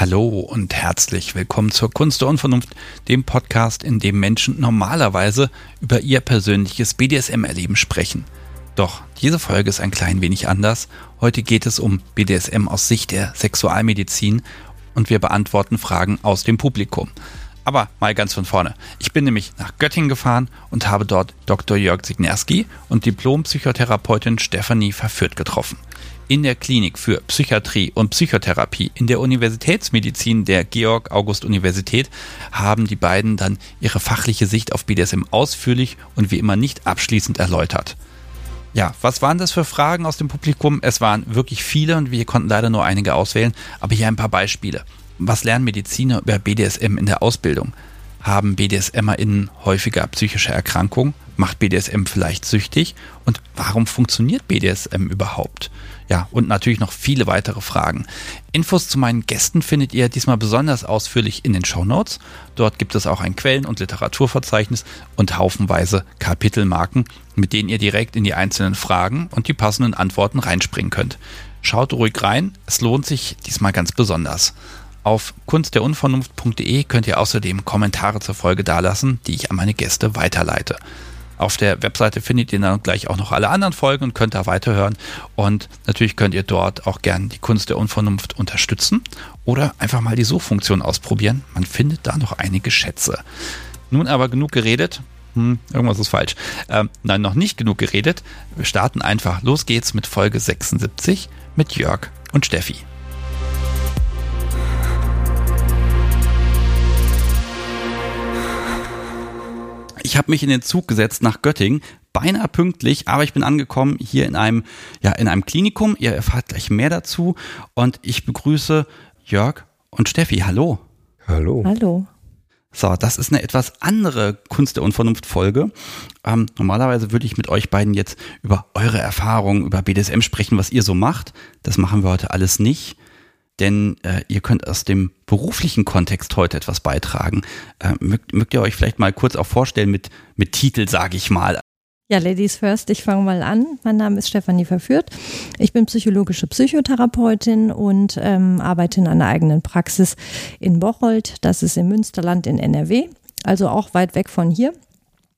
Hallo und herzlich willkommen zur Kunst der Unvernunft, dem Podcast, in dem Menschen normalerweise über ihr persönliches BDSM-Erleben sprechen. Doch diese Folge ist ein klein wenig anders. Heute geht es um BDSM aus Sicht der Sexualmedizin und wir beantworten Fragen aus dem Publikum. Aber mal ganz von vorne. Ich bin nämlich nach Göttingen gefahren und habe dort Dr. Jörg Signerski und Diplompsychotherapeutin Stefanie Verführt getroffen in der Klinik für Psychiatrie und Psychotherapie in der Universitätsmedizin der Georg August Universität haben die beiden dann ihre fachliche Sicht auf BDSM ausführlich und wie immer nicht abschließend erläutert. Ja, was waren das für Fragen aus dem Publikum? Es waren wirklich viele und wir konnten leider nur einige auswählen, aber hier ein paar Beispiele. Was lernen Mediziner über BDSM in der Ausbildung? Haben BDSMerInnen häufiger psychische Erkrankungen? Macht BDSM vielleicht süchtig? Und warum funktioniert BDSM überhaupt? Ja, und natürlich noch viele weitere Fragen. Infos zu meinen Gästen findet ihr diesmal besonders ausführlich in den Show Notes. Dort gibt es auch ein Quellen- und Literaturverzeichnis und haufenweise Kapitelmarken, mit denen ihr direkt in die einzelnen Fragen und die passenden Antworten reinspringen könnt. Schaut ruhig rein, es lohnt sich diesmal ganz besonders. Auf kunstderunvernunft.de könnt ihr außerdem Kommentare zur Folge dalassen, die ich an meine Gäste weiterleite. Auf der Webseite findet ihr dann gleich auch noch alle anderen Folgen und könnt da weiterhören. Und natürlich könnt ihr dort auch gern die Kunst der Unvernunft unterstützen oder einfach mal die Suchfunktion ausprobieren. Man findet da noch einige Schätze. Nun aber genug geredet. Hm, irgendwas ist falsch. Ähm, nein, noch nicht genug geredet. Wir starten einfach. Los geht's mit Folge 76 mit Jörg und Steffi. Ich habe mich in den Zug gesetzt nach Göttingen, beinahe pünktlich, aber ich bin angekommen hier in einem, ja, in einem Klinikum. Ihr erfahrt gleich mehr dazu. Und ich begrüße Jörg und Steffi. Hallo. Hallo. Hallo. So, das ist eine etwas andere Kunst der Unvernunft-Folge. Ähm, normalerweise würde ich mit euch beiden jetzt über eure Erfahrungen, über BDSM sprechen, was ihr so macht. Das machen wir heute alles nicht denn äh, ihr könnt aus dem beruflichen Kontext heute etwas beitragen. Äh, mögt, mögt ihr euch vielleicht mal kurz auch vorstellen mit, mit Titel, sage ich mal? Ja, Ladies first, ich fange mal an. Mein Name ist Stefanie Verführt. Ich bin psychologische Psychotherapeutin und ähm, arbeite in einer eigenen Praxis in Bocholt. Das ist im Münsterland in NRW, also auch weit weg von hier.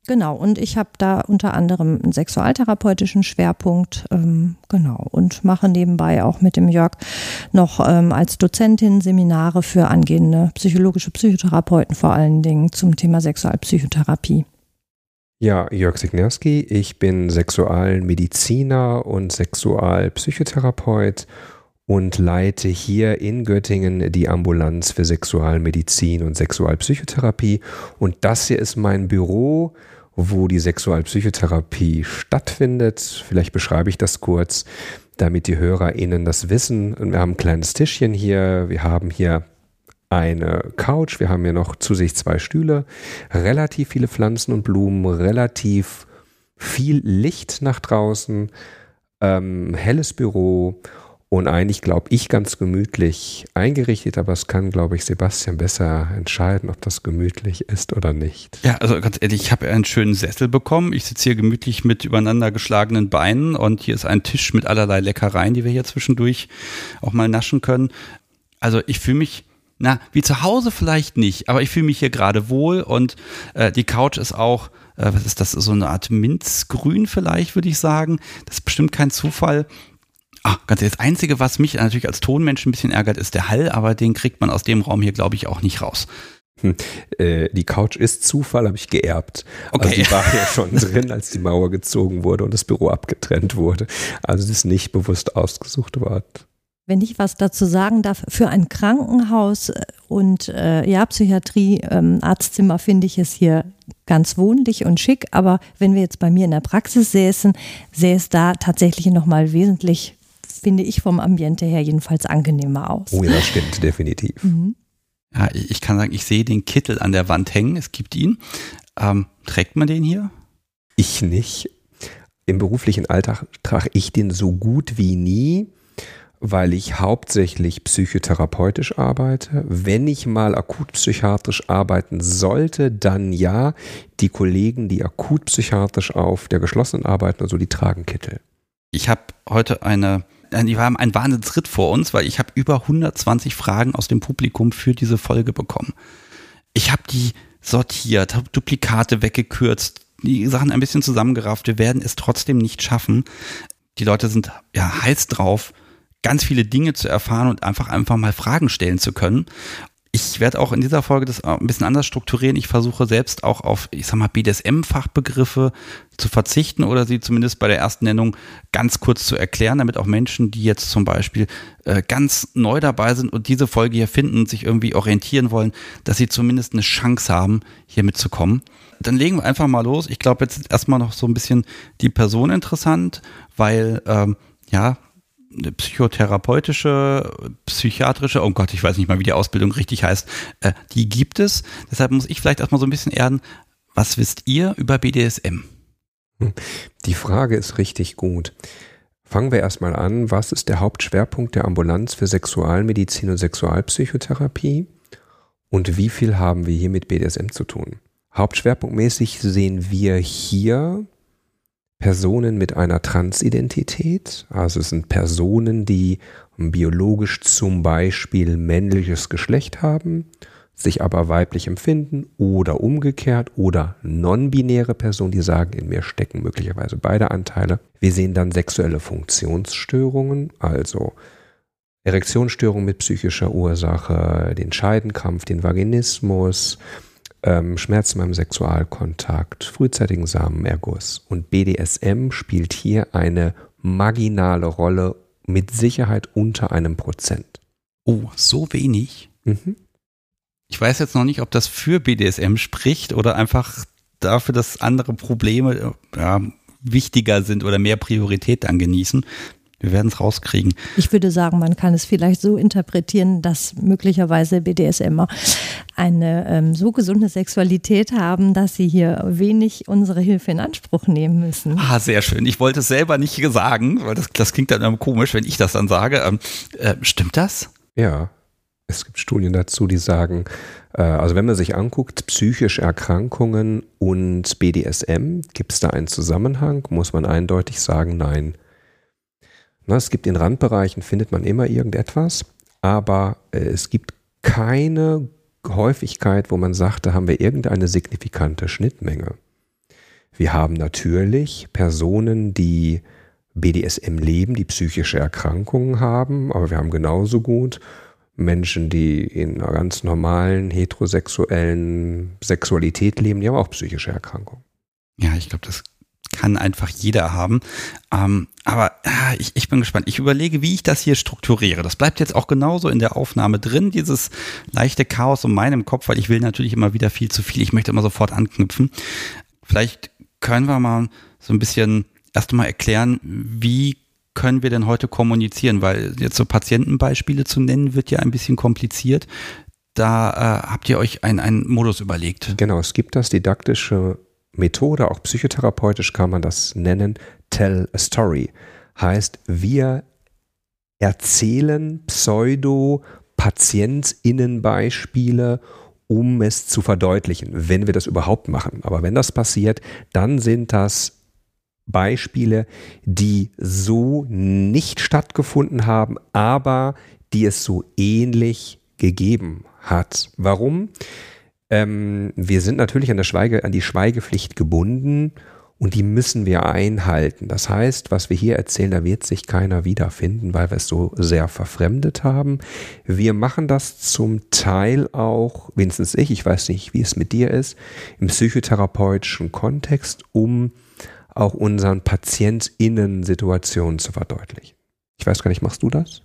Genau, und ich habe da unter anderem einen sexualtherapeutischen Schwerpunkt, ähm, genau, und mache nebenbei auch mit dem Jörg noch ähm, als Dozentin Seminare für angehende psychologische Psychotherapeuten, vor allen Dingen zum Thema Sexualpsychotherapie. Ja, Jörg Signerski, ich bin Sexualmediziner und Sexualpsychotherapeut und leite hier in Göttingen die Ambulanz für Sexualmedizin und Sexualpsychotherapie. Und das hier ist mein Büro wo die Sexualpsychotherapie stattfindet. Vielleicht beschreibe ich das kurz, damit die HörerInnen das wissen. Und wir haben ein kleines Tischchen hier. Wir haben hier eine Couch. Wir haben hier noch zusätzlich zwei Stühle. Relativ viele Pflanzen und Blumen. Relativ viel Licht nach draußen. Ähm, helles Büro und eigentlich, glaube ich, ganz gemütlich eingerichtet, aber es kann, glaube ich, Sebastian besser entscheiden, ob das gemütlich ist oder nicht. Ja, also ganz ehrlich, ich habe einen schönen Sessel bekommen. Ich sitze hier gemütlich mit übereinander geschlagenen Beinen und hier ist ein Tisch mit allerlei Leckereien, die wir hier zwischendurch auch mal naschen können. Also ich fühle mich na, wie zu Hause vielleicht nicht, aber ich fühle mich hier gerade wohl und äh, die Couch ist auch, äh, was ist das, so eine Art Minzgrün vielleicht, würde ich sagen. Das ist bestimmt kein Zufall. Ah, ganz ehrlich, das Einzige, was mich natürlich als Tonmensch ein bisschen ärgert, ist der Hall, aber den kriegt man aus dem Raum hier, glaube ich, auch nicht raus. Hm, äh, die Couch ist Zufall, habe ich geerbt. Okay. Also die war ja schon drin, als die Mauer gezogen wurde und das Büro abgetrennt wurde. Also das ist nicht bewusst ausgesucht worden. Wenn ich was dazu sagen darf, für ein Krankenhaus äh, und äh, ja, Psychiatrie, ähm, Arztzimmer finde ich es hier ganz wohnlich und schick. Aber wenn wir jetzt bei mir in der Praxis säßen, sähe es da tatsächlich nochmal wesentlich finde ich vom Ambiente her jedenfalls angenehmer aus. Oh ja, das stimmt, definitiv. Mhm. Ja, ich kann sagen, ich sehe den Kittel an der Wand hängen. Es gibt ihn. Ähm, trägt man den hier? Ich nicht. Im beruflichen Alltag trage ich den so gut wie nie, weil ich hauptsächlich psychotherapeutisch arbeite. Wenn ich mal akutpsychiatrisch arbeiten sollte, dann ja. Die Kollegen, die akutpsychiatrisch auf der geschlossenen arbeiten, also die tragen Kittel. Ich habe heute eine die haben einen Wahnsinnsritt vor uns, weil ich habe über 120 Fragen aus dem Publikum für diese Folge bekommen. Ich habe die sortiert, habe Duplikate weggekürzt, die Sachen ein bisschen zusammengerafft. Wir werden es trotzdem nicht schaffen. Die Leute sind ja heiß drauf, ganz viele Dinge zu erfahren und einfach einfach mal Fragen stellen zu können. Ich werde auch in dieser Folge das ein bisschen anders strukturieren. Ich versuche selbst auch auf, ich sag mal, BDSM-Fachbegriffe zu verzichten oder sie zumindest bei der ersten Nennung ganz kurz zu erklären, damit auch Menschen, die jetzt zum Beispiel äh, ganz neu dabei sind und diese Folge hier finden sich irgendwie orientieren wollen, dass sie zumindest eine Chance haben, hier mitzukommen. Dann legen wir einfach mal los. Ich glaube, jetzt ist erstmal noch so ein bisschen die Person interessant, weil, ähm, ja, psychotherapeutische, psychiatrische, oh Gott, ich weiß nicht mal, wie die Ausbildung richtig heißt, äh, die gibt es. Deshalb muss ich vielleicht erstmal so ein bisschen erden, was wisst ihr über BDSM? Die Frage ist richtig gut. Fangen wir erstmal an, was ist der Hauptschwerpunkt der Ambulanz für Sexualmedizin und Sexualpsychotherapie und wie viel haben wir hier mit BDSM zu tun? Hauptschwerpunktmäßig sehen wir hier Personen mit einer Transidentität, also es sind Personen, die biologisch zum Beispiel männliches Geschlecht haben, sich aber weiblich empfinden oder umgekehrt oder non-binäre Personen, die sagen, in mir stecken möglicherweise beide Anteile. Wir sehen dann sexuelle Funktionsstörungen, also Erektionsstörungen mit psychischer Ursache, den Scheidenkrampf, den Vaginismus, ähm, Schmerzen beim Sexualkontakt, frühzeitigen Samenerguss. Und BDSM spielt hier eine marginale Rolle, mit Sicherheit unter einem Prozent. Oh, so wenig? Mhm. Ich weiß jetzt noch nicht, ob das für BDSM spricht oder einfach dafür, dass andere Probleme ja, wichtiger sind oder mehr Priorität dann genießen. Wir werden es rauskriegen. Ich würde sagen, man kann es vielleicht so interpretieren, dass möglicherweise BDSMer eine ähm, so gesunde Sexualität haben, dass sie hier wenig unsere Hilfe in Anspruch nehmen müssen. Ah, sehr schön. Ich wollte es selber nicht sagen, weil das, das klingt dann komisch, wenn ich das dann sage. Ähm, äh, stimmt das? Ja. Es gibt Studien dazu, die sagen, äh, also wenn man sich anguckt, psychische Erkrankungen und BDSM, gibt es da einen Zusammenhang? Muss man eindeutig sagen, nein. Na, es gibt in Randbereichen, findet man immer irgendetwas, aber äh, es gibt keine Häufigkeit, wo man sagt, da haben wir irgendeine signifikante Schnittmenge. Wir haben natürlich Personen, die BDSM leben, die psychische Erkrankungen haben, aber wir haben genauso gut Menschen, die in einer ganz normalen heterosexuellen Sexualität leben, die haben auch psychische Erkrankungen. Ja, ich glaube, das kann einfach jeder haben. Ähm, aber äh, ich, ich bin gespannt. Ich überlege, wie ich das hier strukturiere. Das bleibt jetzt auch genauso in der Aufnahme drin, dieses leichte Chaos um meinem Kopf, weil ich will natürlich immer wieder viel zu viel. Ich möchte immer sofort anknüpfen. Vielleicht können wir mal so ein bisschen erst mal erklären, wie können wir denn heute kommunizieren? Weil jetzt so Patientenbeispiele zu nennen, wird ja ein bisschen kompliziert. Da äh, habt ihr euch einen Modus überlegt. Genau, es gibt das didaktische Methode, auch psychotherapeutisch kann man das nennen, Tell a Story. Heißt, wir erzählen Pseudo-PatientInnen-Beispiele, um es zu verdeutlichen, wenn wir das überhaupt machen. Aber wenn das passiert, dann sind das Beispiele, die so nicht stattgefunden haben, aber die es so ähnlich gegeben hat. Warum? Ähm, wir sind natürlich an, Schweige, an die Schweigepflicht gebunden und die müssen wir einhalten. Das heißt, was wir hier erzählen, da wird sich keiner wiederfinden, weil wir es so sehr verfremdet haben. Wir machen das zum Teil auch, wenigstens ich, ich weiß nicht, wie es mit dir ist, im psychotherapeutischen Kontext, um auch unseren PatientInnen Situationen zu verdeutlichen. Ich weiß gar nicht, machst du das?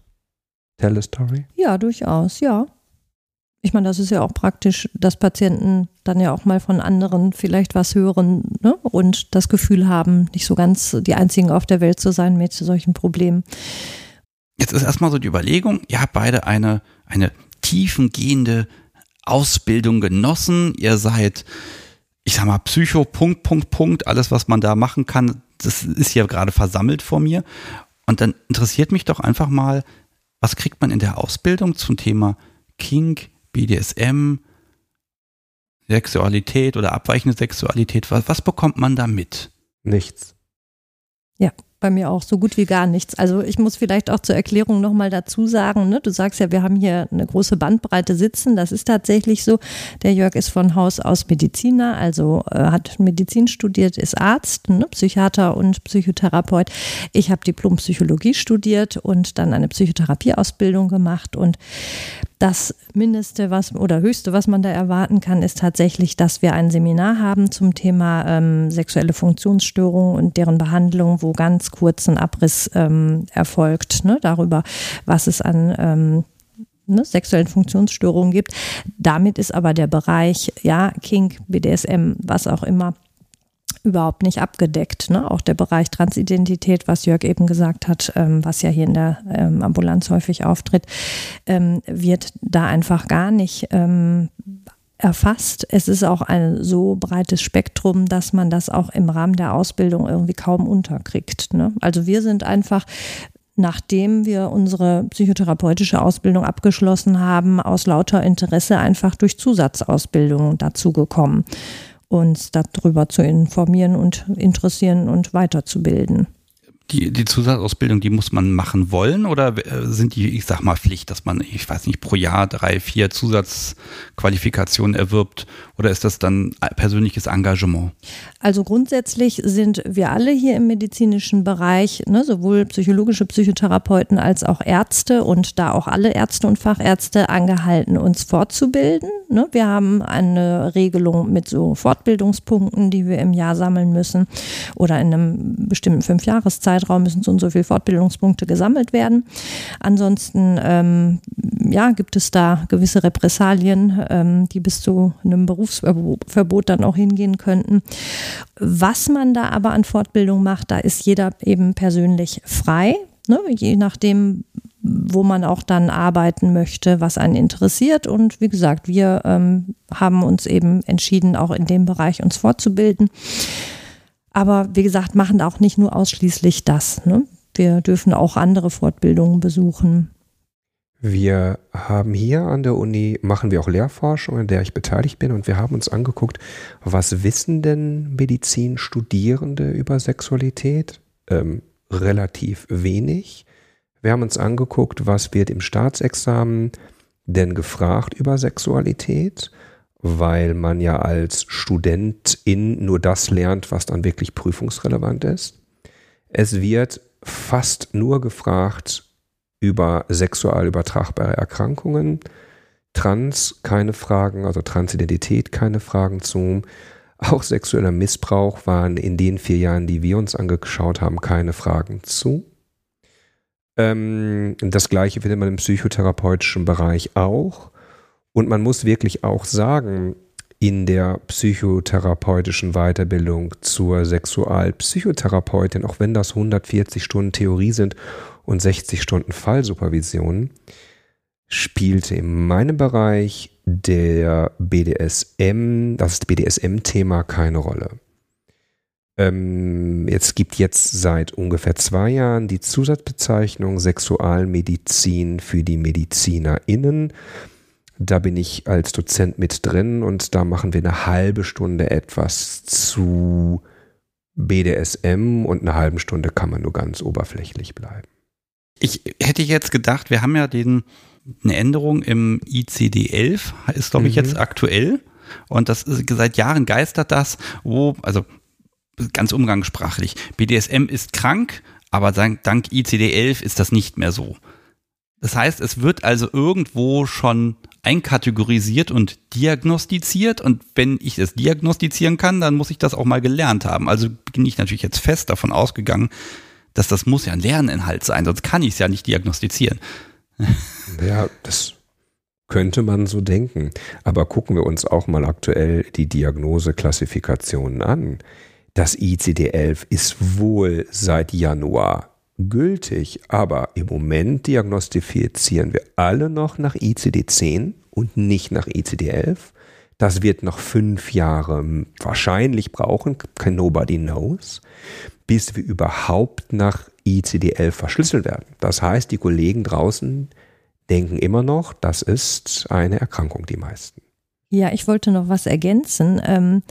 Tell a story? Ja, durchaus, ja. Ich meine, das ist ja auch praktisch, dass Patienten dann ja auch mal von anderen vielleicht was hören ne? und das Gefühl haben, nicht so ganz die einzigen auf der Welt zu sein mit solchen Problemen. Jetzt ist erstmal so die Überlegung, ihr habt beide eine, eine tiefengehende Ausbildung genossen. Ihr seid, ich sag mal, Psycho, Punkt, Punkt, Punkt, alles, was man da machen kann, das ist hier gerade versammelt vor mir. Und dann interessiert mich doch einfach mal, was kriegt man in der Ausbildung zum Thema Kink, BDSM, Sexualität oder abweichende Sexualität, was, was bekommt man da mit? Nichts. Ja, bei mir auch so gut wie gar nichts. Also ich muss vielleicht auch zur Erklärung nochmal dazu sagen, ne? du sagst ja, wir haben hier eine große Bandbreite sitzen. Das ist tatsächlich so. Der Jörg ist von Haus aus Mediziner, also äh, hat Medizin studiert, ist Arzt, ne? Psychiater und Psychotherapeut. Ich habe Diplompsychologie studiert und dann eine Psychotherapieausbildung gemacht und das Mindeste, was oder Höchste, was man da erwarten kann, ist tatsächlich, dass wir ein Seminar haben zum Thema ähm, sexuelle Funktionsstörungen und deren Behandlung, wo ganz kurz ein Abriss ähm, erfolgt ne, darüber, was es an ähm, ne, sexuellen Funktionsstörungen gibt. Damit ist aber der Bereich, ja, Kink, BDSM, was auch immer, überhaupt nicht abgedeckt. Ne? Auch der Bereich Transidentität, was Jörg eben gesagt hat, ähm, was ja hier in der ähm, Ambulanz häufig auftritt, ähm, wird da einfach gar nicht ähm, erfasst. Es ist auch ein so breites Spektrum, dass man das auch im Rahmen der Ausbildung irgendwie kaum unterkriegt. Ne? Also wir sind einfach nachdem wir unsere psychotherapeutische Ausbildung abgeschlossen haben, aus lauter Interesse einfach durch Zusatzausbildung dazu gekommen uns darüber zu informieren und interessieren und weiterzubilden. Die, die Zusatzausbildung, die muss man machen wollen oder äh, sind die, ich sag mal, Pflicht, dass man, ich weiß nicht, pro Jahr drei, vier Zusatzqualifikationen erwirbt oder ist das dann persönliches Engagement? Also grundsätzlich sind wir alle hier im medizinischen Bereich, ne, sowohl psychologische Psychotherapeuten als auch Ärzte und da auch alle Ärzte und Fachärzte angehalten, uns fortzubilden. Ne. Wir haben eine Regelung mit so Fortbildungspunkten, die wir im Jahr sammeln müssen oder in einem bestimmten Fünfjahreszeitraum müssen so und so viele Fortbildungspunkte gesammelt werden. Ansonsten ähm, ja, gibt es da gewisse Repressalien, ähm, die bis zu einem Berufsverbot dann auch hingehen könnten. Was man da aber an Fortbildung macht, da ist jeder eben persönlich frei, ne? je nachdem, wo man auch dann arbeiten möchte, was einen interessiert. Und wie gesagt, wir ähm, haben uns eben entschieden, auch in dem Bereich uns fortzubilden. Aber wie gesagt, machen auch nicht nur ausschließlich das. Ne? Wir dürfen auch andere Fortbildungen besuchen. Wir haben hier an der Uni, machen wir auch Lehrforschung, an der ich beteiligt bin, und wir haben uns angeguckt, was wissen denn Medizinstudierende über Sexualität? Ähm, relativ wenig. Wir haben uns angeguckt, was wird im Staatsexamen denn gefragt über Sexualität, weil man ja als Studentin nur das lernt, was dann wirklich prüfungsrelevant ist. Es wird fast nur gefragt, über sexual übertragbare Erkrankungen. Trans keine Fragen, also Transidentität keine Fragen zu. Auch sexueller Missbrauch waren in den vier Jahren, die wir uns angeschaut haben, keine Fragen zu. Ähm, das gleiche findet man im psychotherapeutischen Bereich auch. Und man muss wirklich auch sagen, in der psychotherapeutischen Weiterbildung zur Sexualpsychotherapeutin, auch wenn das 140 Stunden Theorie sind und 60 Stunden Fallsupervision spielte in meinem Bereich der BDSM, das BDSM-Thema keine Rolle. Ähm, es gibt jetzt seit ungefähr zwei Jahren die Zusatzbezeichnung Sexualmedizin für die MedizinerInnen. Da bin ich als Dozent mit drin und da machen wir eine halbe Stunde etwas zu BDSM und eine halbe Stunde kann man nur ganz oberflächlich bleiben. Ich hätte jetzt gedacht, wir haben ja den, eine Änderung im ICD-11, ist glaube ich mhm. jetzt aktuell. Und das ist, seit Jahren geistert das, wo, also ganz umgangssprachlich, BDSM ist krank, aber dank, dank ICD-11 ist das nicht mehr so. Das heißt, es wird also irgendwo schon einkategorisiert und diagnostiziert. Und wenn ich es diagnostizieren kann, dann muss ich das auch mal gelernt haben. Also bin ich natürlich jetzt fest davon ausgegangen, dass das muss ja ein Lerninhalt sein, sonst kann ich es ja nicht diagnostizieren. Ja, das könnte man so denken. Aber gucken wir uns auch mal aktuell die Diagnoseklassifikationen an. Das ICD-11 ist wohl seit Januar gültig, aber im Moment diagnostizieren wir alle noch nach ICD-10 und nicht nach ICD-11. Das wird noch fünf Jahre wahrscheinlich brauchen, nobody knows bis wir überhaupt nach ICD-11 verschlüsselt werden. Das heißt, die Kollegen draußen denken immer noch, das ist eine Erkrankung, die meisten. Ja, ich wollte noch was ergänzen. Ähm,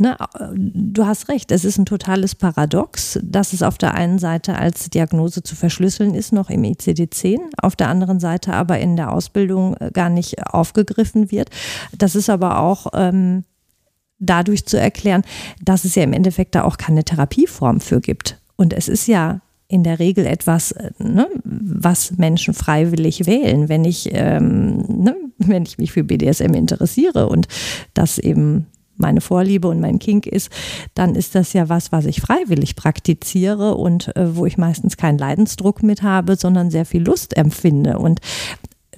Ne, du hast recht, es ist ein totales Paradox, dass es auf der einen Seite als Diagnose zu verschlüsseln ist, noch im ICD-10, auf der anderen Seite aber in der Ausbildung äh, gar nicht aufgegriffen wird. Das ist aber auch ähm, dadurch zu erklären, dass es ja im Endeffekt da auch keine Therapieform für gibt. Und es ist ja in der Regel etwas, äh, ne, was Menschen freiwillig wählen, wenn ich, ähm, ne, wenn ich mich für BDSM interessiere und das eben meine Vorliebe und mein Kink ist, dann ist das ja was, was ich freiwillig praktiziere und äh, wo ich meistens keinen Leidensdruck mit habe, sondern sehr viel Lust empfinde. Und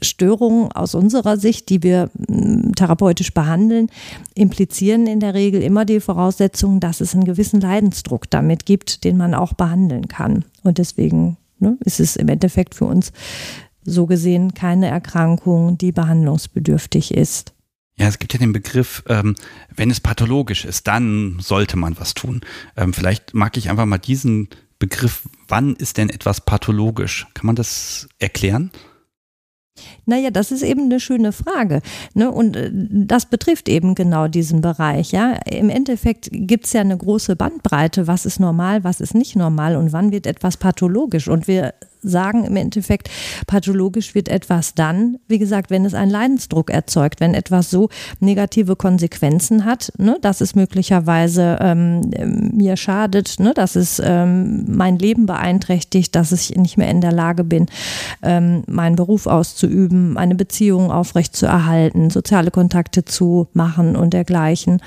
Störungen aus unserer Sicht, die wir mm, therapeutisch behandeln, implizieren in der Regel immer die Voraussetzung, dass es einen gewissen Leidensdruck damit gibt, den man auch behandeln kann. Und deswegen ne, ist es im Endeffekt für uns so gesehen keine Erkrankung, die behandlungsbedürftig ist. Ja, es gibt ja den Begriff, ähm, wenn es pathologisch ist, dann sollte man was tun. Ähm, vielleicht mag ich einfach mal diesen Begriff, wann ist denn etwas pathologisch? Kann man das erklären? Naja, das ist eben eine schöne Frage. Ne? Und äh, das betrifft eben genau diesen Bereich. Ja? Im Endeffekt gibt es ja eine große Bandbreite, was ist normal, was ist nicht normal und wann wird etwas pathologisch. Und wir sagen im Endeffekt, pathologisch wird etwas dann, wie gesagt, wenn es einen Leidensdruck erzeugt, wenn etwas so negative Konsequenzen hat, ne, dass es möglicherweise ähm, mir schadet, ne, dass es ähm, mein Leben beeinträchtigt, dass ich nicht mehr in der Lage bin, ähm, meinen Beruf auszuüben, eine Beziehung aufrechtzuerhalten, soziale Kontakte zu machen und dergleichen.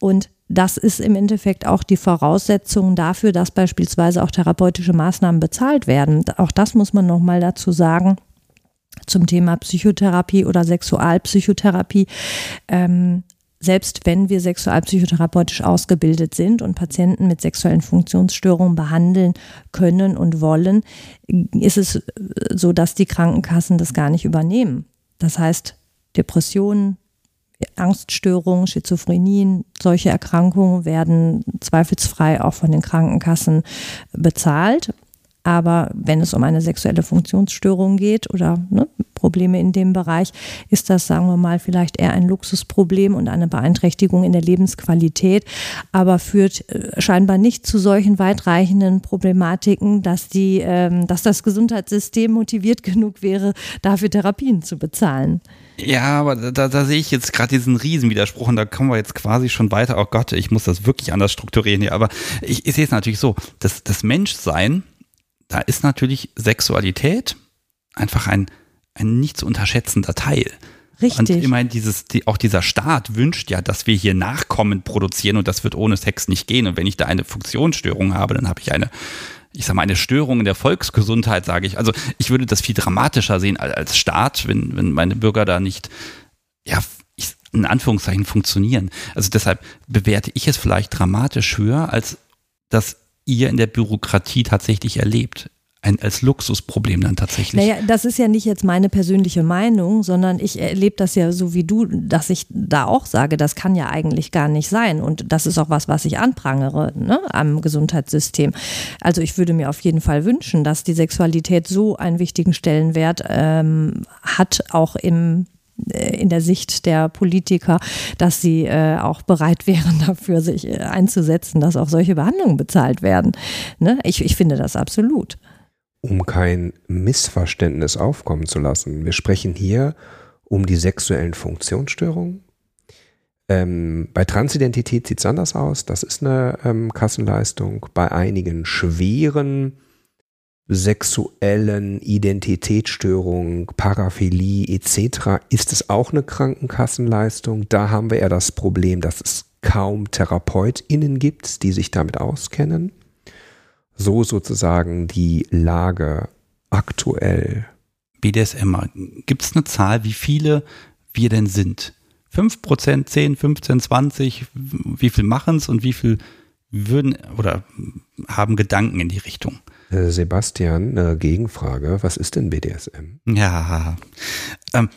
Und das ist im Endeffekt auch die Voraussetzung dafür, dass beispielsweise auch therapeutische Maßnahmen bezahlt werden. Auch das muss man nochmal dazu sagen zum Thema Psychotherapie oder Sexualpsychotherapie. Ähm, selbst wenn wir sexualpsychotherapeutisch ausgebildet sind und Patienten mit sexuellen Funktionsstörungen behandeln können und wollen, ist es so, dass die Krankenkassen das gar nicht übernehmen. Das heißt, Depressionen, Angststörungen, Schizophrenien, solche Erkrankungen werden zweifelsfrei auch von den Krankenkassen bezahlt. Aber wenn es um eine sexuelle Funktionsstörung geht oder ne, Probleme in dem Bereich, ist das, sagen wir mal, vielleicht eher ein Luxusproblem und eine Beeinträchtigung in der Lebensqualität, aber führt äh, scheinbar nicht zu solchen weitreichenden Problematiken, dass, die, ähm, dass das Gesundheitssystem motiviert genug wäre, dafür Therapien zu bezahlen. Ja, aber da, da sehe ich jetzt gerade diesen Riesenwiderspruch und da kommen wir jetzt quasi schon weiter. Oh Gott, ich muss das wirklich anders strukturieren hier. Aber ich, ich sehe es natürlich so, dass das Menschsein, da ist natürlich Sexualität einfach ein, ein nicht zu unterschätzender Teil. Richtig. Und ich meine, dieses, die, auch dieser Staat wünscht ja, dass wir hier Nachkommen produzieren und das wird ohne Sex nicht gehen. Und wenn ich da eine Funktionsstörung habe, dann habe ich eine ich sag mal, eine Störung in der Volksgesundheit, sage ich. Also ich würde das viel dramatischer sehen als Staat, wenn, wenn meine Bürger da nicht, ja, in Anführungszeichen funktionieren. Also deshalb bewerte ich es vielleicht dramatisch höher, als dass ihr in der Bürokratie tatsächlich erlebt ein, als Luxusproblem dann tatsächlich. Naja, das ist ja nicht jetzt meine persönliche Meinung, sondern ich erlebe das ja so wie du, dass ich da auch sage, das kann ja eigentlich gar nicht sein. Und das ist auch was, was ich anprangere ne, am Gesundheitssystem. Also ich würde mir auf jeden Fall wünschen, dass die Sexualität so einen wichtigen Stellenwert ähm, hat, auch im äh, in der Sicht der Politiker, dass sie äh, auch bereit wären, dafür sich äh, einzusetzen, dass auch solche Behandlungen bezahlt werden. Ne? Ich, ich finde das absolut um kein Missverständnis aufkommen zu lassen. Wir sprechen hier um die sexuellen Funktionsstörungen. Ähm, bei Transidentität sieht es anders aus. Das ist eine ähm, Kassenleistung. Bei einigen schweren sexuellen Identitätsstörungen, Paraphilie etc. ist es auch eine Krankenkassenleistung. Da haben wir eher das Problem, dass es kaum TherapeutInnen gibt, die sich damit auskennen so sozusagen die Lage aktuell. BDSM, gibt es eine Zahl, wie viele wir denn sind? 5%, 10, 15, 20, wie viel machen es und wie viel würden oder haben Gedanken in die Richtung? Äh, Sebastian, eine Gegenfrage. Was ist denn BDSM? Ja, ähm,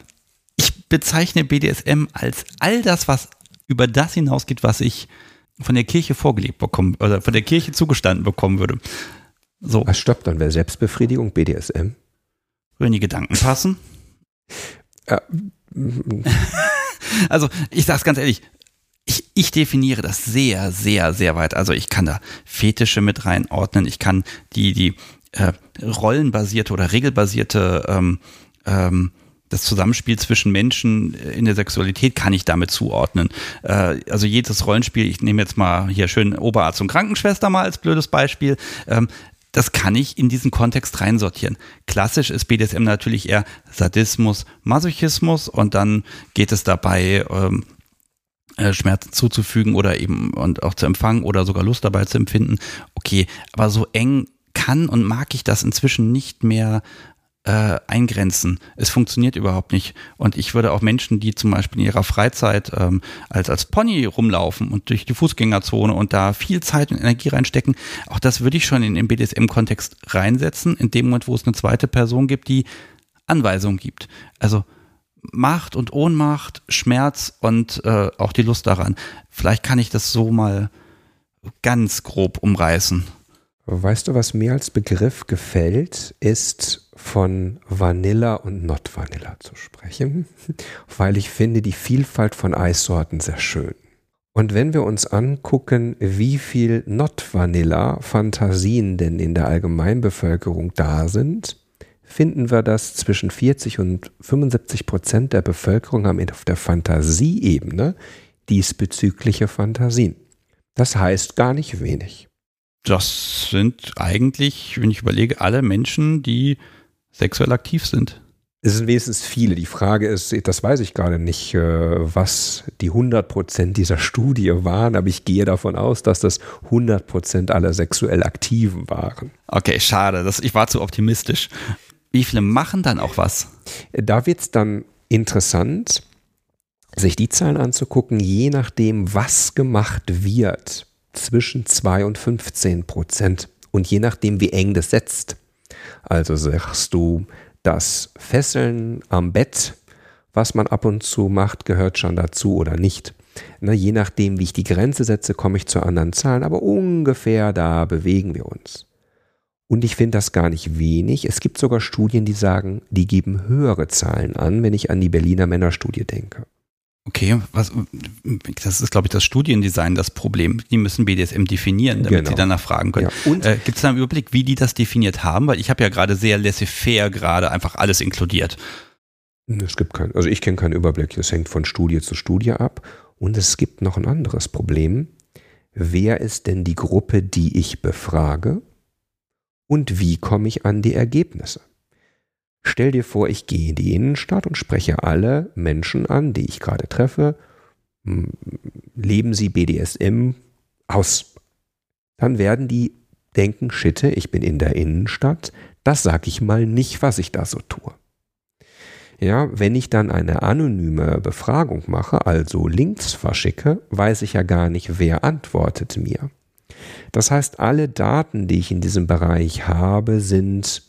ich bezeichne BDSM als all das, was über das hinausgeht, was ich von der Kirche vorgelebt bekommen oder von der Kirche zugestanden bekommen würde. So. Was stoppt dann? Wäre Selbstbefriedigung BDSM? Würden die Gedanken passen? Ja. also, ich sag's ganz ehrlich, ich, ich definiere das sehr, sehr, sehr weit. Also ich kann da Fetische mit reinordnen. Ich kann die, die äh, rollenbasierte oder regelbasierte ähm, ähm, das Zusammenspiel zwischen Menschen in der Sexualität kann ich damit zuordnen. Äh, also jedes Rollenspiel, ich nehme jetzt mal hier schön Oberarzt und Krankenschwester mal als blödes Beispiel. Ähm, das kann ich in diesen Kontext reinsortieren. Klassisch ist BDSM natürlich eher Sadismus, Masochismus und dann geht es dabei ähm, äh, Schmerzen zuzufügen oder eben und auch zu empfangen oder sogar Lust dabei zu empfinden. Okay, aber so eng kann und mag ich das inzwischen nicht mehr äh, eingrenzen. Es funktioniert überhaupt nicht. Und ich würde auch Menschen, die zum Beispiel in ihrer Freizeit ähm, als, als Pony rumlaufen und durch die Fußgängerzone und da viel Zeit und Energie reinstecken, auch das würde ich schon in den BDSM-Kontext reinsetzen, in dem Moment, wo es eine zweite Person gibt, die Anweisungen gibt. Also Macht und Ohnmacht, Schmerz und äh, auch die Lust daran. Vielleicht kann ich das so mal ganz grob umreißen. Weißt du, was mir als Begriff gefällt, ist von Vanilla und Not Vanilla zu sprechen, weil ich finde die Vielfalt von Eissorten sehr schön. Und wenn wir uns angucken, wie viel Not Vanilla Fantasien denn in der Allgemeinbevölkerung da sind, finden wir, dass zwischen 40 und 75 Prozent der Bevölkerung haben auf der Fantasieebene diesbezügliche Fantasien. Das heißt gar nicht wenig. Das sind eigentlich, wenn ich überlege, alle Menschen, die sexuell aktiv sind. Es sind wenigstens viele. Die Frage ist, das weiß ich gerade nicht, äh, was die 100 Prozent dieser Studie waren, aber ich gehe davon aus, dass das 100 Prozent aller sexuell Aktiven waren. Okay, schade. Das, ich war zu optimistisch. Wie viele machen dann auch was? Da wird es dann interessant, sich die Zahlen anzugucken, je nachdem, was gemacht wird zwischen 2 und 15 Prozent. Und je nachdem, wie eng das setzt. Also sagst du, das Fesseln am Bett, was man ab und zu macht, gehört schon dazu oder nicht. Na, je nachdem, wie ich die Grenze setze, komme ich zu anderen Zahlen, aber ungefähr da bewegen wir uns. Und ich finde das gar nicht wenig. Es gibt sogar Studien, die sagen, die geben höhere Zahlen an, wenn ich an die Berliner Männerstudie denke. Okay, was, das ist, glaube ich, das Studiendesign das Problem. Die müssen BDSM definieren, damit genau. sie danach fragen können. Ja. Und äh, gibt es da einen Überblick, wie die das definiert haben? Weil ich habe ja gerade sehr laissez-faire gerade einfach alles inkludiert. Es gibt keinen, also ich kenne keinen Überblick. Das hängt von Studie zu Studie ab. Und es gibt noch ein anderes Problem. Wer ist denn die Gruppe, die ich befrage? Und wie komme ich an die Ergebnisse? Stell dir vor, ich gehe in die Innenstadt und spreche alle Menschen an, die ich gerade treffe. Leben sie BDSM aus? Dann werden die denken, Schitte, ich bin in der Innenstadt, das sage ich mal nicht, was ich da so tue. Ja, wenn ich dann eine anonyme Befragung mache, also Links verschicke, weiß ich ja gar nicht, wer antwortet mir. Das heißt, alle Daten, die ich in diesem Bereich habe, sind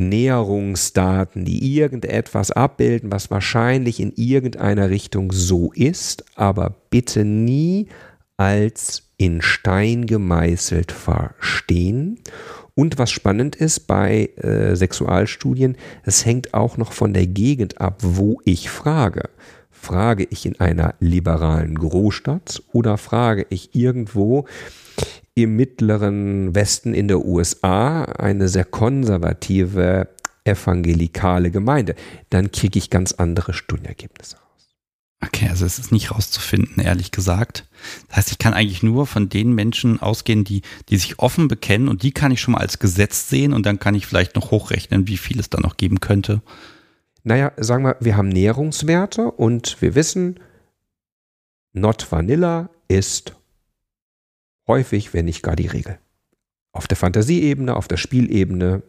Näherungsdaten, die irgendetwas abbilden, was wahrscheinlich in irgendeiner Richtung so ist, aber bitte nie als in Stein gemeißelt verstehen. Und was spannend ist bei äh, Sexualstudien, es hängt auch noch von der Gegend ab, wo ich frage. Frage ich in einer liberalen Großstadt oder frage ich irgendwo im mittleren Westen in der USA eine sehr konservative evangelikale Gemeinde, dann kriege ich ganz andere Studienergebnisse raus. Okay, also es ist nicht rauszufinden, ehrlich gesagt. Das heißt, ich kann eigentlich nur von den Menschen ausgehen, die, die sich offen bekennen und die kann ich schon mal als Gesetz sehen und dann kann ich vielleicht noch hochrechnen, wie viel es da noch geben könnte. Naja, sagen wir, wir haben Nährungswerte und wir wissen, Not Vanilla ist häufig, wenn nicht gar die Regel. Auf der Fantasieebene, auf der Spielebene,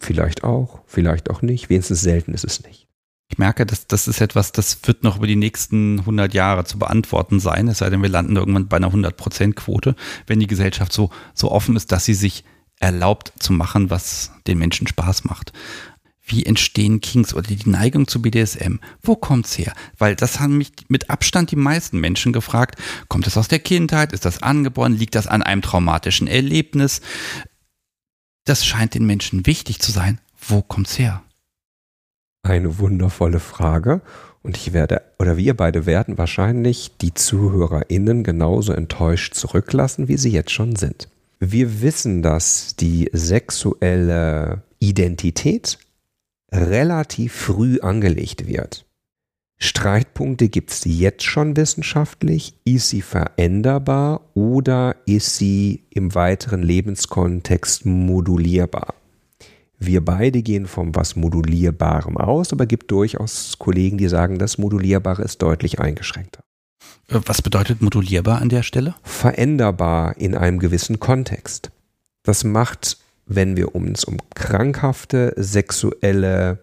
vielleicht auch, vielleicht auch nicht, wenigstens selten ist es nicht. Ich merke, dass das ist etwas, das wird noch über die nächsten 100 Jahre zu beantworten sein, es sei denn, wir landen irgendwann bei einer 100%-Quote, wenn die Gesellschaft so, so offen ist, dass sie sich erlaubt zu machen, was den Menschen Spaß macht wie entstehen Kings oder die Neigung zu BDSM? Wo kommt's her? Weil das haben mich mit Abstand die meisten Menschen gefragt. Kommt es aus der Kindheit? Ist das angeboren? Liegt das an einem traumatischen Erlebnis? Das scheint den Menschen wichtig zu sein. Wo kommt's her? Eine wundervolle Frage. Und ich werde, oder wir beide werden wahrscheinlich die ZuhörerInnen genauso enttäuscht zurücklassen, wie sie jetzt schon sind. Wir wissen, dass die sexuelle Identität relativ früh angelegt wird. Streitpunkte gibt es jetzt schon wissenschaftlich. Ist sie veränderbar oder ist sie im weiteren Lebenskontext modulierbar? Wir beide gehen vom was Modulierbarem aus, aber gibt durchaus Kollegen, die sagen, das Modulierbare ist deutlich eingeschränkter. Äh, was bedeutet modulierbar an der Stelle? Veränderbar in einem gewissen Kontext. Das macht, wenn wir uns um krankhafte sexuelle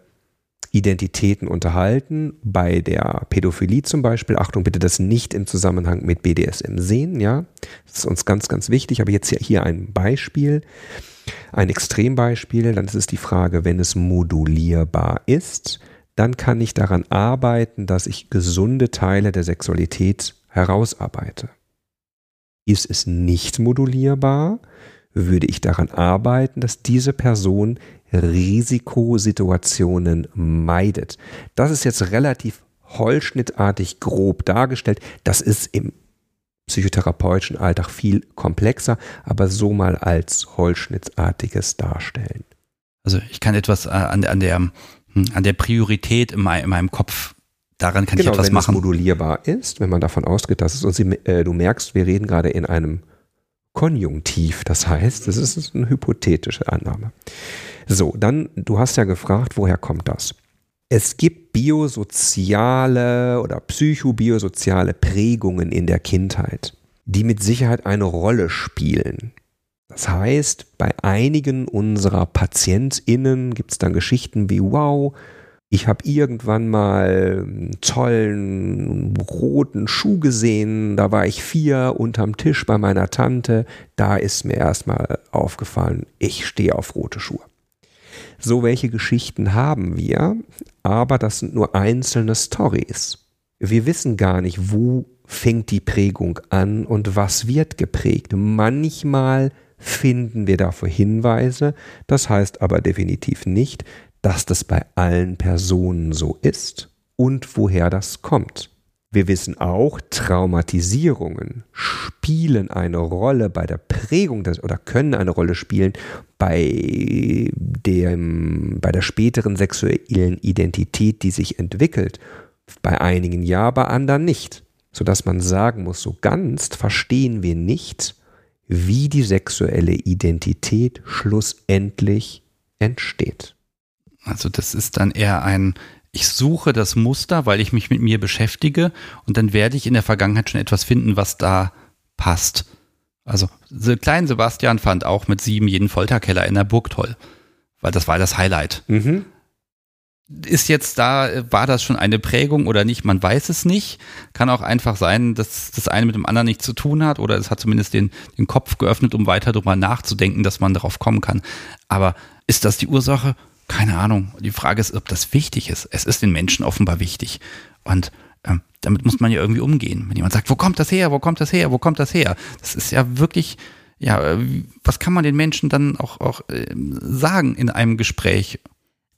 Identitäten unterhalten. Bei der Pädophilie zum Beispiel, Achtung, bitte das nicht im Zusammenhang mit BDSM sehen, ja. Das ist uns ganz, ganz wichtig. Aber jetzt hier ein Beispiel, ein Extrembeispiel. Dann ist es die Frage, wenn es modulierbar ist, dann kann ich daran arbeiten, dass ich gesunde Teile der Sexualität herausarbeite. Ist es nicht modulierbar, würde ich daran arbeiten, dass diese Person Risikosituationen meidet. Das ist jetzt relativ holzschnittartig grob dargestellt. Das ist im psychotherapeutischen Alltag viel komplexer, aber so mal als holzschnittartiges darstellen. Also ich kann etwas äh, an, an, der, hm, an der Priorität in, mein, in meinem Kopf daran kann genau, ich etwas wenn machen. Wenn es modulierbar ist, wenn man davon ausgeht, dass es und Sie, äh, du merkst, wir reden gerade in einem Konjunktiv, das heißt, das ist eine hypothetische Annahme. So, dann, du hast ja gefragt, woher kommt das? Es gibt biosoziale oder psychobisoziale Prägungen in der Kindheit, die mit Sicherheit eine Rolle spielen. Das heißt, bei einigen unserer PatientInnen gibt es dann Geschichten wie, wow, ich habe irgendwann mal einen tollen roten Schuh gesehen, da war ich vier unterm Tisch bei meiner Tante, da ist mir erstmal aufgefallen, ich stehe auf rote Schuhe. So welche Geschichten haben wir, aber das sind nur einzelne Stories. Wir wissen gar nicht, wo fängt die Prägung an und was wird geprägt. Manchmal finden wir dafür Hinweise, das heißt aber definitiv nicht, dass das bei allen Personen so ist und woher das kommt. Wir wissen auch, Traumatisierungen spielen eine Rolle bei der Prägung des, oder können eine Rolle spielen bei, dem, bei der späteren sexuellen Identität, die sich entwickelt. Bei einigen ja, bei anderen nicht. Sodass man sagen muss, so ganz verstehen wir nicht, wie die sexuelle Identität schlussendlich entsteht. Also das ist dann eher ein, ich suche das Muster, weil ich mich mit mir beschäftige und dann werde ich in der Vergangenheit schon etwas finden, was da passt. Also klein Sebastian fand auch mit sieben jeden Folterkeller in der Burg toll, weil das war das Highlight. Mhm. Ist jetzt da, war das schon eine Prägung oder nicht? Man weiß es nicht. Kann auch einfach sein, dass das eine mit dem anderen nichts zu tun hat oder es hat zumindest den, den Kopf geöffnet, um weiter darüber nachzudenken, dass man darauf kommen kann. Aber ist das die Ursache? Keine Ahnung. Die Frage ist, ob das wichtig ist. Es ist den Menschen offenbar wichtig. Und ähm, damit muss man ja irgendwie umgehen. Wenn jemand sagt, wo kommt das her, wo kommt das her, wo kommt das her? Das ist ja wirklich, ja, was kann man den Menschen dann auch, auch äh, sagen in einem Gespräch?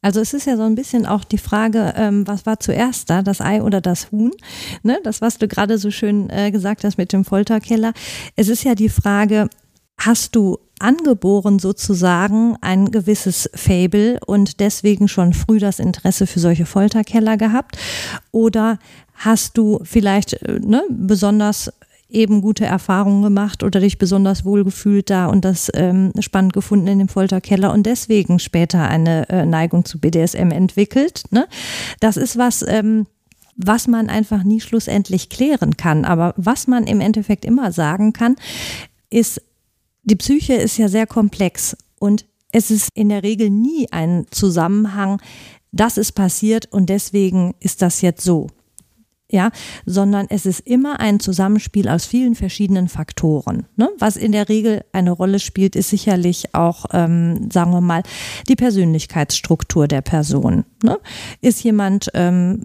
Also es ist ja so ein bisschen auch die Frage, ähm, was war zuerst da, das Ei oder das Huhn? Ne? Das, was du gerade so schön äh, gesagt hast mit dem Folterkeller. Es ist ja die Frage, hast du angeboren sozusagen ein gewisses Fable und deswegen schon früh das Interesse für solche Folterkeller gehabt? Oder hast du vielleicht äh, ne, besonders eben gute Erfahrungen gemacht oder dich besonders wohlgefühlt da und das ähm, spannend gefunden in dem Folterkeller und deswegen später eine äh, Neigung zu BDSM entwickelt? Ne? Das ist was, ähm, was man einfach nie schlussendlich klären kann. Aber was man im Endeffekt immer sagen kann, ist, die Psyche ist ja sehr komplex und es ist in der Regel nie ein Zusammenhang, das ist passiert und deswegen ist das jetzt so. Ja, sondern es ist immer ein Zusammenspiel aus vielen verschiedenen Faktoren. Ne? Was in der Regel eine Rolle spielt, ist sicherlich auch, ähm, sagen wir mal, die Persönlichkeitsstruktur der Person. Ne? Ist jemand ähm,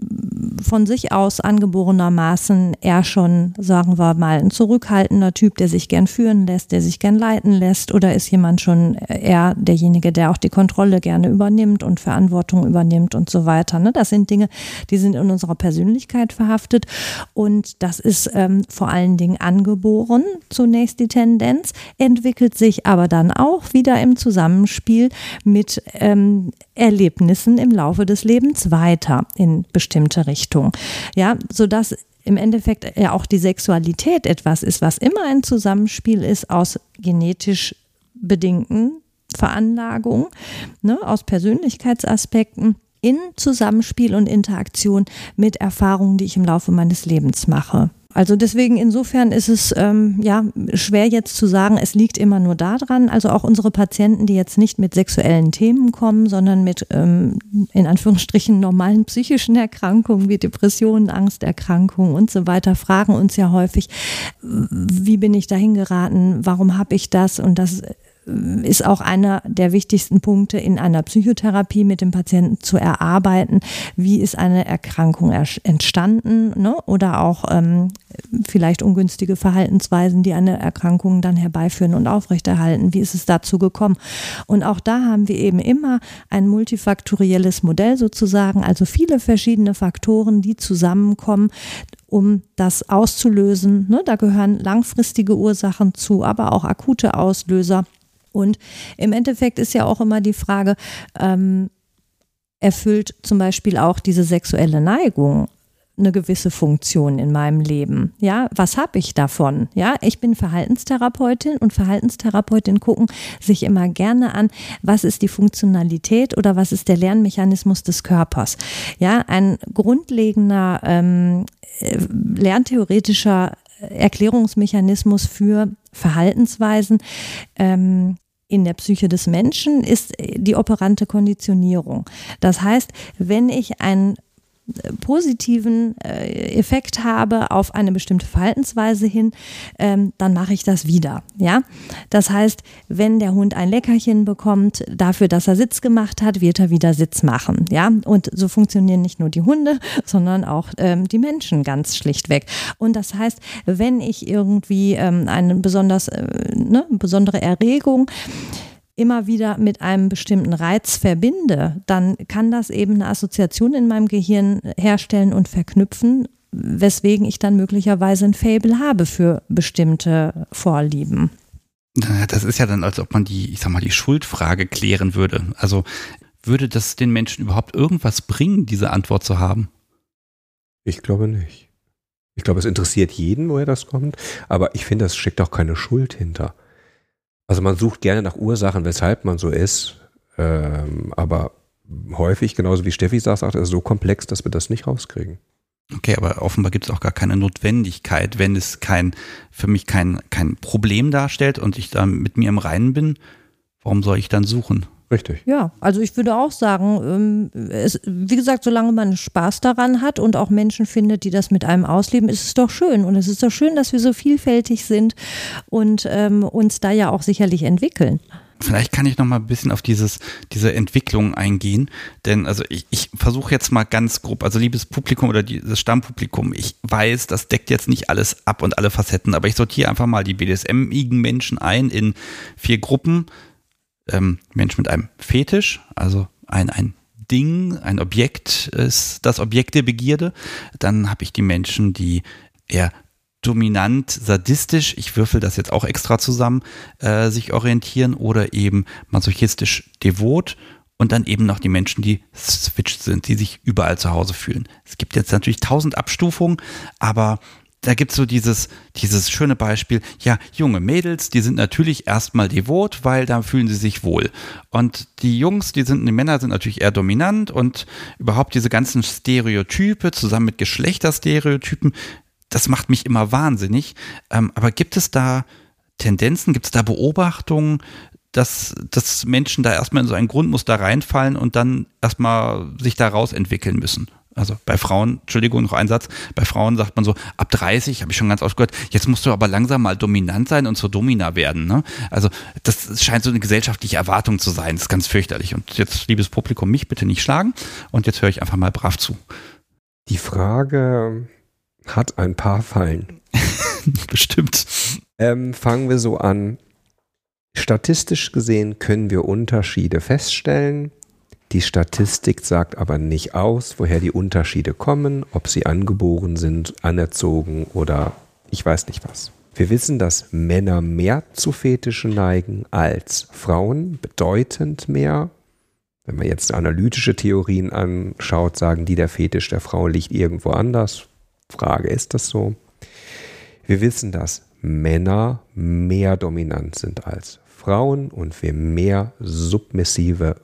von sich aus angeborenermaßen eher schon, sagen wir mal, ein zurückhaltender Typ, der sich gern führen lässt, der sich gern leiten lässt, oder ist jemand schon eher derjenige, der auch die Kontrolle gerne übernimmt und Verantwortung übernimmt und so weiter. Ne? Das sind Dinge, die sind in unserer Persönlichkeit verhaftet behaftet. Und das ist ähm, vor allen Dingen angeboren, zunächst die Tendenz, entwickelt sich aber dann auch wieder im Zusammenspiel mit ähm, Erlebnissen im Laufe des Lebens weiter in bestimmte Richtungen. Ja, sodass im Endeffekt ja auch die Sexualität etwas ist, was immer ein Zusammenspiel ist aus genetisch bedingten Veranlagungen, ne, aus Persönlichkeitsaspekten in Zusammenspiel und Interaktion mit Erfahrungen, die ich im Laufe meines Lebens mache. Also deswegen insofern ist es ähm, ja schwer jetzt zu sagen, es liegt immer nur daran. Also auch unsere Patienten, die jetzt nicht mit sexuellen Themen kommen, sondern mit ähm, in Anführungsstrichen normalen psychischen Erkrankungen wie Depressionen, Angsterkrankungen und so weiter, fragen uns ja häufig, wie bin ich dahin geraten, warum habe ich das? Und das ist auch einer der wichtigsten Punkte in einer Psychotherapie mit dem Patienten zu erarbeiten. Wie ist eine Erkrankung entstanden ne? oder auch ähm, vielleicht ungünstige Verhaltensweisen, die eine Erkrankung dann herbeiführen und aufrechterhalten. Wie ist es dazu gekommen? Und auch da haben wir eben immer ein multifaktorielles Modell sozusagen, also viele verschiedene Faktoren, die zusammenkommen um das auszulösen. Ne, da gehören langfristige Ursachen zu, aber auch akute Auslöser. Und im Endeffekt ist ja auch immer die Frage, ähm, erfüllt zum Beispiel auch diese sexuelle Neigung eine gewisse Funktion in meinem Leben. Ja, was habe ich davon? Ja, ich bin Verhaltenstherapeutin und Verhaltenstherapeutin gucken sich immer gerne an, was ist die Funktionalität oder was ist der Lernmechanismus des Körpers. Ja, ein grundlegender ähm, äh, lerntheoretischer Erklärungsmechanismus für Verhaltensweisen ähm, in der Psyche des Menschen ist die operante Konditionierung. Das heißt, wenn ich ein positiven äh, Effekt habe auf eine bestimmte Verhaltensweise hin, ähm, dann mache ich das wieder. Ja, das heißt, wenn der Hund ein Leckerchen bekommt dafür, dass er Sitz gemacht hat, wird er wieder Sitz machen. Ja, und so funktionieren nicht nur die Hunde, sondern auch ähm, die Menschen ganz schlichtweg. Und das heißt, wenn ich irgendwie ähm, eine besonders äh, ne, besondere Erregung immer wieder mit einem bestimmten Reiz verbinde, dann kann das eben eine Assoziation in meinem Gehirn herstellen und verknüpfen, weswegen ich dann möglicherweise ein Fable habe für bestimmte Vorlieben. Das ist ja dann, als ob man die, ich sag mal, die Schuldfrage klären würde. Also würde das den Menschen überhaupt irgendwas bringen, diese Antwort zu haben? Ich glaube nicht. Ich glaube, es interessiert jeden, woher das kommt, aber ich finde, es steckt auch keine Schuld hinter. Also man sucht gerne nach Ursachen, weshalb man so ist, ähm, aber häufig, genauso wie Steffi sagt, ist es so komplex, dass wir das nicht rauskriegen. Okay, aber offenbar gibt es auch gar keine Notwendigkeit, wenn es kein, für mich kein, kein Problem darstellt und ich da mit mir im Reinen bin, warum soll ich dann suchen? Richtig. Ja, also ich würde auch sagen, ähm, es, wie gesagt, solange man Spaß daran hat und auch Menschen findet, die das mit einem ausleben, ist es doch schön. Und es ist doch schön, dass wir so vielfältig sind und ähm, uns da ja auch sicherlich entwickeln. Vielleicht kann ich noch mal ein bisschen auf dieses, diese Entwicklung eingehen, denn also ich, ich versuche jetzt mal ganz grob, also liebes Publikum oder dieses Stammpublikum, ich weiß, das deckt jetzt nicht alles ab und alle Facetten, aber ich sortiere einfach mal die BDSM-igen Menschen ein in vier Gruppen ähm, Mensch mit einem Fetisch, also ein, ein Ding, ein Objekt ist das Objekt der Begierde. Dann habe ich die Menschen, die eher dominant, sadistisch, ich würfel das jetzt auch extra zusammen, äh, sich orientieren oder eben masochistisch devot und dann eben noch die Menschen, die switched sind, die sich überall zu Hause fühlen. Es gibt jetzt natürlich tausend Abstufungen, aber da gibt's so dieses, dieses schöne Beispiel, ja, junge Mädels, die sind natürlich erstmal devot, weil da fühlen sie sich wohl. Und die Jungs, die sind, die Männer sind natürlich eher dominant und überhaupt diese ganzen Stereotype zusammen mit Geschlechterstereotypen, das macht mich immer wahnsinnig. Ähm, aber gibt es da Tendenzen, gibt es da Beobachtungen, dass, dass Menschen da erstmal in so ein Grundmuster reinfallen und dann erstmal sich daraus entwickeln müssen? Also bei Frauen, Entschuldigung, noch ein Satz, bei Frauen sagt man so, ab 30, habe ich schon ganz oft gehört, jetzt musst du aber langsam mal dominant sein und zur Domina werden. Ne? Also das scheint so eine gesellschaftliche Erwartung zu sein. Das ist ganz fürchterlich. Und jetzt, liebes Publikum, mich bitte nicht schlagen. Und jetzt höre ich einfach mal brav zu. Die Frage hat ein paar Fallen. Bestimmt. Ähm, fangen wir so an. Statistisch gesehen können wir Unterschiede feststellen. Die Statistik sagt aber nicht aus, woher die Unterschiede kommen, ob sie angeboren sind, anerzogen oder ich weiß nicht was. Wir wissen, dass Männer mehr zu Fetischen neigen als Frauen, bedeutend mehr. Wenn man jetzt analytische Theorien anschaut, sagen die, der Fetisch der Frau liegt irgendwo anders. Frage, ist das so? Wir wissen, dass Männer mehr dominant sind als Frauen und wir mehr submissive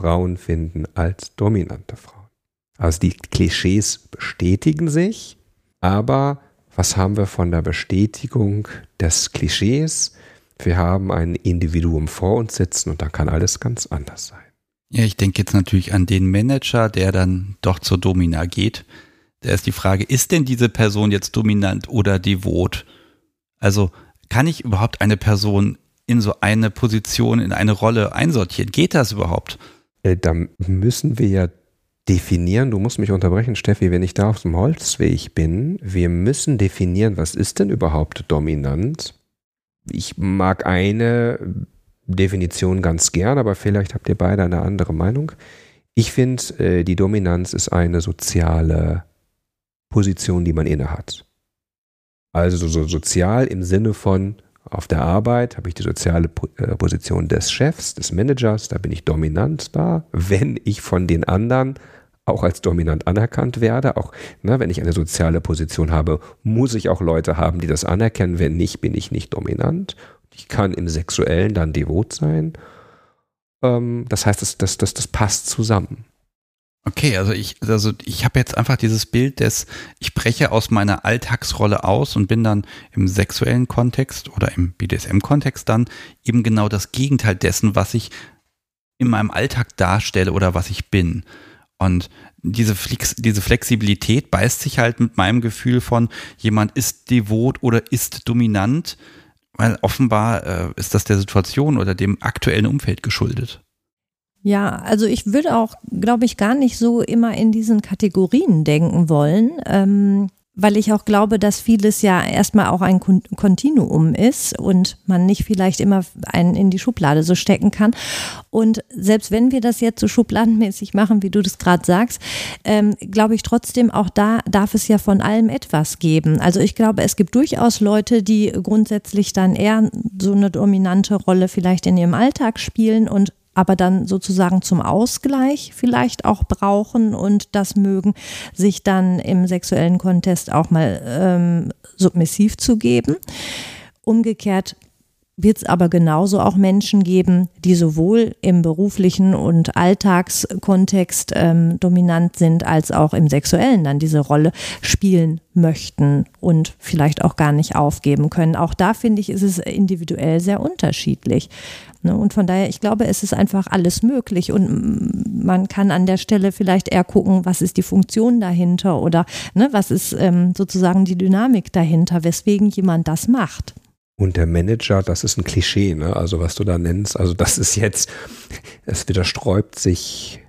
Frauen finden als dominante Frauen. Also die Klischees bestätigen sich, aber was haben wir von der Bestätigung des Klischees? Wir haben ein Individuum vor uns sitzen und da kann alles ganz anders sein. Ja, ich denke jetzt natürlich an den Manager, der dann doch zur Domina geht. Da ist die Frage, ist denn diese Person jetzt dominant oder devot? Also kann ich überhaupt eine Person in so eine Position, in eine Rolle einsortieren? Geht das überhaupt? Äh, da müssen wir ja definieren, du musst mich unterbrechen, Steffi, wenn ich da auf dem Holzweg bin, wir müssen definieren, was ist denn überhaupt dominant? Ich mag eine Definition ganz gern, aber vielleicht habt ihr beide eine andere Meinung. Ich finde, äh, die Dominanz ist eine soziale Position, die man innehat. Also so sozial im Sinne von, auf der Arbeit habe ich die soziale äh, Position des Chefs, des Managers, da bin ich dominant da. Wenn ich von den anderen auch als dominant anerkannt werde, auch ne, wenn ich eine soziale Position habe, muss ich auch Leute haben, die das anerkennen. Wenn nicht, bin ich nicht dominant. Ich kann im Sexuellen dann devot sein. Ähm, das heißt, das, das, das, das passt zusammen. Okay, also ich, also ich habe jetzt einfach dieses Bild des, ich breche aus meiner Alltagsrolle aus und bin dann im sexuellen Kontext oder im BDSM-Kontext dann eben genau das Gegenteil dessen, was ich in meinem Alltag darstelle oder was ich bin. Und diese, Flex, diese Flexibilität beißt sich halt mit meinem Gefühl von, jemand ist devot oder ist dominant, weil offenbar äh, ist das der Situation oder dem aktuellen Umfeld geschuldet. Ja, also ich würde auch, glaube ich, gar nicht so immer in diesen Kategorien denken wollen. Ähm weil ich auch glaube, dass vieles ja erstmal auch ein Kontinuum ist und man nicht vielleicht immer einen in die Schublade so stecken kann. Und selbst wenn wir das jetzt so schubladenmäßig machen, wie du das gerade sagst, ähm, glaube ich trotzdem, auch da darf es ja von allem etwas geben. Also ich glaube, es gibt durchaus Leute, die grundsätzlich dann eher so eine dominante Rolle vielleicht in ihrem Alltag spielen und aber dann sozusagen zum Ausgleich vielleicht auch brauchen und das mögen, sich dann im sexuellen Kontest auch mal ähm, submissiv zu geben. Umgekehrt wird es aber genauso auch Menschen geben, die sowohl im beruflichen und Alltagskontext ähm, dominant sind, als auch im sexuellen dann diese Rolle spielen möchten und vielleicht auch gar nicht aufgeben können. Auch da finde ich, ist es individuell sehr unterschiedlich. Ne? Und von daher, ich glaube, es ist einfach alles möglich und man kann an der Stelle vielleicht eher gucken, was ist die Funktion dahinter oder ne, was ist ähm, sozusagen die Dynamik dahinter, weswegen jemand das macht. Und der Manager, das ist ein Klischee, ne? Also was du da nennst, also das ist jetzt, es widersträubt sich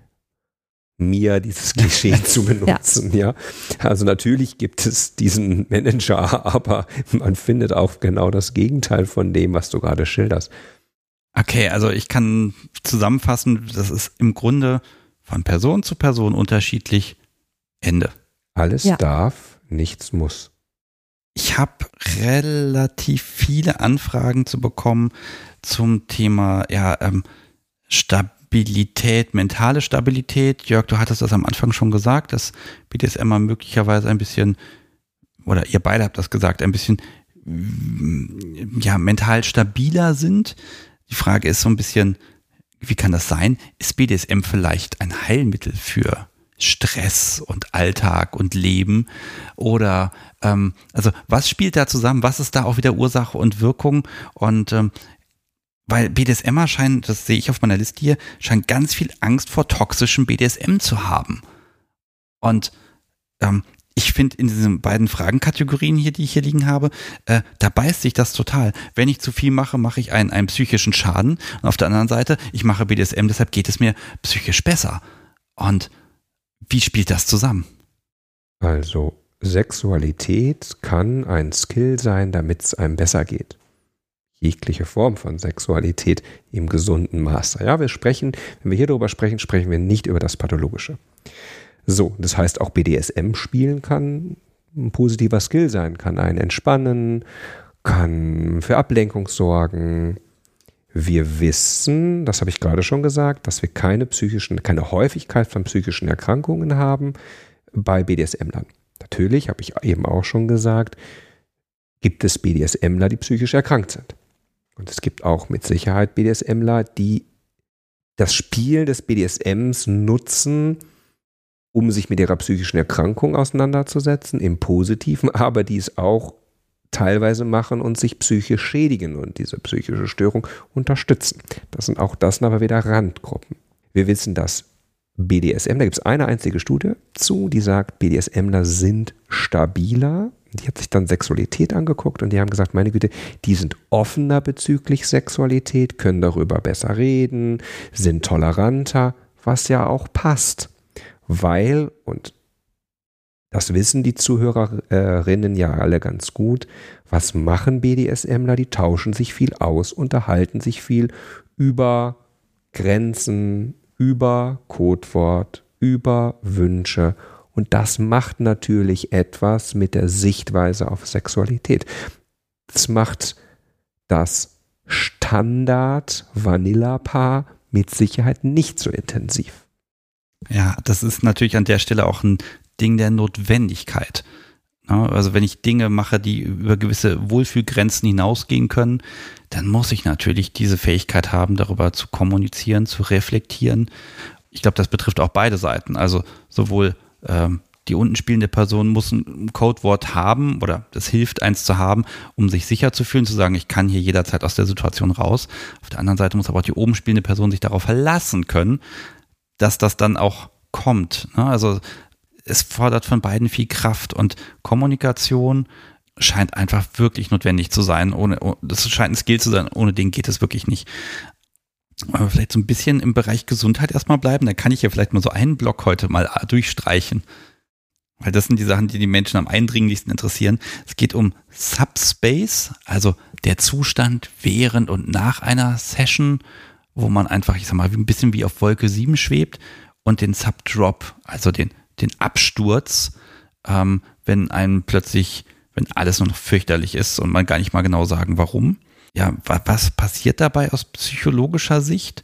mir dieses Klischee zu benutzen, ja. ja. Also natürlich gibt es diesen Manager, aber man findet auch genau das Gegenteil von dem, was du gerade schilderst. Okay, also ich kann zusammenfassen, das ist im Grunde von Person zu Person unterschiedlich. Ende. Alles ja. darf, nichts muss. Ich habe relativ viele Anfragen zu bekommen zum Thema ja, ähm, Stabilität, mentale Stabilität. Jörg, du hattest das am Anfang schon gesagt, dass BDSM möglicherweise ein bisschen, oder ihr beide habt das gesagt, ein bisschen ja, mental stabiler sind. Die Frage ist so ein bisschen, wie kann das sein? Ist BDSM vielleicht ein Heilmittel für Stress und Alltag und Leben? Oder ähm, also was spielt da zusammen? Was ist da auch wieder Ursache und Wirkung? Und ähm, weil BDSMer scheinen, das sehe ich auf meiner Liste hier, scheint ganz viel Angst vor toxischem BDSM zu haben. Und ähm, ich finde in diesen beiden Fragenkategorien hier, die ich hier liegen habe, äh, da beißt sich das total. Wenn ich zu viel mache, mache ich einen, einen psychischen Schaden. Und auf der anderen Seite, ich mache BDSM, deshalb geht es mir psychisch besser. Und wie spielt das zusammen? Also, Sexualität kann ein Skill sein, damit es einem besser geht. Jegliche Form von Sexualität im gesunden Maße. Ja, wir sprechen, wenn wir hier darüber sprechen, sprechen wir nicht über das Pathologische. So, das heißt auch BDSM spielen kann ein positiver Skill sein, kann einen entspannen, kann für Ablenkung sorgen. Wir wissen, das habe ich gerade schon gesagt, dass wir keine psychischen, keine Häufigkeit von psychischen Erkrankungen haben bei BDSM-Lern. Natürlich, habe ich eben auch schon gesagt, gibt es BDSMler, die psychisch erkrankt sind. Und es gibt auch mit Sicherheit BDSMler, die das Spiel des BDSMs nutzen, um sich mit ihrer psychischen Erkrankung auseinanderzusetzen, im Positiven, aber die es auch teilweise machen und sich psychisch schädigen und diese psychische Störung unterstützen. Das sind auch das sind aber wieder Randgruppen. Wir wissen, dass BDSM, da gibt es eine einzige Studie zu, die sagt, BDSMler sind stabiler. Die hat sich dann Sexualität angeguckt und die haben gesagt, meine Güte, die sind offener bezüglich Sexualität, können darüber besser reden, sind toleranter, was ja auch passt weil, und das wissen die Zuhörerinnen ja alle ganz gut, was machen BDSMler? Die tauschen sich viel aus, unterhalten sich viel über Grenzen, über Codewort, über Wünsche. Und das macht natürlich etwas mit der Sichtweise auf Sexualität. Das macht das Standard-Vanilla-Paar mit Sicherheit nicht so intensiv. Ja, das ist natürlich an der Stelle auch ein Ding der Notwendigkeit. Also wenn ich Dinge mache, die über gewisse Wohlfühlgrenzen hinausgehen können, dann muss ich natürlich diese Fähigkeit haben, darüber zu kommunizieren, zu reflektieren. Ich glaube, das betrifft auch beide Seiten. Also sowohl ähm, die unten spielende Person muss ein Codewort haben oder das hilft, eins zu haben, um sich sicher zu fühlen, zu sagen, ich kann hier jederzeit aus der Situation raus. Auf der anderen Seite muss aber auch die oben spielende Person sich darauf verlassen können, dass das dann auch kommt. Ne? Also es fordert von beiden viel Kraft und Kommunikation scheint einfach wirklich notwendig zu sein. Ohne, das scheint ein Skill zu sein, ohne den geht es wirklich nicht. Aber vielleicht so ein bisschen im Bereich Gesundheit erstmal bleiben, dann kann ich ja vielleicht mal so einen Block heute mal durchstreichen. Weil das sind die Sachen, die die Menschen am eindringlichsten interessieren. Es geht um Subspace, also der Zustand während und nach einer Session wo man einfach, ich sag mal, ein bisschen wie auf Wolke 7 schwebt und den Subdrop, also den, den Absturz, ähm, wenn einem plötzlich, wenn alles nur noch fürchterlich ist und man gar nicht mal genau sagen, warum. Ja, was passiert dabei aus psychologischer Sicht?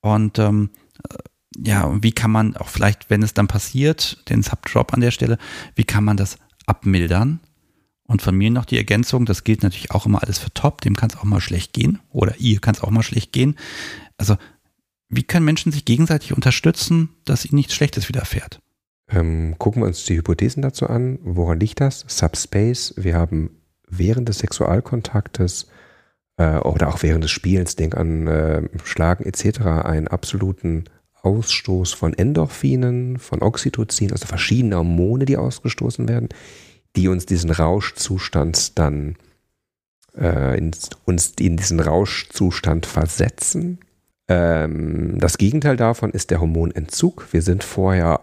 Und ähm, äh, ja, wie kann man auch vielleicht, wenn es dann passiert, den Subdrop an der Stelle, wie kann man das abmildern? Und von mir noch die Ergänzung, das gilt natürlich auch immer alles für Top, dem kann es auch mal schlecht gehen oder ihr kann es auch mal schlecht gehen. Also wie können Menschen sich gegenseitig unterstützen, dass ihnen nichts Schlechtes widerfährt? Ähm, gucken wir uns die Hypothesen dazu an. Woran liegt das? Subspace. Wir haben während des Sexualkontaktes äh, oder auch während des Spielens, denk an äh, Schlagen etc., einen absoluten Ausstoß von Endorphinen, von Oxytocin, also verschiedene Hormone, die ausgestoßen werden die uns diesen Rauschzustand dann äh, in, uns in diesen Rauschzustand versetzen. Ähm, das Gegenteil davon ist der Hormonentzug. Wir sind vorher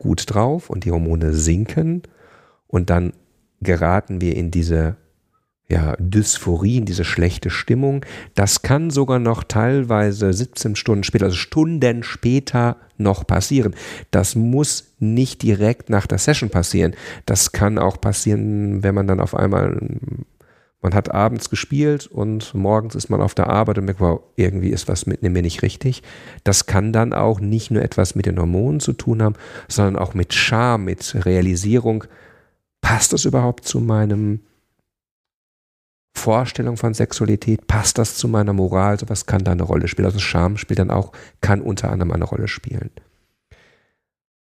gut drauf und die Hormone sinken und dann geraten wir in diese ja, Dysphorie, in diese schlechte Stimmung. Das kann sogar noch teilweise 17 Stunden später, also Stunden später noch passieren. Das muss nicht direkt nach der Session passieren. Das kann auch passieren, wenn man dann auf einmal, man hat abends gespielt und morgens ist man auf der Arbeit und merkt, wow, irgendwie ist was mit mir nicht richtig. Das kann dann auch nicht nur etwas mit den Hormonen zu tun haben, sondern auch mit Scham, mit Realisierung. Passt das überhaupt zu meinem Vorstellung von Sexualität, passt das zu meiner Moral, sowas kann da eine Rolle spielen. Also Scham spielt dann auch, kann unter anderem eine Rolle spielen.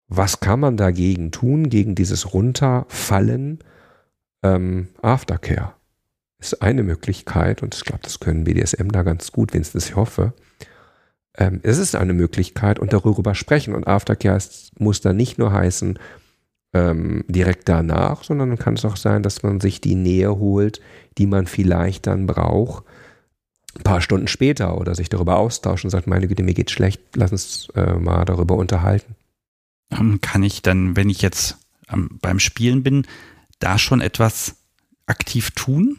Was kann man dagegen tun, gegen dieses Runterfallen? Ähm, Aftercare ist eine Möglichkeit und ich glaube, das können BDSM da ganz gut, wenigstens ich hoffe. Ähm, es ist eine Möglichkeit und darüber sprechen und Aftercare ist, muss da nicht nur heißen, ähm, direkt danach, sondern kann es auch sein, dass man sich die Nähe holt, die man vielleicht dann braucht, ein paar Stunden später oder sich darüber austauschen und sagt, meine Güte, mir geht's schlecht, lass uns äh, mal darüber unterhalten. Ähm, kann ich dann, wenn ich jetzt ähm, beim Spielen bin, da schon etwas aktiv tun?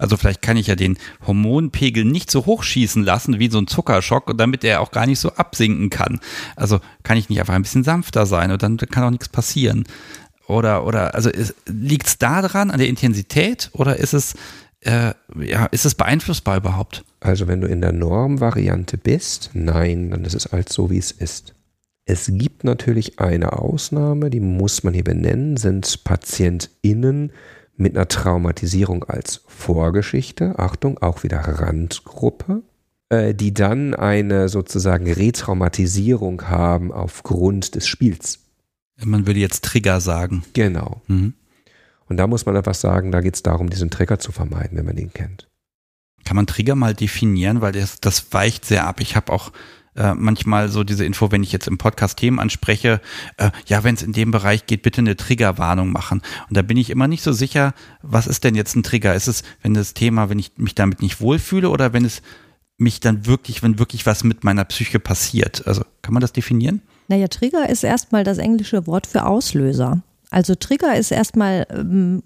Also vielleicht kann ich ja den Hormonpegel nicht so hochschießen lassen wie so ein Zuckerschock, damit er auch gar nicht so absinken kann. Also kann ich nicht einfach ein bisschen sanfter sein und dann kann auch nichts passieren. Oder, oder, also liegt es da dran, an der Intensität oder ist es, äh, ja, ist es beeinflussbar überhaupt? Also wenn du in der Normvariante bist, nein, dann ist es halt so, wie es ist. Es gibt natürlich eine Ausnahme, die muss man hier benennen, sind PatientInnen mit einer Traumatisierung als Vorgeschichte, Achtung, auch wieder Randgruppe, äh, die dann eine sozusagen Retraumatisierung haben aufgrund des Spiels. Man würde jetzt Trigger sagen. Genau. Mhm. Und da muss man einfach sagen, da geht es darum, diesen Trigger zu vermeiden, wenn man ihn kennt. Kann man Trigger mal definieren, weil das, das weicht sehr ab. Ich habe auch äh, manchmal so diese Info, wenn ich jetzt im Podcast Themen anspreche, äh, ja, wenn es in dem Bereich geht, bitte eine Triggerwarnung machen. Und da bin ich immer nicht so sicher, was ist denn jetzt ein Trigger? Ist es, wenn das Thema, wenn ich mich damit nicht wohlfühle oder wenn es mich dann wirklich, wenn wirklich was mit meiner Psyche passiert? Also kann man das definieren? Naja, Trigger ist erstmal das englische Wort für Auslöser. Also Trigger ist erstmal ähm,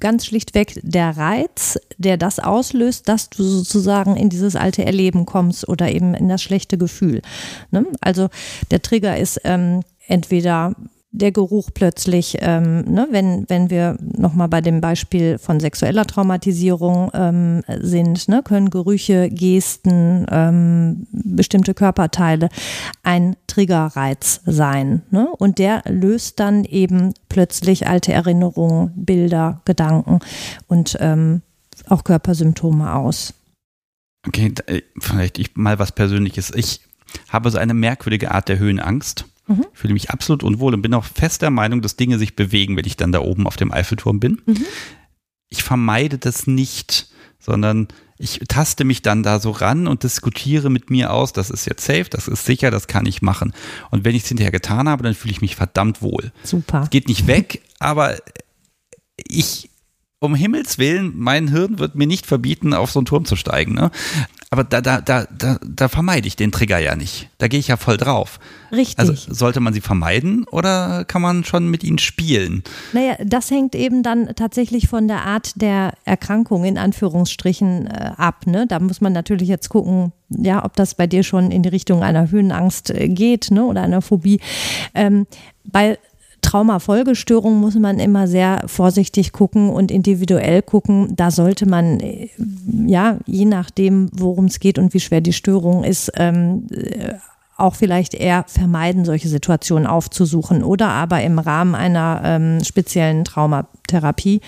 ganz schlichtweg der Reiz, der das auslöst, dass du sozusagen in dieses alte Erleben kommst oder eben in das schlechte Gefühl. Ne? Also der Trigger ist ähm, entweder der Geruch plötzlich, ähm, ne, wenn, wenn wir nochmal bei dem Beispiel von sexueller Traumatisierung ähm, sind, ne, können Gerüche, Gesten, ähm, bestimmte Körperteile ein Triggerreiz sein. Ne? Und der löst dann eben plötzlich alte Erinnerungen, Bilder, Gedanken und ähm, auch Körpersymptome aus. Okay, äh, vielleicht ich mal was Persönliches. Ich habe so eine merkwürdige Art der Höhenangst. Mhm. Fühle mich absolut unwohl und bin auch fest der Meinung, dass Dinge sich bewegen, wenn ich dann da oben auf dem Eiffelturm bin. Mhm. Ich vermeide das nicht, sondern ich taste mich dann da so ran und diskutiere mit mir aus, das ist jetzt safe, das ist sicher, das kann ich machen. Und wenn ich es hinterher getan habe, dann fühle ich mich verdammt wohl. Super. Es geht nicht weg, aber ich, um Himmels Willen, mein Hirn wird mir nicht verbieten, auf so einen Turm zu steigen. Ne? Aber da, da, da, da, da vermeide ich den Trigger ja nicht. Da gehe ich ja voll drauf. Richtig. Also sollte man sie vermeiden oder kann man schon mit ihnen spielen? Naja, das hängt eben dann tatsächlich von der Art der Erkrankung in Anführungsstrichen äh, ab. Ne? Da muss man natürlich jetzt gucken, ja, ob das bei dir schon in die Richtung einer Höhenangst äh, geht ne? oder einer Phobie. Ähm, bei Traumafolgestörung muss man immer sehr vorsichtig gucken und individuell gucken. Da sollte man, äh, ja, je nachdem, worum es geht und wie schwer die Störung ist, ähm, äh, auch vielleicht eher vermeiden, solche Situationen aufzusuchen oder aber im Rahmen einer ähm, speziellen Traumatherapie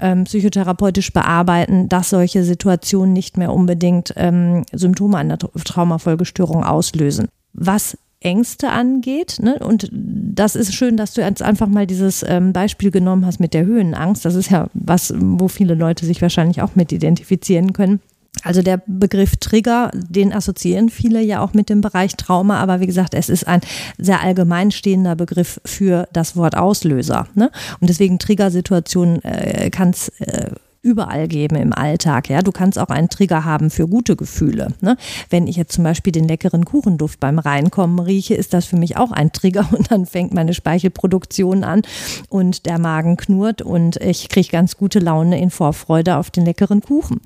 ähm, psychotherapeutisch bearbeiten, dass solche Situationen nicht mehr unbedingt ähm, Symptome einer Traumafolgestörung auslösen. Was Ängste angeht. Ne? Und das ist schön, dass du jetzt einfach mal dieses ähm, Beispiel genommen hast mit der Höhenangst. Das ist ja was, wo viele Leute sich wahrscheinlich auch mit identifizieren können. Also der Begriff Trigger, den assoziieren viele ja auch mit dem Bereich Trauma, aber wie gesagt, es ist ein sehr allgemein stehender Begriff für das Wort Auslöser. Ne? Und deswegen Triggersituationen äh, kann es äh, überall geben im Alltag. Ja, du kannst auch einen Trigger haben für gute Gefühle. Ne? Wenn ich jetzt zum Beispiel den leckeren Kuchenduft beim Reinkommen rieche, ist das für mich auch ein Trigger und dann fängt meine Speichelproduktion an und der Magen knurrt und ich kriege ganz gute Laune in Vorfreude auf den leckeren Kuchen.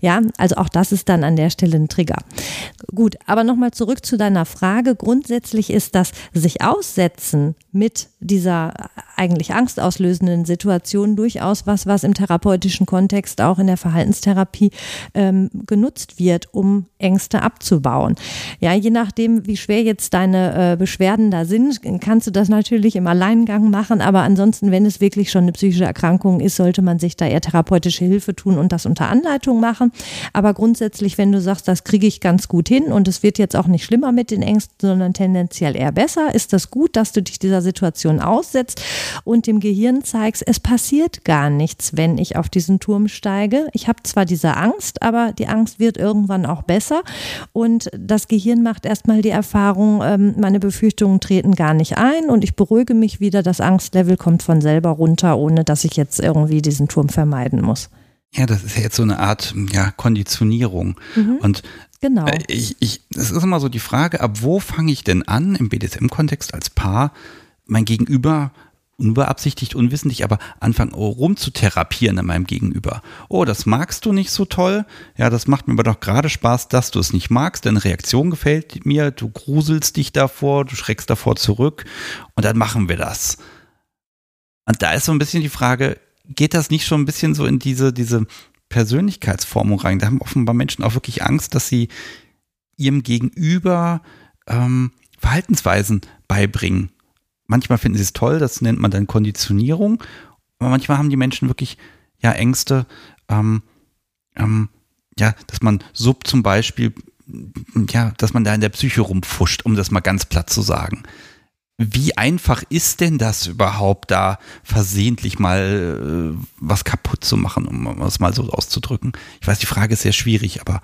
Ja, also auch das ist dann an der Stelle ein Trigger. Gut, aber nochmal zurück zu deiner Frage. Grundsätzlich ist das sich aussetzen mit dieser eigentlich angstauslösenden Situation durchaus was, was im therapeutischen Kontext auch in der Verhaltenstherapie ähm, genutzt wird, um Ängste abzubauen. Ja, je nachdem, wie schwer jetzt deine äh, Beschwerden da sind, kannst du das natürlich im Alleingang machen, aber ansonsten, wenn es wirklich schon eine psychische Erkrankung ist, sollte man sich da eher therapeutische Hilfe tun und das unter Anleitung machen. Aber grundsätzlich, wenn du sagst, das kriege ich ganz gut hin und es wird jetzt auch nicht schlimmer mit den Ängsten, sondern tendenziell eher besser, ist das gut, dass du dich dieser Situation aussetzt und dem Gehirn zeigst, es passiert gar nichts, wenn ich auf diesen Turm steige. Ich habe zwar diese Angst, aber die Angst wird irgendwann auch besser und das Gehirn macht erstmal die Erfahrung, ähm, meine Befürchtungen treten gar nicht ein und ich beruhige mich wieder, das Angstlevel kommt von selber runter, ohne dass ich jetzt irgendwie diesen Turm vermeiden muss. Ja, das ist ja jetzt so eine Art ja, Konditionierung. Mhm. Und genau. Äh, ich, ich, es ist immer so die Frage, ab wo fange ich denn an, im BDSM-Kontext als Paar, mein Gegenüber unbeabsichtigt, unwissentlich, aber anfangen oh, rumzutherapieren an meinem Gegenüber. Oh, das magst du nicht so toll. Ja, das macht mir aber doch gerade Spaß, dass du es nicht magst. Deine Reaktion gefällt mir. Du gruselst dich davor, du schreckst davor zurück. Und dann machen wir das. Und da ist so ein bisschen die Frage, geht das nicht schon ein bisschen so in diese, diese Persönlichkeitsformung rein? Da haben offenbar Menschen auch wirklich Angst, dass sie ihrem Gegenüber ähm, Verhaltensweisen beibringen. Manchmal finden sie es toll, das nennt man dann Konditionierung, aber manchmal haben die Menschen wirklich ja Ängste, ähm, ähm, ja, dass man Sub zum Beispiel, ja, dass man da in der Psyche rumfuscht, um das mal ganz platt zu sagen. Wie einfach ist denn das überhaupt, da versehentlich mal äh, was kaputt zu machen, um es mal so auszudrücken? Ich weiß, die Frage ist sehr schwierig, aber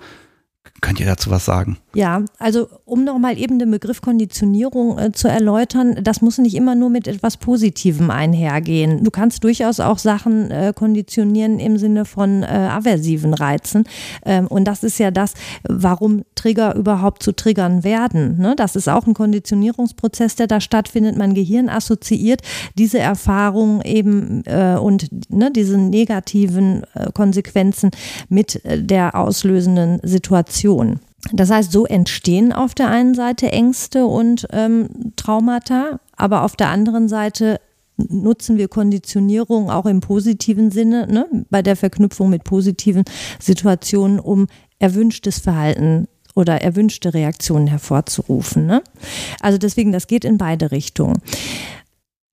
Könnt ihr dazu was sagen? Ja, also um nochmal eben den Begriff Konditionierung äh, zu erläutern, das muss nicht immer nur mit etwas Positivem einhergehen. Du kannst durchaus auch Sachen äh, konditionieren im Sinne von äh, aversiven Reizen. Ähm, und das ist ja das, warum Trigger überhaupt zu Triggern werden. Ne? Das ist auch ein Konditionierungsprozess, der da stattfindet. Mein Gehirn assoziiert diese Erfahrung eben äh, und ne, diese negativen äh, Konsequenzen mit äh, der auslösenden Situation. Situation. Das heißt, so entstehen auf der einen Seite Ängste und ähm, Traumata, aber auf der anderen Seite nutzen wir Konditionierung auch im positiven Sinne, ne, bei der Verknüpfung mit positiven Situationen, um erwünschtes Verhalten oder erwünschte Reaktionen hervorzurufen. Ne? Also deswegen, das geht in beide Richtungen.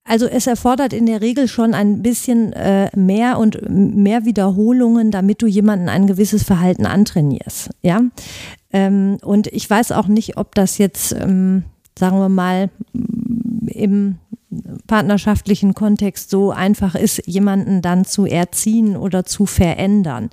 Also es erfordert in der Regel schon ein bisschen äh, mehr und mehr Wiederholungen, damit du jemanden ein gewisses Verhalten antrainierst. Ja, ähm, und ich weiß auch nicht, ob das jetzt, ähm, sagen wir mal, im partnerschaftlichen Kontext so einfach ist, jemanden dann zu erziehen oder zu verändern.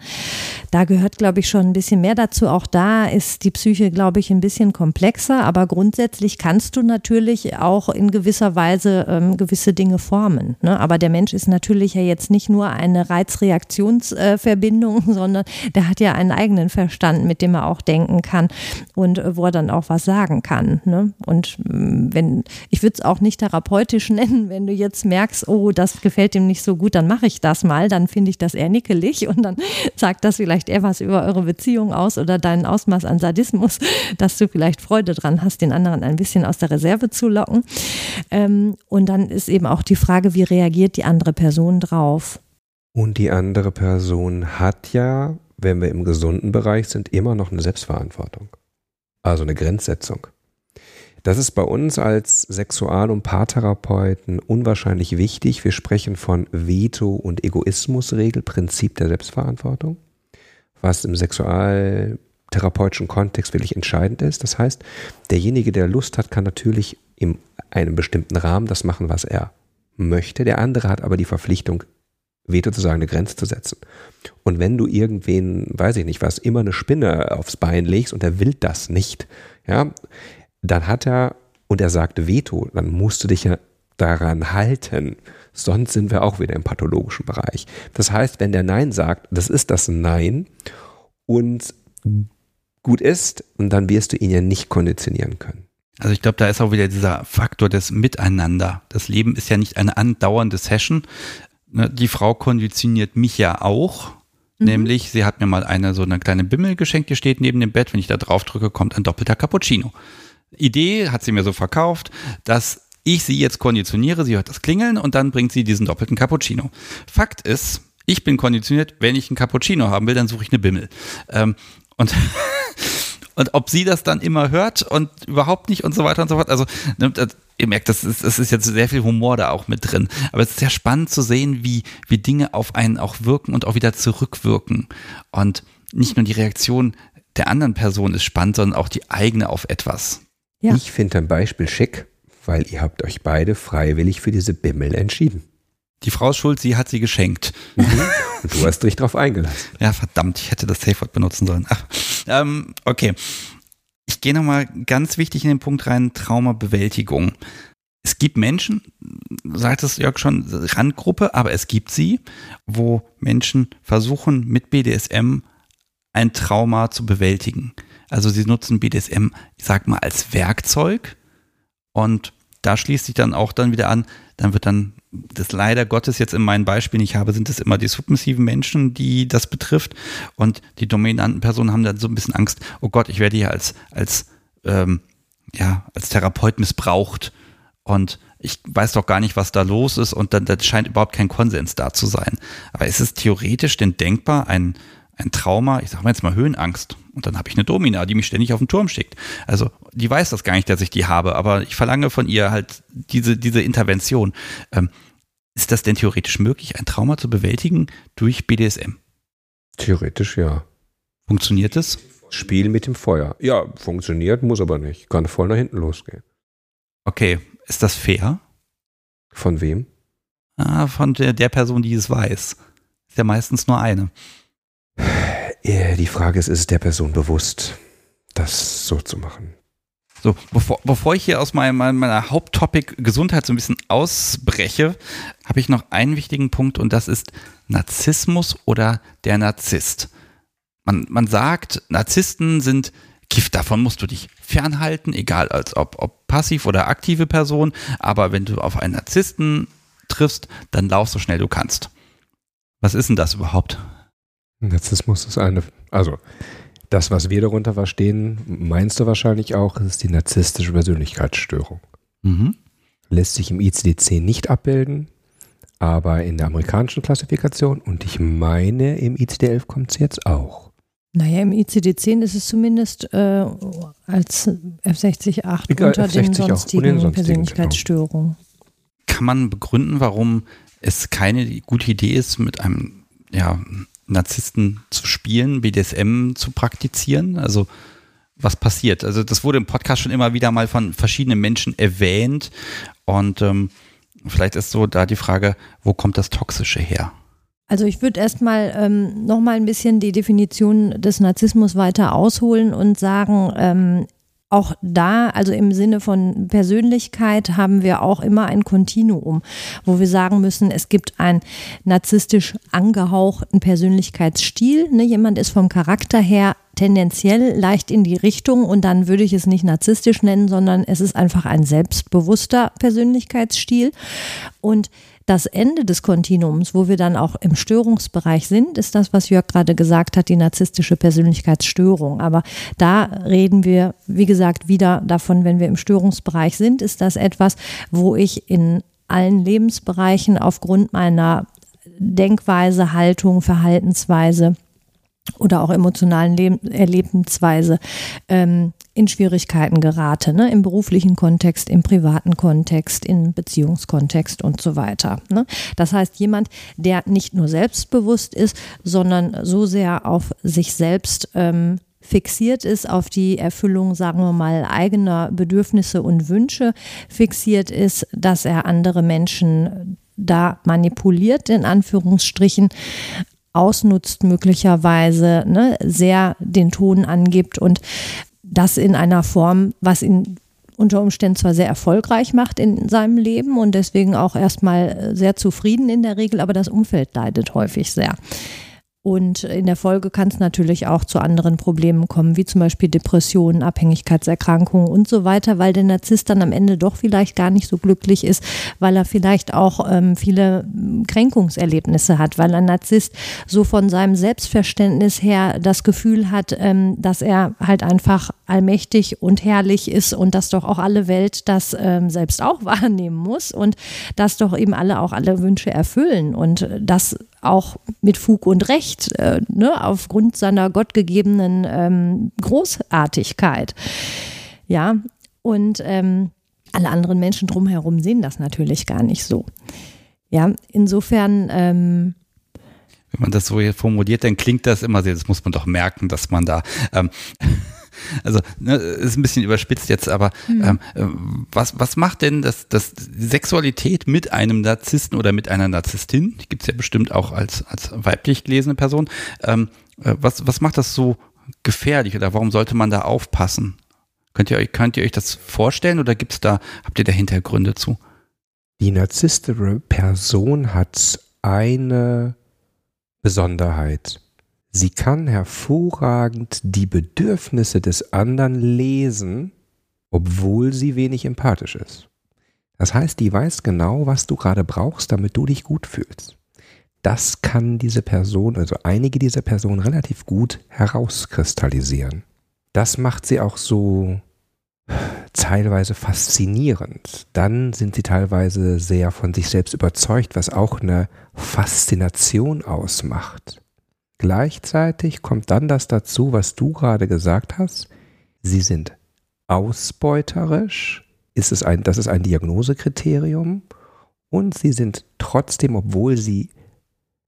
Da gehört, glaube ich, schon ein bisschen mehr dazu. Auch da ist die Psyche, glaube ich, ein bisschen komplexer, aber grundsätzlich kannst du natürlich auch in gewisser Weise ähm, gewisse Dinge formen. Ne? Aber der Mensch ist natürlich ja jetzt nicht nur eine Reizreaktionsverbindung, äh, sondern der hat ja einen eigenen Verstand, mit dem er auch denken kann und äh, wo er dann auch was sagen kann. Ne? Und äh, wenn, ich würde es auch nicht therapeutisch nennen, wenn du jetzt merkst, oh, das gefällt ihm nicht so gut, dann mache ich das mal, dann finde ich das eher nickelig und dann sagt das vielleicht eher was über eure Beziehung aus oder deinen Ausmaß an Sadismus, dass du vielleicht Freude dran hast, den anderen ein bisschen aus der Reserve zu locken. Ähm, und dann ist eben auch die Frage, wie reagiert die andere Person drauf? Und die andere Person hat ja, wenn wir im gesunden Bereich sind, immer noch eine Selbstverantwortung. Also eine Grenzsetzung. Das ist bei uns als Sexual- und Paartherapeuten unwahrscheinlich wichtig. Wir sprechen von Veto- und Egoismusregel, Prinzip der Selbstverantwortung, was im sexualtherapeutischen Kontext wirklich entscheidend ist. Das heißt, derjenige, der Lust hat, kann natürlich in einem bestimmten Rahmen das machen, was er möchte. Der andere hat aber die Verpflichtung, Veto zu sagen, eine Grenze zu setzen. Und wenn du irgendwen, weiß ich nicht was, immer eine Spinne aufs Bein legst und er will das nicht, ja, dann hat er, und er sagte Veto, dann musst du dich ja daran halten. Sonst sind wir auch wieder im pathologischen Bereich. Das heißt, wenn der Nein sagt, das ist das Nein und gut ist, und dann wirst du ihn ja nicht konditionieren können. Also ich glaube, da ist auch wieder dieser Faktor des Miteinander. Das Leben ist ja nicht eine andauernde Session. Ne, die Frau konditioniert mich ja auch. Mhm. Nämlich, sie hat mir mal eine so eine kleine Bimmel geschenkt, die steht neben dem Bett. Wenn ich da drauf drücke, kommt ein doppelter Cappuccino. Idee hat sie mir so verkauft, dass ich sie jetzt konditioniere, sie hört das Klingeln und dann bringt sie diesen doppelten Cappuccino. Fakt ist, ich bin konditioniert, wenn ich einen Cappuccino haben will, dann suche ich eine Bimmel. Ähm, und und ob sie das dann immer hört und überhaupt nicht und so weiter und so fort. Also ne, ihr merkt, das ist, das ist jetzt sehr viel Humor da auch mit drin. Aber es ist sehr spannend zu sehen, wie, wie Dinge auf einen auch wirken und auch wieder zurückwirken. Und nicht nur die Reaktion der anderen Person ist spannend, sondern auch die eigene auf etwas. Ja. Ich finde ein Beispiel schick, weil ihr habt euch beide freiwillig für diese Bimmel entschieden. Die Frau ist schuld, sie hat sie geschenkt. Mhm. Und du hast dich drauf eingelassen. Ja, verdammt, ich hätte das Safe Word benutzen sollen. Ach, ähm, okay. Ich gehe nochmal ganz wichtig in den Punkt rein, Traumabewältigung. Es gibt Menschen, sagt es Jörg schon, Randgruppe, aber es gibt sie, wo Menschen versuchen, mit BDSM ein Trauma zu bewältigen. Also sie nutzen BDSM, ich sag mal, als Werkzeug und da schließt sich dann auch dann wieder an, dann wird dann das leider Gottes jetzt in meinen Beispielen ich habe, sind es immer die submissiven Menschen, die das betrifft. Und die dominanten Personen haben dann so ein bisschen Angst, oh Gott, ich werde hier als, als, ähm, ja, als Therapeut missbraucht. Und ich weiß doch gar nicht, was da los ist. Und dann, dann scheint überhaupt kein Konsens da zu sein. Aber ist es theoretisch denn denkbar, ein, ein Trauma, ich sage mal jetzt mal Höhenangst. Und dann habe ich eine Domina, die mich ständig auf den Turm schickt. Also die weiß das gar nicht, dass ich die habe, aber ich verlange von ihr halt diese, diese Intervention. Ähm, ist das denn theoretisch möglich, ein Trauma zu bewältigen durch BDSM? Theoretisch ja. Funktioniert es? Spiel mit dem Feuer. Ja, funktioniert, muss aber nicht. Kann voll nach hinten losgehen. Okay, ist das fair? Von wem? Ah, von der, der Person, die es weiß. Ist ja meistens nur eine. Äh, die Frage ist, ist es der Person bewusst, das so zu machen? So, bevor, bevor ich hier aus meinem, meiner Haupttopic Gesundheit so ein bisschen ausbreche, habe ich noch einen wichtigen Punkt und das ist Narzissmus oder der Narzisst. Man, man sagt, Narzissten sind Gift, davon musst du dich fernhalten, egal als ob, ob passiv oder aktive Person, aber wenn du auf einen Narzissten triffst, dann lauf so schnell du kannst. Was ist denn das überhaupt? Narzissmus ist eine, also das, was wir darunter verstehen, meinst du wahrscheinlich auch, ist die narzisstische Persönlichkeitsstörung. Mhm. Lässt sich im ICD-10 nicht abbilden, aber in der amerikanischen Klassifikation und ich meine, im ICD-11 kommt es jetzt auch. Naja, im ICD-10 ist es zumindest äh, als F60-8 unter, F60 den sonstigen, den sonstigen Persönlichkeitsstörungen. Genau. Kann man begründen, warum es keine gute Idee ist, mit einem ja, Narzissten zu spielen, BDSM zu praktizieren? Also was passiert? Also das wurde im Podcast schon immer wieder mal von verschiedenen Menschen erwähnt und ähm, vielleicht ist so da die Frage, wo kommt das Toxische her? Also ich würde erstmal ähm, nochmal ein bisschen die Definition des Narzissmus weiter ausholen und sagen, ähm, auch da, also im Sinne von Persönlichkeit, haben wir auch immer ein Kontinuum, wo wir sagen müssen, es gibt einen narzisstisch angehauchten Persönlichkeitsstil. Ne? Jemand ist vom Charakter her tendenziell leicht in die Richtung und dann würde ich es nicht narzisstisch nennen, sondern es ist einfach ein selbstbewusster Persönlichkeitsstil. Und das Ende des Kontinuums, wo wir dann auch im Störungsbereich sind, ist das, was Jörg gerade gesagt hat, die narzisstische Persönlichkeitsstörung. Aber da reden wir, wie gesagt, wieder davon, wenn wir im Störungsbereich sind, ist das etwas, wo ich in allen Lebensbereichen aufgrund meiner Denkweise, Haltung, Verhaltensweise oder auch emotionalen Leb Erlebensweise ähm, in Schwierigkeiten gerate, ne? im beruflichen Kontext, im privaten Kontext, im Beziehungskontext und so weiter. Ne? Das heißt, jemand, der nicht nur selbstbewusst ist, sondern so sehr auf sich selbst ähm, fixiert ist, auf die Erfüllung, sagen wir mal, eigener Bedürfnisse und Wünsche fixiert ist, dass er andere Menschen da manipuliert, in Anführungsstrichen, ausnutzt möglicherweise, ne, sehr den Ton angibt und das in einer Form, was ihn unter Umständen zwar sehr erfolgreich macht in seinem Leben und deswegen auch erstmal sehr zufrieden in der Regel, aber das Umfeld leidet häufig sehr. Und in der Folge kann es natürlich auch zu anderen Problemen kommen, wie zum Beispiel Depressionen, Abhängigkeitserkrankungen und so weiter, weil der Narzisst dann am Ende doch vielleicht gar nicht so glücklich ist, weil er vielleicht auch ähm, viele Kränkungserlebnisse hat, weil ein Narzisst so von seinem Selbstverständnis her das Gefühl hat, ähm, dass er halt einfach allmächtig und herrlich ist und dass doch auch alle Welt das ähm, selbst auch wahrnehmen muss und dass doch eben alle auch alle Wünsche erfüllen. Und das auch mit Fug und Recht, äh, ne, aufgrund seiner gottgegebenen ähm, Großartigkeit. Ja, und ähm, alle anderen Menschen drumherum sehen das natürlich gar nicht so. Ja, insofern. Ähm, Wenn man das so hier formuliert, dann klingt das immer sehr, das muss man doch merken, dass man da. Ähm, Also ne, ist ein bisschen überspitzt jetzt, aber mhm. ähm, äh, was, was macht denn das, das Sexualität mit einem Narzissten oder mit einer Narzisstin? Die gibt es ja bestimmt auch als, als weiblich gelesene Person. Ähm, äh, was, was macht das so gefährlich oder warum sollte man da aufpassen? Könnt ihr euch, könnt ihr euch das vorstellen oder gibt's da, habt ihr da Hintergründe zu? Die narzisstische Person hat eine Besonderheit. Sie kann hervorragend die Bedürfnisse des anderen lesen, obwohl sie wenig empathisch ist. Das heißt, die weiß genau, was du gerade brauchst, damit du dich gut fühlst. Das kann diese Person, also einige dieser Personen relativ gut herauskristallisieren. Das macht sie auch so teilweise faszinierend. Dann sind sie teilweise sehr von sich selbst überzeugt, was auch eine Faszination ausmacht. Gleichzeitig kommt dann das dazu, was du gerade gesagt hast. Sie sind ausbeuterisch. Ist es ein, das ist ein Diagnosekriterium. Und sie sind trotzdem, obwohl sie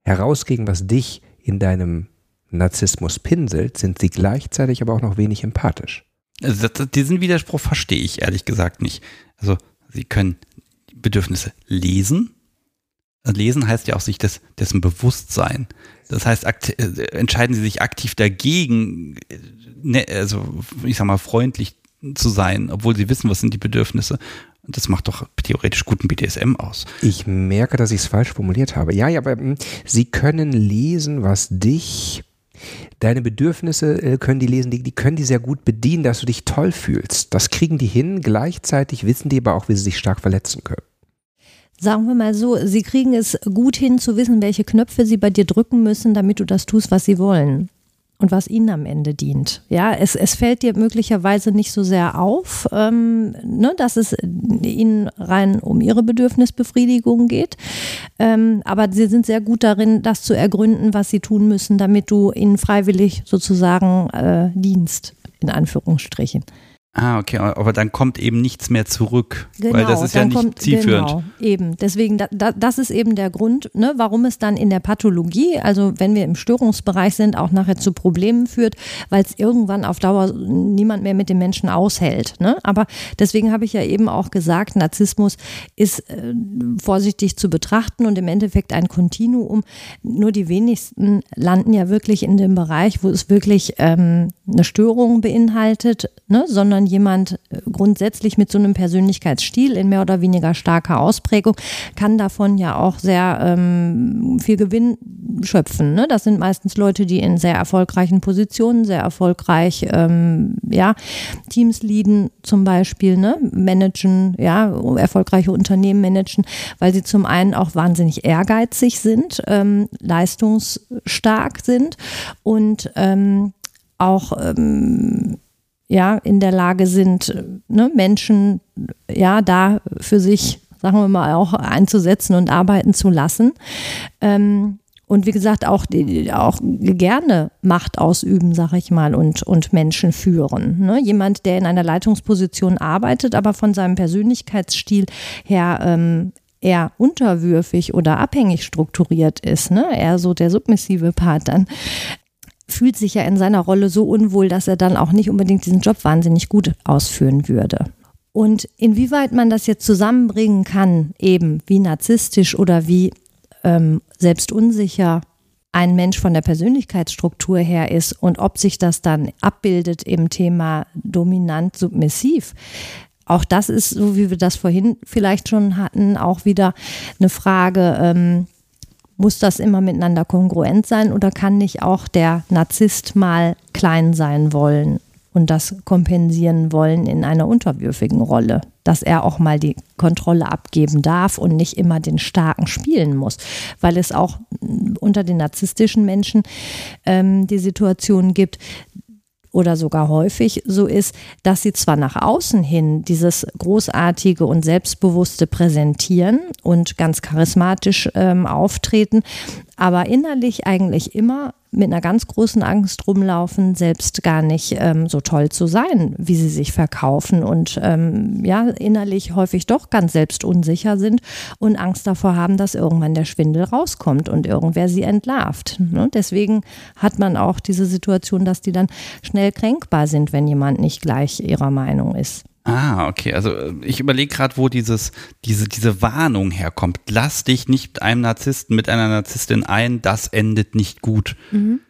herausgehen, was dich in deinem Narzissmus pinselt, sind sie gleichzeitig aber auch noch wenig empathisch. Also das, diesen Widerspruch verstehe ich ehrlich gesagt nicht. Also sie können Bedürfnisse lesen. Lesen heißt ja auch sich des, dessen bewusst sein. Das heißt, äh, entscheiden sie sich aktiv dagegen, ne, also ich sag mal, freundlich zu sein, obwohl sie wissen, was sind die Bedürfnisse. Das macht doch theoretisch guten BDSM aus. Ich merke, dass ich es falsch formuliert habe. Ja, ja, aber hm, sie können lesen, was dich Deine Bedürfnisse äh, können die lesen, die, die können die sehr gut bedienen, dass du dich toll fühlst. Das kriegen die hin. Gleichzeitig wissen die aber auch, wie sie sich stark verletzen können. Sagen wir mal so, sie kriegen es gut hin zu wissen, welche Knöpfe sie bei dir drücken müssen, damit du das tust, was sie wollen und was ihnen am Ende dient. Ja, es, es fällt dir möglicherweise nicht so sehr auf, ähm, ne, dass es ihnen rein um ihre Bedürfnisbefriedigung geht. Ähm, aber sie sind sehr gut darin, das zu ergründen, was sie tun müssen, damit du ihnen freiwillig sozusagen äh, dienst, in Anführungsstrichen. Ah, okay, aber dann kommt eben nichts mehr zurück, genau, weil das ist ja nicht kommt, zielführend. Genau, eben. Deswegen, da, da, das ist eben der Grund, ne, warum es dann in der Pathologie, also wenn wir im Störungsbereich sind, auch nachher zu Problemen führt, weil es irgendwann auf Dauer niemand mehr mit dem Menschen aushält. Ne? Aber deswegen habe ich ja eben auch gesagt, Narzissmus ist äh, vorsichtig zu betrachten und im Endeffekt ein Kontinuum. Nur die wenigsten landen ja wirklich in dem Bereich, wo es wirklich ähm, eine Störung beinhaltet, ne, sondern jemand äh, grundsätzlich mit so einem Persönlichkeitsstil in mehr oder weniger starker Ausprägung kann davon ja auch sehr ähm, viel Gewinn schöpfen. Ne? Das sind meistens Leute, die in sehr erfolgreichen Positionen, sehr erfolgreich ähm, ja, Teams leaden zum Beispiel, ne? managen, ja, erfolgreiche Unternehmen managen, weil sie zum einen auch wahnsinnig ehrgeizig sind, ähm, leistungsstark sind und ähm, auch ähm, ja in der Lage sind, ne, Menschen ja da für sich, sagen wir mal, auch einzusetzen und arbeiten zu lassen. Ähm, und wie gesagt, auch, auch gerne Macht ausüben, sag ich mal, und, und Menschen führen. Ne? Jemand, der in einer Leitungsposition arbeitet, aber von seinem Persönlichkeitsstil her ähm, eher unterwürfig oder abhängig strukturiert ist, ne? eher so der submissive Part dann, fühlt sich ja in seiner Rolle so unwohl, dass er dann auch nicht unbedingt diesen Job wahnsinnig gut ausführen würde. Und inwieweit man das jetzt zusammenbringen kann, eben wie narzisstisch oder wie ähm, selbst unsicher ein Mensch von der Persönlichkeitsstruktur her ist und ob sich das dann abbildet im Thema dominant-submissiv, auch das ist, so wie wir das vorhin vielleicht schon hatten, auch wieder eine Frage, ähm, muss das immer miteinander kongruent sein oder kann nicht auch der Narzisst mal klein sein wollen und das kompensieren wollen in einer unterwürfigen Rolle? Dass er auch mal die Kontrolle abgeben darf und nicht immer den Starken spielen muss. Weil es auch unter den narzisstischen Menschen ähm, die Situation gibt, oder sogar häufig so ist, dass sie zwar nach außen hin dieses großartige und selbstbewusste präsentieren und ganz charismatisch ähm, auftreten, aber innerlich eigentlich immer mit einer ganz großen Angst rumlaufen, selbst gar nicht ähm, so toll zu sein, wie sie sich verkaufen und ähm, ja, innerlich häufig doch ganz selbstunsicher sind und Angst davor haben, dass irgendwann der Schwindel rauskommt und irgendwer sie entlarvt. Ne? Deswegen hat man auch diese Situation, dass die dann schnell kränkbar sind, wenn jemand nicht gleich ihrer Meinung ist. Ah, okay. Also äh, ich überlege gerade, wo dieses, diese, diese Warnung herkommt. Lass dich nicht mit einem Narzissten, mit einer Narzisstin ein, das endet nicht gut. Mhm.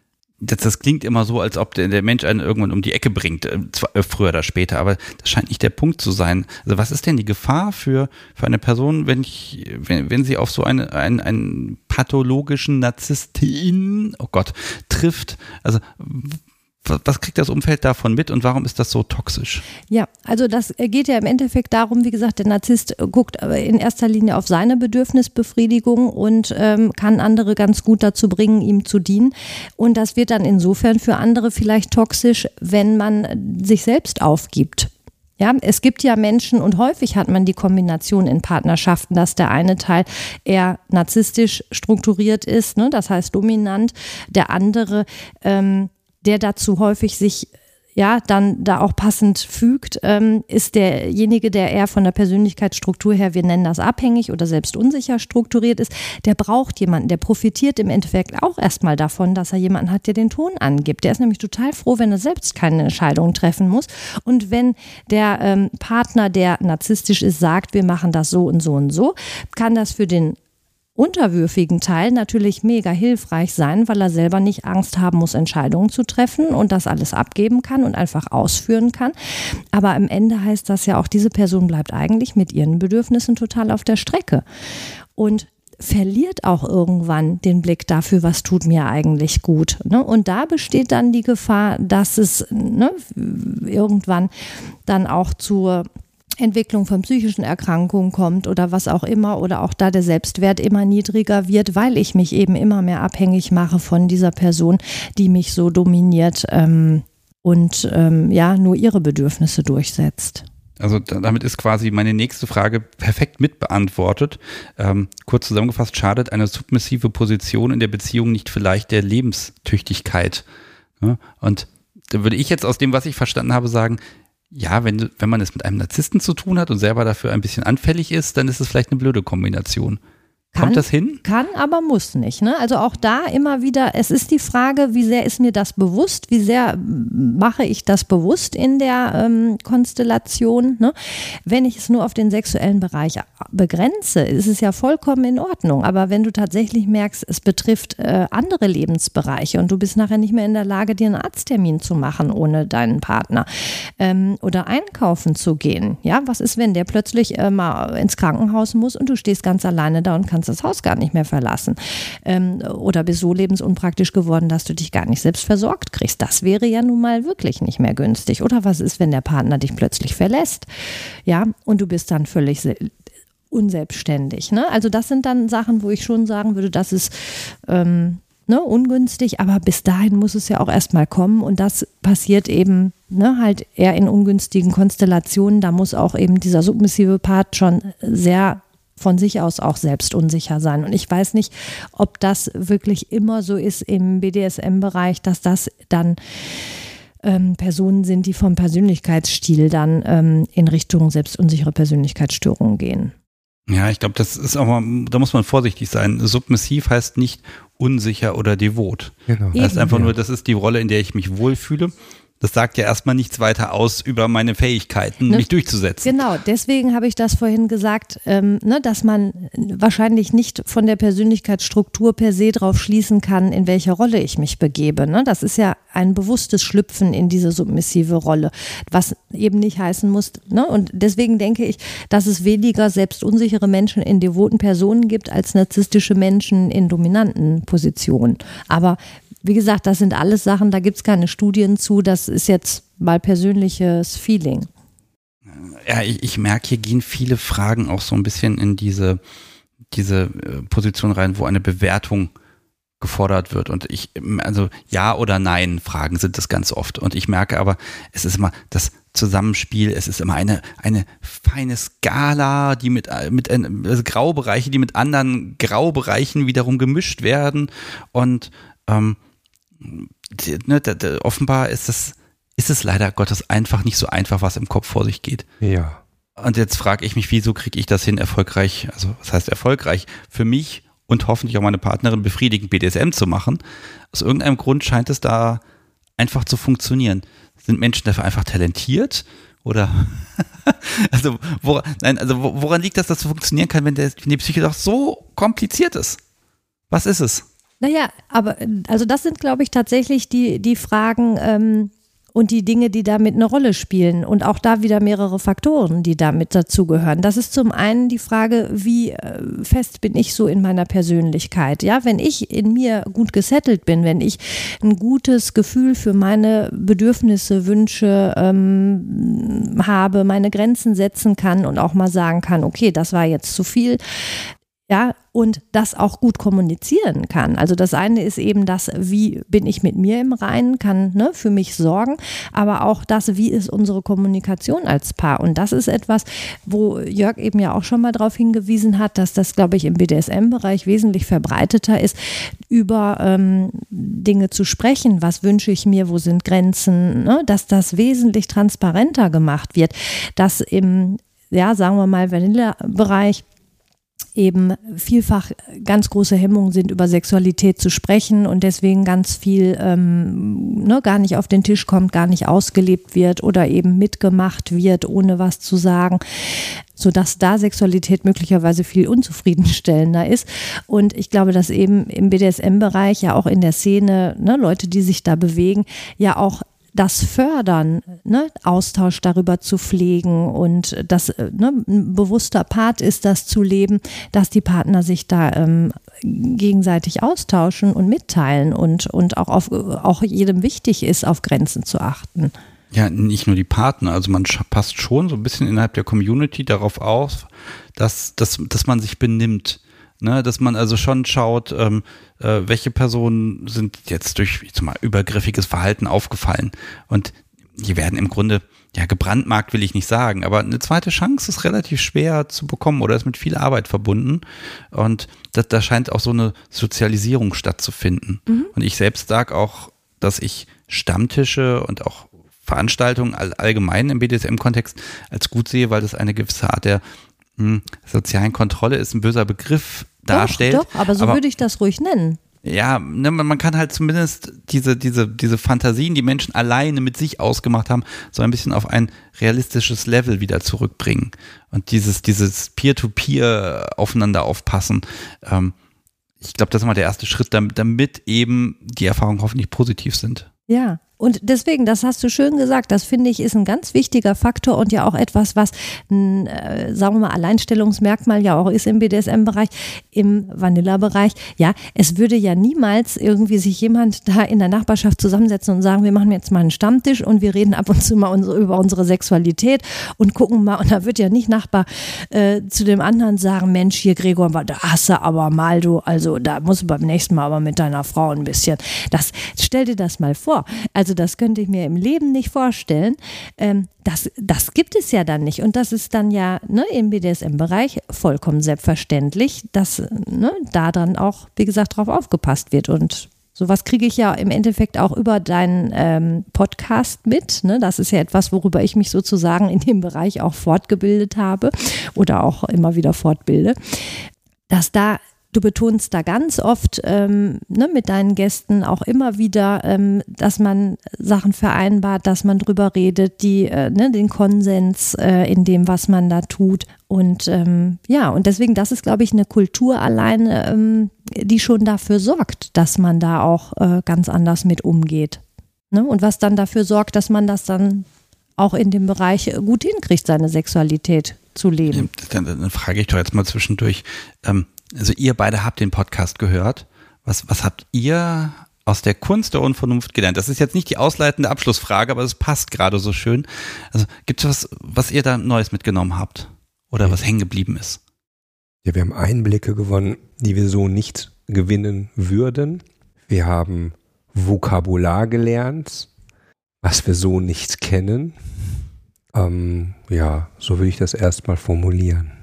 Das, das, klingt immer so, als ob der, der, Mensch einen irgendwann um die Ecke bringt, äh, zwar, äh, früher oder später, aber das scheint nicht der Punkt zu sein. Also was ist denn die Gefahr für, für eine Person, wenn ich, wenn, wenn sie auf so eine, einen, einen pathologischen Narzisstin, oh Gott, trifft? Also was kriegt das Umfeld davon mit und warum ist das so toxisch? Ja, also das geht ja im Endeffekt darum, wie gesagt, der Narzisst guckt in erster Linie auf seine Bedürfnisbefriedigung und ähm, kann andere ganz gut dazu bringen, ihm zu dienen. Und das wird dann insofern für andere vielleicht toxisch, wenn man sich selbst aufgibt. Ja, es gibt ja Menschen und häufig hat man die Kombination in Partnerschaften, dass der eine Teil eher narzisstisch strukturiert ist, ne, das heißt dominant, der andere ähm, der dazu häufig sich ja, dann da auch passend fügt, ähm, ist derjenige, der eher von der Persönlichkeitsstruktur her, wir nennen das abhängig oder selbst unsicher strukturiert ist, der braucht jemanden, der profitiert im Endeffekt auch erstmal davon, dass er jemanden hat, der den Ton angibt. Der ist nämlich total froh, wenn er selbst keine Entscheidungen treffen muss. Und wenn der ähm, Partner, der narzisstisch ist, sagt, wir machen das so und so und so, kann das für den unterwürfigen Teil natürlich mega hilfreich sein, weil er selber nicht Angst haben muss, Entscheidungen zu treffen und das alles abgeben kann und einfach ausführen kann. Aber am Ende heißt das ja auch, diese Person bleibt eigentlich mit ihren Bedürfnissen total auf der Strecke. Und verliert auch irgendwann den Blick dafür, was tut mir eigentlich gut. Ne? Und da besteht dann die Gefahr, dass es ne, irgendwann dann auch zur Entwicklung von psychischen Erkrankungen kommt oder was auch immer oder auch da der Selbstwert immer niedriger wird, weil ich mich eben immer mehr abhängig mache von dieser Person, die mich so dominiert ähm, und ähm, ja nur ihre Bedürfnisse durchsetzt. Also damit ist quasi meine nächste Frage perfekt mitbeantwortet. Ähm, kurz zusammengefasst, schadet eine submissive Position in der Beziehung nicht vielleicht der Lebenstüchtigkeit? Ja? Und da würde ich jetzt aus dem, was ich verstanden habe, sagen, ja, wenn, wenn man es mit einem Narzissten zu tun hat und selber dafür ein bisschen anfällig ist, dann ist es vielleicht eine blöde Kombination. Kann, Kommt das hin? Kann, aber muss nicht. Ne? Also auch da immer wieder, es ist die Frage, wie sehr ist mir das bewusst, wie sehr mache ich das bewusst in der ähm, Konstellation. Ne? Wenn ich es nur auf den sexuellen Bereich begrenze, ist es ja vollkommen in Ordnung. Aber wenn du tatsächlich merkst, es betrifft äh, andere Lebensbereiche und du bist nachher nicht mehr in der Lage, dir einen Arzttermin zu machen ohne deinen Partner ähm, oder einkaufen zu gehen. Ja, was ist, wenn der plötzlich äh, mal ins Krankenhaus muss und du stehst ganz alleine da und kannst kannst das Haus gar nicht mehr verlassen. Ähm, oder bist so lebensunpraktisch geworden, dass du dich gar nicht selbst versorgt kriegst. Das wäre ja nun mal wirklich nicht mehr günstig. Oder was ist, wenn der Partner dich plötzlich verlässt? Ja, und du bist dann völlig unselbstständig. Ne? Also das sind dann Sachen, wo ich schon sagen würde, das ist ähm, ne, ungünstig, aber bis dahin muss es ja auch erstmal kommen und das passiert eben ne, halt eher in ungünstigen Konstellationen. Da muss auch eben dieser submissive Part schon sehr von sich aus auch selbst unsicher sein. Und ich weiß nicht, ob das wirklich immer so ist im BDSM-Bereich, dass das dann ähm, Personen sind, die vom Persönlichkeitsstil dann ähm, in Richtung selbstunsichere Persönlichkeitsstörungen gehen. Ja, ich glaube, das ist auch mal, da muss man vorsichtig sein. Submissiv heißt nicht unsicher oder devot. Genau. Das heißt einfach nur, das ist die Rolle, in der ich mich wohlfühle das sagt ja erstmal nichts weiter aus über meine Fähigkeiten, ne? mich durchzusetzen. Genau, deswegen habe ich das vorhin gesagt, ähm, ne, dass man wahrscheinlich nicht von der Persönlichkeitsstruktur per se drauf schließen kann, in welche Rolle ich mich begebe. Ne? Das ist ja ein bewusstes Schlüpfen in diese submissive Rolle, was eben nicht heißen muss. Ne? Und deswegen denke ich, dass es weniger selbstunsichere Menschen in devoten Personen gibt als narzisstische Menschen in dominanten Positionen. Aber wie gesagt, das sind alles Sachen, da gibt es keine Studien zu. Das ist jetzt mal persönliches Feeling. Ja, ich, ich merke, hier gehen viele Fragen auch so ein bisschen in diese, diese äh, Position rein, wo eine Bewertung gefordert wird. Und ich, also Ja oder Nein Fragen sind das ganz oft. Und ich merke aber, es ist immer das Zusammenspiel, es ist immer eine, eine feine Skala, die mit, mit also Graubereiche, die mit anderen Graubereichen wiederum gemischt werden. Und ähm, ne, offenbar ist es, ist es leider Gottes einfach nicht so einfach, was im Kopf vor sich geht. Ja. Und jetzt frage ich mich, wieso kriege ich das hin, erfolgreich, also was heißt erfolgreich, für mich und hoffentlich auch meine Partnerin befriedigend BDSM zu machen. Aus irgendeinem Grund scheint es da einfach zu funktionieren. Sind Menschen dafür einfach talentiert? Oder also, woran, nein, also woran liegt das, dass das funktionieren kann, wenn, der, wenn die Psyche doch so kompliziert ist? Was ist es? Naja, aber also das sind, glaube ich, tatsächlich die, die Fragen, ähm, und die Dinge, die damit eine Rolle spielen und auch da wieder mehrere Faktoren, die damit dazugehören. Das ist zum einen die Frage, wie äh, fest bin ich so in meiner Persönlichkeit? Ja, wenn ich in mir gut gesettelt bin, wenn ich ein gutes Gefühl für meine Bedürfnisse, Wünsche ähm, habe, meine Grenzen setzen kann und auch mal sagen kann, okay, das war jetzt zu viel, ja, und das auch gut kommunizieren kann. Also das eine ist eben das, wie bin ich mit mir im Reinen, kann ne, für mich sorgen, aber auch das, wie ist unsere Kommunikation als Paar. Und das ist etwas, wo Jörg eben ja auch schon mal darauf hingewiesen hat, dass das, glaube ich, im BDSM-Bereich wesentlich verbreiteter ist, über ähm, Dinge zu sprechen. Was wünsche ich mir, wo sind Grenzen, ne, dass das wesentlich transparenter gemacht wird, dass im ja, sagen wir mal, Vanilla-Bereich eben vielfach ganz große Hemmungen sind, über Sexualität zu sprechen und deswegen ganz viel ähm, ne, gar nicht auf den Tisch kommt, gar nicht ausgelebt wird oder eben mitgemacht wird, ohne was zu sagen sodass da Sexualität möglicherweise viel unzufriedenstellender ist. Und ich glaube, dass eben im BDSM-Bereich, ja auch in der Szene, ne, Leute, die sich da bewegen, ja auch das fördern, ne, Austausch darüber zu pflegen und das äh, ne, ein bewusster Part ist, das zu leben, dass die Partner sich da ähm, gegenseitig austauschen und mitteilen und, und auch, auf, auch jedem wichtig ist, auf Grenzen zu achten. Ja, nicht nur die Partner, also man passt schon so ein bisschen innerhalb der Community darauf auf, dass, dass, dass man sich benimmt Ne, dass man also schon schaut, ähm, äh, welche Personen sind jetzt durch mal, übergriffiges Verhalten aufgefallen. Und die werden im Grunde, ja, gebrandmarkt will ich nicht sagen, aber eine zweite Chance ist relativ schwer zu bekommen oder ist mit viel Arbeit verbunden. Und da, scheint auch so eine Sozialisierung stattzufinden. Mhm. Und ich selbst sage auch, dass ich Stammtische und auch Veranstaltungen allgemein im BDSM-Kontext als gut sehe, weil das eine gewisse Art der hm, sozialen Kontrolle ist ein böser Begriff darstellt. Doch, doch aber so aber, würde ich das ruhig nennen. Ja, ne, man kann halt zumindest diese, diese, diese Fantasien, die Menschen alleine mit sich ausgemacht haben, so ein bisschen auf ein realistisches Level wieder zurückbringen. Und dieses, dieses Peer-to-Peer aufeinander aufpassen. Ähm, ich glaube, das ist mal der erste Schritt, damit, damit eben die Erfahrungen hoffentlich positiv sind. Ja, und deswegen, das hast du schön gesagt, das finde ich ist ein ganz wichtiger Faktor und ja auch etwas, was ein, äh, sagen wir mal, Alleinstellungsmerkmal ja auch ist im BDSM-Bereich, im Vanilla-Bereich. Ja, es würde ja niemals irgendwie sich jemand da in der Nachbarschaft zusammensetzen und sagen, wir machen jetzt mal einen Stammtisch und wir reden ab und zu mal unsere, über unsere Sexualität und gucken mal. Und da wird ja nicht Nachbar äh, zu dem anderen sagen, Mensch, hier Gregor, da hast du aber mal du, also da musst du beim nächsten Mal aber mit deiner Frau ein bisschen. Das, stell dir das mal vor. Also also das könnte ich mir im Leben nicht vorstellen. Ähm, das, das gibt es ja dann nicht. Und das ist dann ja ne, im BDSM-Bereich vollkommen selbstverständlich, dass ne, da dann auch, wie gesagt, drauf aufgepasst wird. Und sowas kriege ich ja im Endeffekt auch über deinen ähm, Podcast mit. Ne? Das ist ja etwas, worüber ich mich sozusagen in dem Bereich auch fortgebildet habe oder auch immer wieder fortbilde. Dass da Du betonst da ganz oft ähm, ne, mit deinen Gästen auch immer wieder, ähm, dass man Sachen vereinbart, dass man drüber redet, die, äh, ne, den Konsens äh, in dem, was man da tut. Und ähm, ja, und deswegen, das ist, glaube ich, eine Kultur allein, ähm, die schon dafür sorgt, dass man da auch äh, ganz anders mit umgeht. Ne? Und was dann dafür sorgt, dass man das dann auch in dem Bereich gut hinkriegt, seine Sexualität zu leben. Dann, dann frage ich doch jetzt mal zwischendurch. Ähm, also ihr beide habt den Podcast gehört. Was, was habt ihr aus der Kunst der Unvernunft gelernt? Das ist jetzt nicht die ausleitende Abschlussfrage, aber es passt gerade so schön. Also gibt es was, was ihr da Neues mitgenommen habt? Oder ja. was hängen geblieben ist? Ja, wir haben Einblicke gewonnen, die wir so nicht gewinnen würden. Wir haben Vokabular gelernt, was wir so nicht kennen. Ähm, ja, so würde ich das erstmal formulieren.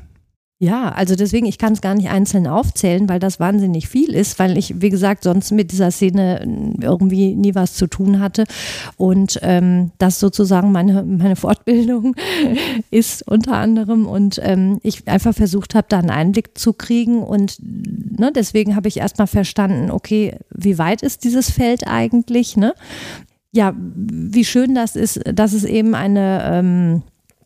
Ja, also deswegen, ich kann es gar nicht einzeln aufzählen, weil das wahnsinnig viel ist, weil ich, wie gesagt, sonst mit dieser Szene irgendwie nie was zu tun hatte. Und ähm, das sozusagen meine, meine Fortbildung ist unter anderem und ähm, ich einfach versucht habe, da einen Einblick zu kriegen. Und ne, deswegen habe ich erstmal verstanden, okay, wie weit ist dieses Feld eigentlich? Ne? Ja, wie schön das ist, dass es eben eine ähm,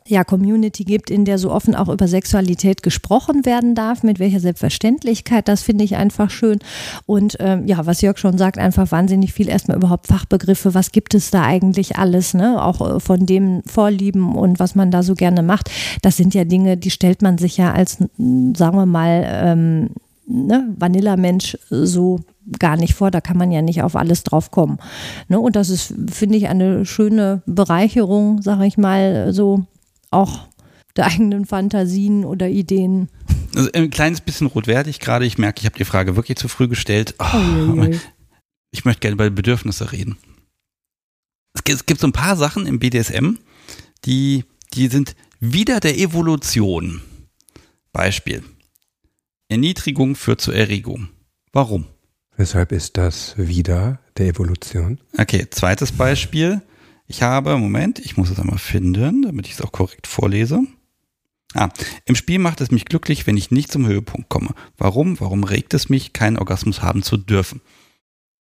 ja, Community gibt, in der so offen auch über Sexualität gesprochen werden darf, mit welcher Selbstverständlichkeit, das finde ich einfach schön. Und ähm, ja, was Jörg schon sagt, einfach wahnsinnig viel erstmal überhaupt Fachbegriffe, was gibt es da eigentlich alles, ne? Auch äh, von dem Vorlieben und was man da so gerne macht. Das sind ja Dinge, die stellt man sich ja als, sagen wir mal, ähm, ne, Vanilla-Mensch so gar nicht vor, da kann man ja nicht auf alles drauf kommen. Ne? Und das ist, finde ich, eine schöne Bereicherung, sage ich mal, so auch der eigenen Fantasien oder Ideen. Also ein kleines bisschen rot werde ich gerade. Ich merke, ich habe die Frage wirklich zu früh gestellt. Oh, ich möchte gerne über Bedürfnisse reden. Es gibt, es gibt so ein paar Sachen im BDSM, die, die sind wieder der Evolution. Beispiel. Erniedrigung führt zur Erregung. Warum? Weshalb ist das wieder der Evolution? Okay, zweites Beispiel. Ich habe, Moment, ich muss es einmal finden, damit ich es auch korrekt vorlese. Ah, im Spiel macht es mich glücklich, wenn ich nicht zum Höhepunkt komme. Warum? Warum regt es mich, keinen Orgasmus haben zu dürfen?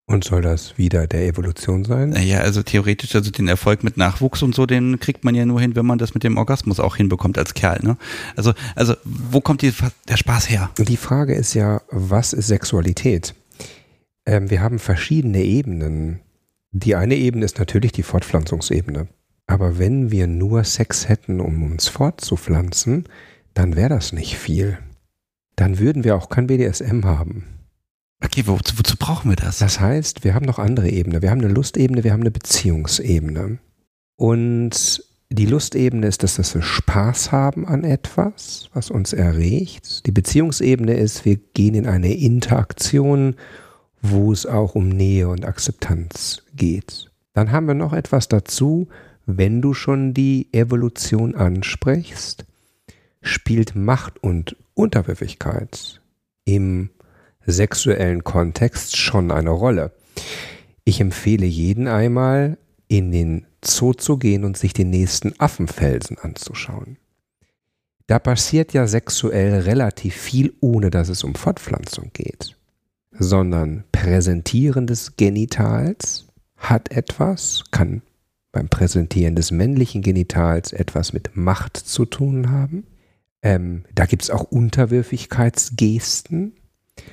Und soll das wieder der Evolution sein? Naja, also theoretisch, also den Erfolg mit Nachwuchs und so, den kriegt man ja nur hin, wenn man das mit dem Orgasmus auch hinbekommt als Kerl. Ne? Also, also wo kommt die, der Spaß her? Die Frage ist ja, was ist Sexualität? Ähm, wir haben verschiedene Ebenen die eine Ebene ist natürlich die Fortpflanzungsebene. Aber wenn wir nur Sex hätten, um uns fortzupflanzen, dann wäre das nicht viel. Dann würden wir auch kein BDSM haben. Okay, wozu, wozu brauchen wir das? Das heißt, wir haben noch andere Ebene. Wir haben eine Lustebene, wir haben eine Beziehungsebene. Und die Lustebene ist, dass wir Spaß haben an etwas, was uns erregt. Die Beziehungsebene ist, wir gehen in eine Interaktion wo es auch um Nähe und Akzeptanz geht. Dann haben wir noch etwas dazu, wenn du schon die Evolution ansprichst, spielt Macht und Unterwürfigkeit im sexuellen Kontext schon eine Rolle. Ich empfehle jeden einmal, in den Zoo zu gehen und sich den nächsten Affenfelsen anzuschauen. Da passiert ja sexuell relativ viel, ohne dass es um Fortpflanzung geht sondern Präsentieren des Genitals hat etwas, kann beim Präsentieren des männlichen Genitals etwas mit Macht zu tun haben. Ähm, da gibt es auch Unterwürfigkeitsgesten.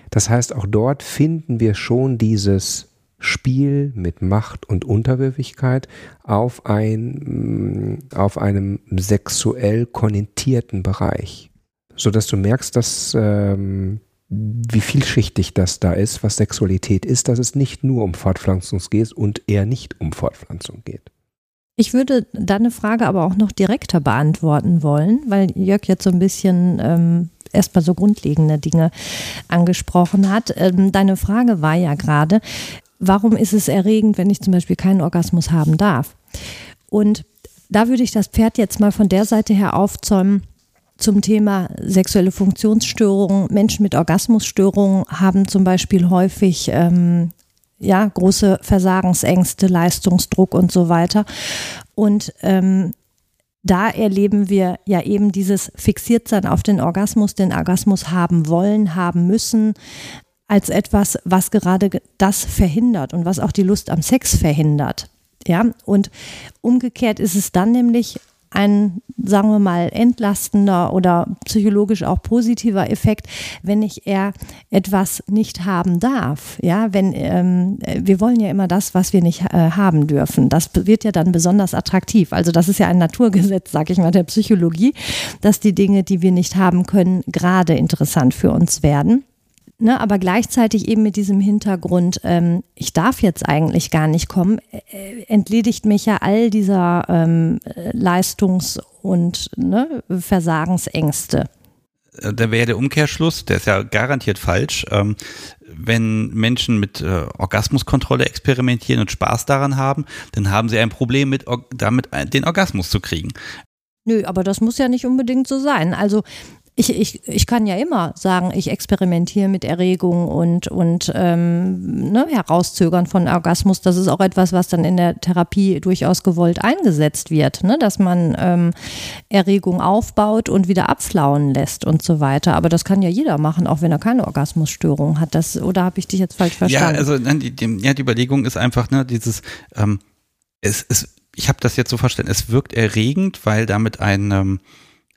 Das heißt, auch dort finden wir schon dieses Spiel mit Macht und Unterwürfigkeit auf, ein, auf einem sexuell konnotierten Bereich. Sodass du merkst, dass ähm, wie vielschichtig das da ist, was Sexualität ist, dass es nicht nur um Fortpflanzung geht und eher nicht um Fortpflanzung geht. Ich würde deine Frage aber auch noch direkter beantworten wollen, weil Jörg jetzt so ein bisschen ähm, erstmal so grundlegende Dinge angesprochen hat. Ähm, deine Frage war ja gerade, warum ist es erregend, wenn ich zum Beispiel keinen Orgasmus haben darf? Und da würde ich das Pferd jetzt mal von der Seite her aufzäumen, zum Thema sexuelle Funktionsstörungen. Menschen mit Orgasmusstörungen haben zum Beispiel häufig ähm, ja, große Versagensängste, Leistungsdruck und so weiter. Und ähm, da erleben wir ja eben dieses Fixiertsein auf den Orgasmus, den Orgasmus haben wollen, haben müssen, als etwas, was gerade das verhindert und was auch die Lust am Sex verhindert. Ja, und umgekehrt ist es dann nämlich ein, sagen wir mal, entlastender oder psychologisch auch positiver Effekt, wenn ich eher etwas nicht haben darf. Ja, wenn ähm, wir wollen ja immer das, was wir nicht äh, haben dürfen. Das wird ja dann besonders attraktiv. Also das ist ja ein Naturgesetz, sag ich mal, der Psychologie, dass die Dinge, die wir nicht haben können, gerade interessant für uns werden ne, aber gleichzeitig eben mit diesem Hintergrund, ähm, ich darf jetzt eigentlich gar nicht kommen, äh, entledigt mich ja all dieser ähm, Leistungs- und ne, Versagensängste. äh, da wäre der Umkehrschluss, der ist ja garantiert falsch. Ähm, wenn Menschen mit äh, Orgasmuskontrolle experimentieren und Spaß daran haben, dann haben sie ein Problem mit damit äh, den Orgasmus zu kriegen. Nö, aber das muss ja nicht unbedingt so sein. Also ich, ich, ich kann ja immer sagen, ich experimentiere mit Erregung und, und ähm, ne, Herauszögern von Orgasmus. Das ist auch etwas, was dann in der Therapie durchaus gewollt eingesetzt wird, ne? dass man ähm, Erregung aufbaut und wieder abflauen lässt und so weiter. Aber das kann ja jeder machen, auch wenn er keine Orgasmusstörung hat. Das, oder habe ich dich jetzt falsch verstanden? Ja, also die, die, ja, die Überlegung ist einfach, ne, dieses, ähm, es, es, ich habe das jetzt so verstanden, es wirkt erregend, weil damit ein ähm,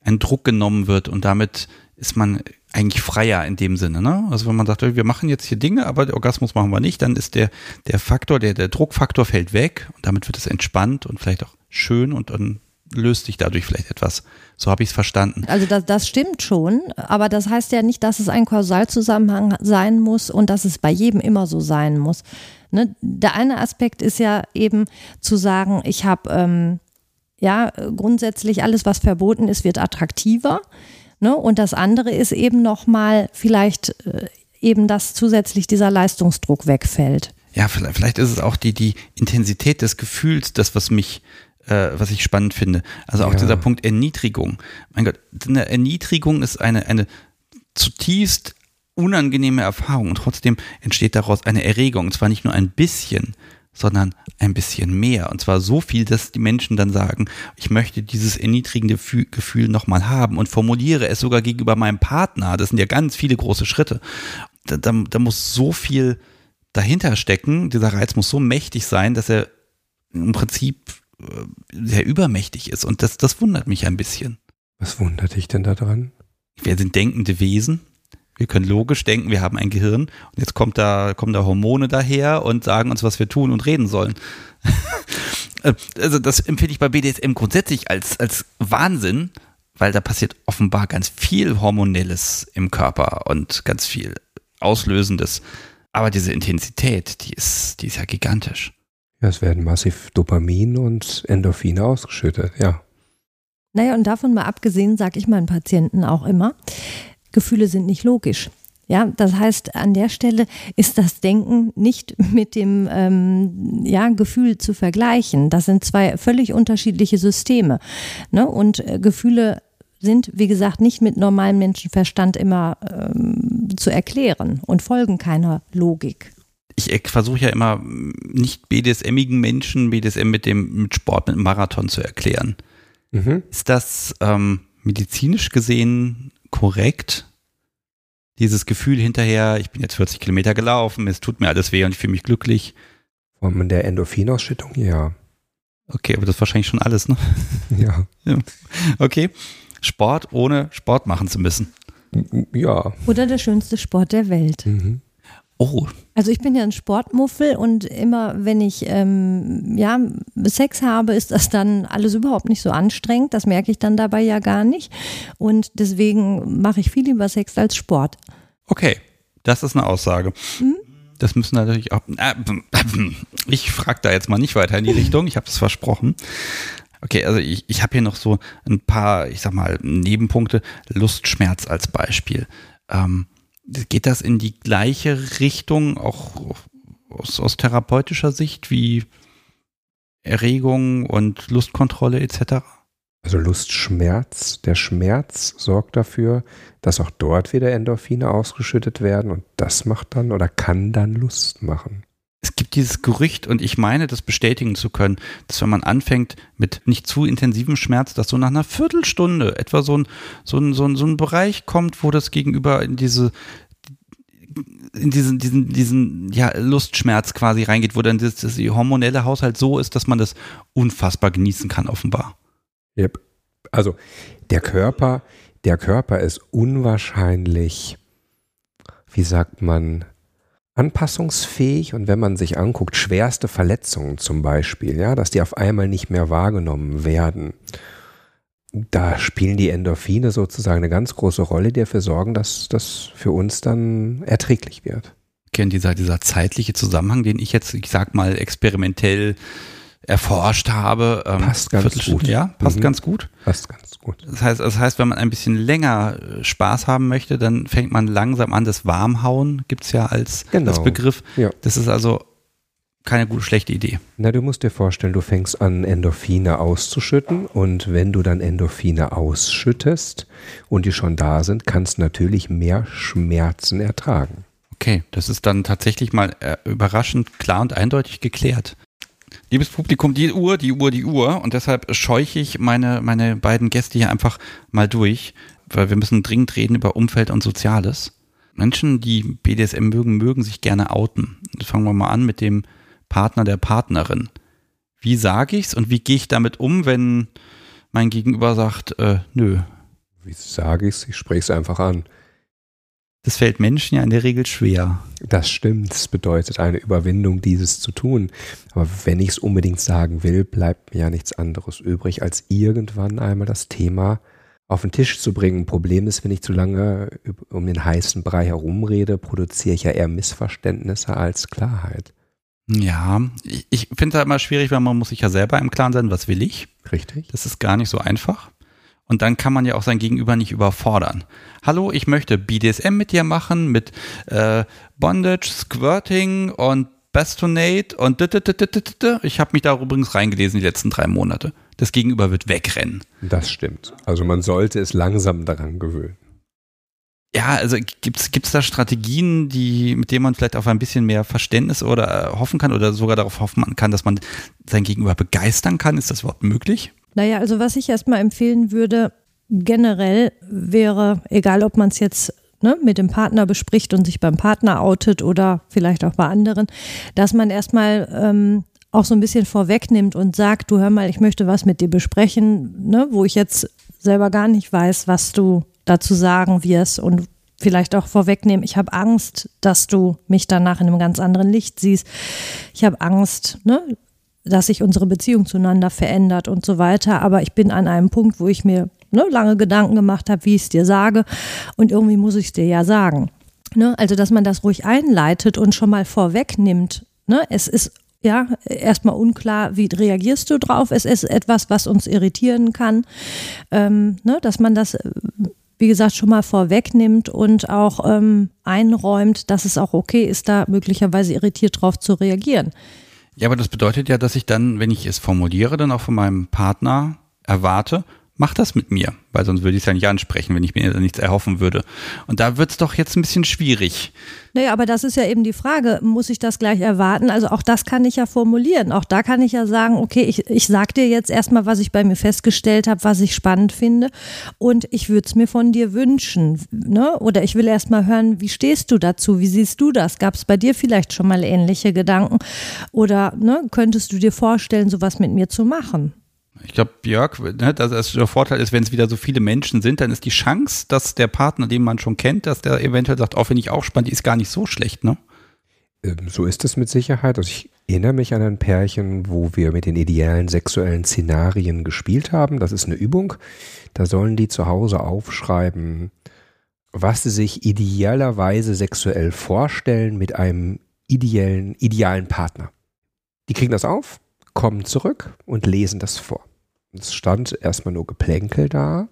ein Druck genommen wird und damit ist man eigentlich freier in dem Sinne. Ne? Also wenn man sagt, wir machen jetzt hier Dinge, aber Orgasmus machen wir nicht, dann ist der, der Faktor, der, der Druckfaktor fällt weg und damit wird es entspannt und vielleicht auch schön und dann löst sich dadurch vielleicht etwas. So habe ich es verstanden. Also das, das stimmt schon, aber das heißt ja nicht, dass es ein Kausalzusammenhang sein muss und dass es bei jedem immer so sein muss. Ne? Der eine Aspekt ist ja eben zu sagen, ich habe ähm, ja, grundsätzlich alles, was verboten ist, wird attraktiver. Ne? Und das andere ist eben nochmal vielleicht äh, eben, dass zusätzlich dieser Leistungsdruck wegfällt. Ja, vielleicht, vielleicht ist es auch die, die Intensität des Gefühls, das, was mich, äh, was ich spannend finde. Also auch ja. dieser Punkt Erniedrigung. Mein Gott, eine Erniedrigung ist eine, eine zutiefst unangenehme Erfahrung und trotzdem entsteht daraus eine Erregung. Und zwar nicht nur ein bisschen, sondern ein bisschen mehr. Und zwar so viel, dass die Menschen dann sagen, ich möchte dieses erniedrigende Gefühl nochmal haben und formuliere es sogar gegenüber meinem Partner. Das sind ja ganz viele große Schritte. Da, da, da muss so viel dahinter stecken. Dieser Reiz muss so mächtig sein, dass er im Prinzip äh, sehr übermächtig ist. Und das, das wundert mich ein bisschen. Was wundert dich denn daran? Wir sind denkende Wesen wir können logisch denken, wir haben ein Gehirn und jetzt kommt da, kommen da Hormone daher und sagen uns, was wir tun und reden sollen. Äh, also das empfehle ich bei BDSM grundsätzlich als, als Wahnsinn, weil da passiert offenbar ganz viel Hormonelles im Körper und ganz viel Auslösendes. Aber diese Intensität, die ist, die ist ja gigantisch. Ja, es werden massiv Dopamin und Endorphine ausgeschüttet, ja. Naja, und davon mal abgesehen, sage ich meinen Patienten auch immer, Gefühle sind nicht logisch. Ja, das heißt, an der Stelle ist das Denken nicht mit dem ähm, ja, Gefühl zu vergleichen. Das sind zwei völlig unterschiedliche Systeme. Ne? Und äh, Gefühle sind, wie gesagt, nicht mit normalem Menschenverstand immer ähm, zu erklären und folgen keiner Logik. Ich versuche ja immer nicht BDSMigen Menschen BDSM mit dem mit Sport, mit dem Marathon zu erklären. Mhm. Ist das ähm, medizinisch gesehen korrekt. Dieses Gefühl hinterher, ich bin jetzt 40 Kilometer gelaufen, es tut mir alles weh und ich fühle mich glücklich. Von der Endorphinausschüttung, ja. Okay, aber das ist wahrscheinlich schon alles, ne? Ja. ja. Okay. Sport ohne Sport machen zu müssen. Ja. Oder der schönste Sport der Welt. Mhm. Oh. Also ich bin ja ein Sportmuffel und immer wenn ich ähm, ja, Sex habe, ist das dann alles überhaupt nicht so anstrengend. Das merke ich dann dabei ja gar nicht. Und deswegen mache ich viel lieber Sex als Sport. Okay, das ist eine Aussage. Mhm. Das müssen natürlich auch. Äh, ich frage da jetzt mal nicht weiter in die Richtung. Ich habe es versprochen. Okay, also ich, ich habe hier noch so ein paar, ich sag mal, Nebenpunkte. Lustschmerz als Beispiel. Ähm, geht das in die gleiche Richtung, auch aus, aus therapeutischer Sicht, wie Erregung und Lustkontrolle etc.? Also Lustschmerz, der Schmerz sorgt dafür, dass auch dort wieder Endorphine ausgeschüttet werden und das macht dann oder kann dann Lust machen es gibt dieses Gerücht und ich meine, das bestätigen zu können, dass wenn man anfängt mit nicht zu intensivem Schmerz, dass so nach einer Viertelstunde etwa so ein, so ein, so ein, so ein Bereich kommt, wo das Gegenüber in diese in diesen, diesen, diesen ja, Lustschmerz quasi reingeht, wo dann das, das hormonelle Haushalt so ist, dass man das unfassbar genießen kann, offenbar. Yep. Also der Körper, der Körper ist unwahrscheinlich, wie sagt man, anpassungsfähig und wenn man sich anguckt, schwerste Verletzungen zum Beispiel, ja, dass die auf einmal nicht mehr wahrgenommen werden, da spielen die Endorphine sozusagen eine ganz große Rolle, die dafür sorgen, dass das für uns dann erträglich wird. Okay, dieser, dieser zeitliche Zusammenhang, den ich jetzt, ich sag mal, experimentell erforscht habe. Ähm, passt ganz gut. Ja, passt mhm. ganz gut. Passt ganz gut. Das heißt, das heißt, wenn man ein bisschen länger äh, Spaß haben möchte, dann fängt man langsam an. Das Warmhauen gibt es ja als, genau. als Begriff. Ja. Das ist also keine gute, schlechte Idee. Na, du musst dir vorstellen, du fängst an, Endorphine auszuschütten und wenn du dann Endorphine ausschüttest und die schon da sind, kannst du natürlich mehr Schmerzen ertragen. Okay, das ist dann tatsächlich mal äh, überraschend klar und eindeutig geklärt. Liebes Publikum, die Uhr, die Uhr, die Uhr und deshalb scheuche ich meine, meine beiden Gäste hier einfach mal durch, weil wir müssen dringend reden über Umfeld und Soziales. Menschen, die BDSM mögen, mögen sich gerne outen. Fangen wir mal an mit dem Partner der Partnerin. Wie sage ich's und wie gehe ich damit um, wenn mein Gegenüber sagt, äh, nö? Wie sage ich's? Ich spreche es einfach an. Das fällt Menschen ja in der Regel schwer. Das stimmt. Es bedeutet eine Überwindung, dieses zu tun. Aber wenn ich es unbedingt sagen will, bleibt mir ja nichts anderes übrig, als irgendwann einmal das Thema auf den Tisch zu bringen. Problem ist, wenn ich zu lange um den heißen Brei herumrede, produziere ich ja eher Missverständnisse als Klarheit. Ja, ich, ich finde es halt immer schwierig, weil man muss sich ja selber im Klaren sein, was will ich. Richtig. Das ist gar nicht so einfach. Und dann kann man ja auch sein Gegenüber nicht überfordern. Hallo, ich möchte BDSM mit dir machen, mit äh, Bondage, Squirting und Bastonate und ich habe mich da übrigens reingelesen die letzten drei Monate. Das Gegenüber wird wegrennen. Das stimmt. Also man sollte es langsam daran gewöhnen. Ja, also gibt es da Strategien, die, mit denen man vielleicht auf ein bisschen mehr Verständnis oder äh, hoffen kann oder sogar darauf hoffen kann, dass man sein Gegenüber begeistern kann? Ist das überhaupt möglich? Naja, also was ich erstmal empfehlen würde, generell wäre, egal ob man es jetzt ne, mit dem Partner bespricht und sich beim Partner outet oder vielleicht auch bei anderen, dass man erstmal ähm, auch so ein bisschen vorwegnimmt und sagt, du hör mal, ich möchte was mit dir besprechen, ne, wo ich jetzt selber gar nicht weiß, was du dazu sagen wirst und vielleicht auch vorwegnehmen, ich habe Angst, dass du mich danach in einem ganz anderen Licht siehst. Ich habe Angst, ne, dass sich unsere Beziehung zueinander verändert und so weiter. Aber ich bin an einem Punkt, wo ich mir ne, lange Gedanken gemacht habe, wie ich es dir sage. Und irgendwie muss ich es dir ja sagen. Ne? Also, dass man das ruhig einleitet und schon mal vorwegnimmt. Ne? Es ist ja, erstmal unklar, wie reagierst du drauf? Es ist etwas, was uns irritieren kann, ähm, ne, dass man das wie gesagt, schon mal vorwegnimmt und auch ähm, einräumt, dass es auch okay ist, da möglicherweise irritiert drauf zu reagieren. Ja, aber das bedeutet ja, dass ich dann, wenn ich es formuliere, dann auch von meinem Partner erwarte, mach das mit mir, weil sonst würde ich es ja nicht ansprechen, wenn ich mir nichts erhoffen würde. Und da wird es doch jetzt ein bisschen schwierig. Naja, aber das ist ja eben die Frage, muss ich das gleich erwarten? Also auch das kann ich ja formulieren. Auch da kann ich ja sagen, okay, ich, ich sag dir jetzt erstmal, was ich bei mir festgestellt habe, was ich spannend finde und ich würde es mir von dir wünschen. Ne? Oder ich will erstmal hören, wie stehst du dazu? Wie siehst du das? Gab es bei dir vielleicht schon mal ähnliche Gedanken? Oder ne, könntest du dir vorstellen, sowas mit mir zu machen? Ich glaube, Björk, ne, dass der Vorteil ist, wenn es wieder so viele Menschen sind, dann ist die Chance, dass der Partner, den man schon kennt, dass der eventuell sagt, auch oh, finde ich auch spannend, ist gar nicht so schlecht, ne? Ähm, so ist es mit Sicherheit. Also ich erinnere mich an ein Pärchen, wo wir mit den idealen sexuellen Szenarien gespielt haben. Das ist eine Übung. Da sollen die zu Hause aufschreiben, was sie sich idealerweise sexuell vorstellen mit einem ideellen, idealen Partner. Die kriegen das auf, kommen zurück und lesen das vor. Es stand erstmal nur Geplänkel da.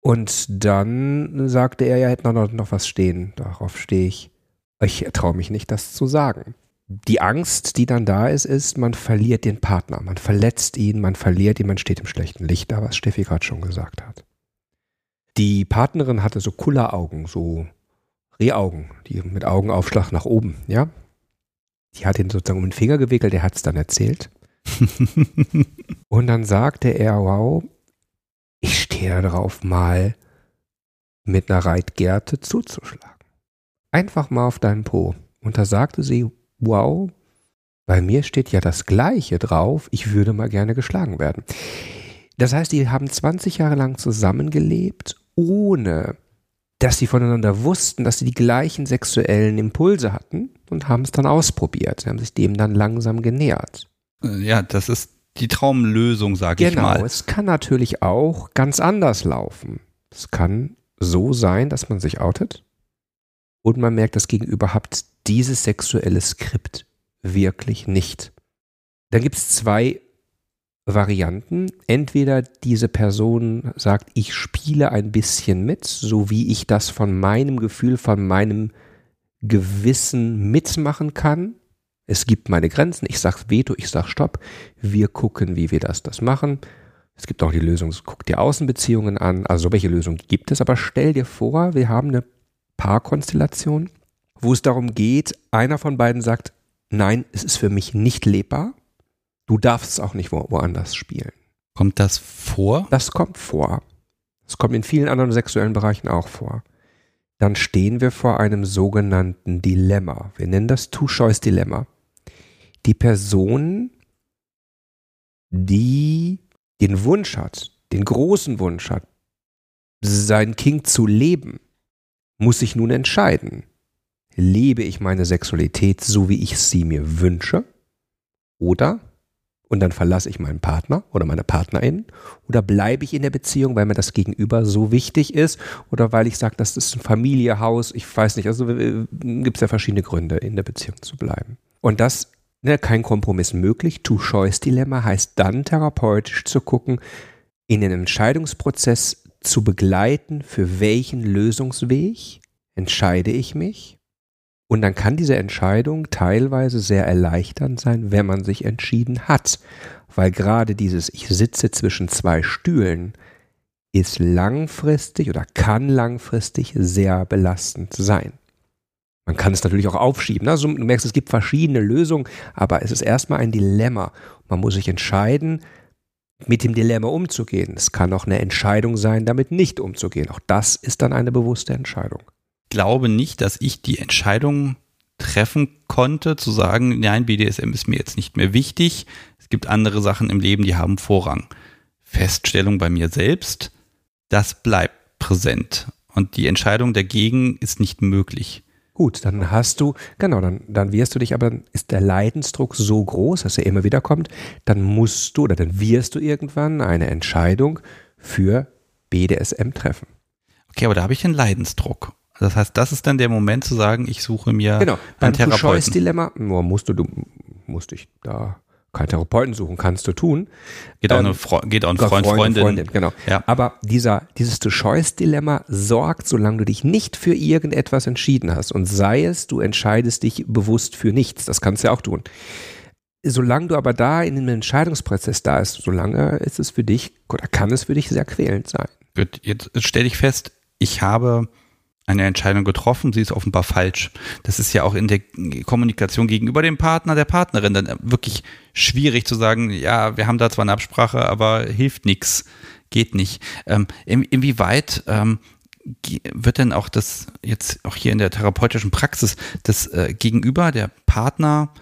Und dann sagte er, er hätte noch, noch was stehen. Darauf stehe ich. Ich traue mich nicht, das zu sagen. Die Angst, die dann da ist, ist, man verliert den Partner. Man verletzt ihn, man verliert ihn, man steht im schlechten Licht, da was Steffi gerade schon gesagt hat. Die Partnerin hatte so Kulleraugen, so Rehaugen, die mit Augenaufschlag nach oben, ja. Die hat ihn sozusagen um den Finger gewickelt, er hat es dann erzählt. und dann sagte er, wow, ich stehe darauf, mal mit einer Reitgerte zuzuschlagen. Einfach mal auf deinen Po. Und da sagte sie, wow, bei mir steht ja das Gleiche drauf, ich würde mal gerne geschlagen werden. Das heißt, die haben 20 Jahre lang zusammengelebt, ohne dass sie voneinander wussten, dass sie die gleichen sexuellen Impulse hatten und haben es dann ausprobiert. Sie haben sich dem dann langsam genähert. Äh, ja, das ist die Traumlösung, sage genau, ich mal. Genau, es kann natürlich auch ganz anders laufen. Es kann so sein, dass man sich outet und man merkt, das Gegenüber hat dieses sexuelle Skript wirklich nicht. Dann gibt es zwei Varianten. Entweder diese Person sagt, ich spiele ein bisschen mit, so wie ich das von meinem Gefühl, von meinem Gewissen mitmachen kann. Es gibt meine Grenzen. Ich sage Veto, ich sage Stopp. Wir gucken, wie wir das, das machen. Es gibt auch die Lösung, guck dir Außenbeziehungen an. Also welche Lösung gibt es? Aber stell dir vor, wir haben eine Paarkonstellation, wo es darum geht, einer von beiden sagt, nein, es ist für mich nicht lebbar. Du darfst es auch nicht wo, woanders spielen. Kommt das vor? Das kommt vor. Das kommt in vielen anderen sexuellen Bereichen auch vor. Dann stehen wir vor einem sogenannten Dilemma. Wir nennen das Two-Choice-Dilemma. Die Person, die den Wunsch hat, den großen Wunsch hat, sein Kind zu leben, muss sich nun entscheiden. Lebe ich meine Sexualität so, wie ich sie mir wünsche? Oder, und dann verlasse ich meinen Partner oder meine Partnerin? Oder bleibe ich in der Beziehung, weil mir das Gegenüber so wichtig ist? Oder weil ich sage, das ist ein Familiehaus? Ich weiß nicht. Also äh, gibt es ja verschiedene Gründe, in der Beziehung zu bleiben. Und das ne, kein Kompromiss möglich. Two-Choice-Dilemma heißt dann therapeutisch zu gucken, in den Entscheidungsprozess zu begleiten, für welchen Lösungsweg entscheide ich mich. Und dann kann diese Entscheidung teilweise sehr erleichternd sein, wenn man sich entschieden hat. Weil gerade dieses Ich sitze zwischen zwei Stühlen ist langfristig oder kann langfristig sehr belastend sein. Man kann es natürlich auch aufschieben. Also du merkst, es gibt verschiedene Lösungen, aber es ist erstmal ein Dilemma. Man muss sich entscheiden, mit dem Dilemma umzugehen. Es kann auch eine Entscheidung sein, damit nicht umzugehen. Auch das ist dann eine bewusste Entscheidung. Ich glaube nicht, dass ich die Entscheidung treffen konnte, zu sagen, nein, BDSM ist mir jetzt nicht mehr wichtig. Es gibt andere Sachen im Leben, die haben Vorrang. Feststellung bei mir selbst, das bleibt präsent. Und die Entscheidung dagegen ist nicht möglich. Gut, dann hast du, genau, dann, dann wirst du dich, aber ist der Leidensdruck so groß, dass er immer wieder kommt, dann musst du oder dann wirst du irgendwann eine Entscheidung für BDSM treffen. Okay, aber da habe ich den Leidensdruck. Das heißt, das ist dann der Moment zu sagen, ich suche mir genau, einen beim Therapeuten. Dilemma, nur musst du, du musst dich da keinen Therapeuten suchen, kannst du tun. Geht auch, eine Fre geht auch ein Freund, Freundin. Freundin. Genau. Ja. Aber dieser, dieses To-Choice-Dilemma sorgt, solange du dich nicht für irgendetwas entschieden hast und sei es, du entscheidest dich bewusst für nichts, das kannst du ja auch tun. Solange du aber da in dem Entscheidungsprozess da ist, solange ist es für dich oder kann es für dich sehr quälend sein. Gut, jetzt stelle ich fest, ich habe eine Entscheidung getroffen, sie ist offenbar falsch. Das ist ja auch in der Kommunikation gegenüber dem Partner, der Partnerin dann wirklich schwierig zu sagen, ja, wir haben da zwar eine Absprache, aber hilft nichts, geht nicht. Ähm, in, inwieweit ähm, wird denn auch das jetzt auch hier in der therapeutischen Praxis das äh, Gegenüber der Partner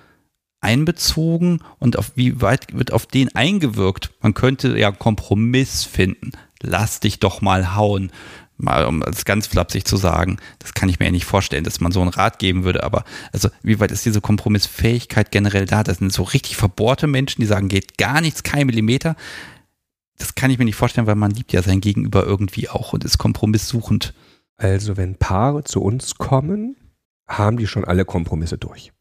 einbezogen und auf wie weit wird auf den eingewirkt? Man könnte ja Kompromiss finden. Lass dich doch mal hauen mal um es ganz flapsig zu sagen, das kann ich mir ja nicht vorstellen, dass man so einen Rat geben würde, aber also wie weit ist diese Kompromissfähigkeit generell da? Das sind so richtig verbohrte Menschen, die sagen, geht gar nichts, kein Millimeter. Das kann ich mir nicht vorstellen, weil man liebt ja sein Gegenüber irgendwie auch und ist kompromisssuchend. Also wenn Paare zu uns kommen, haben die schon alle Kompromisse durch.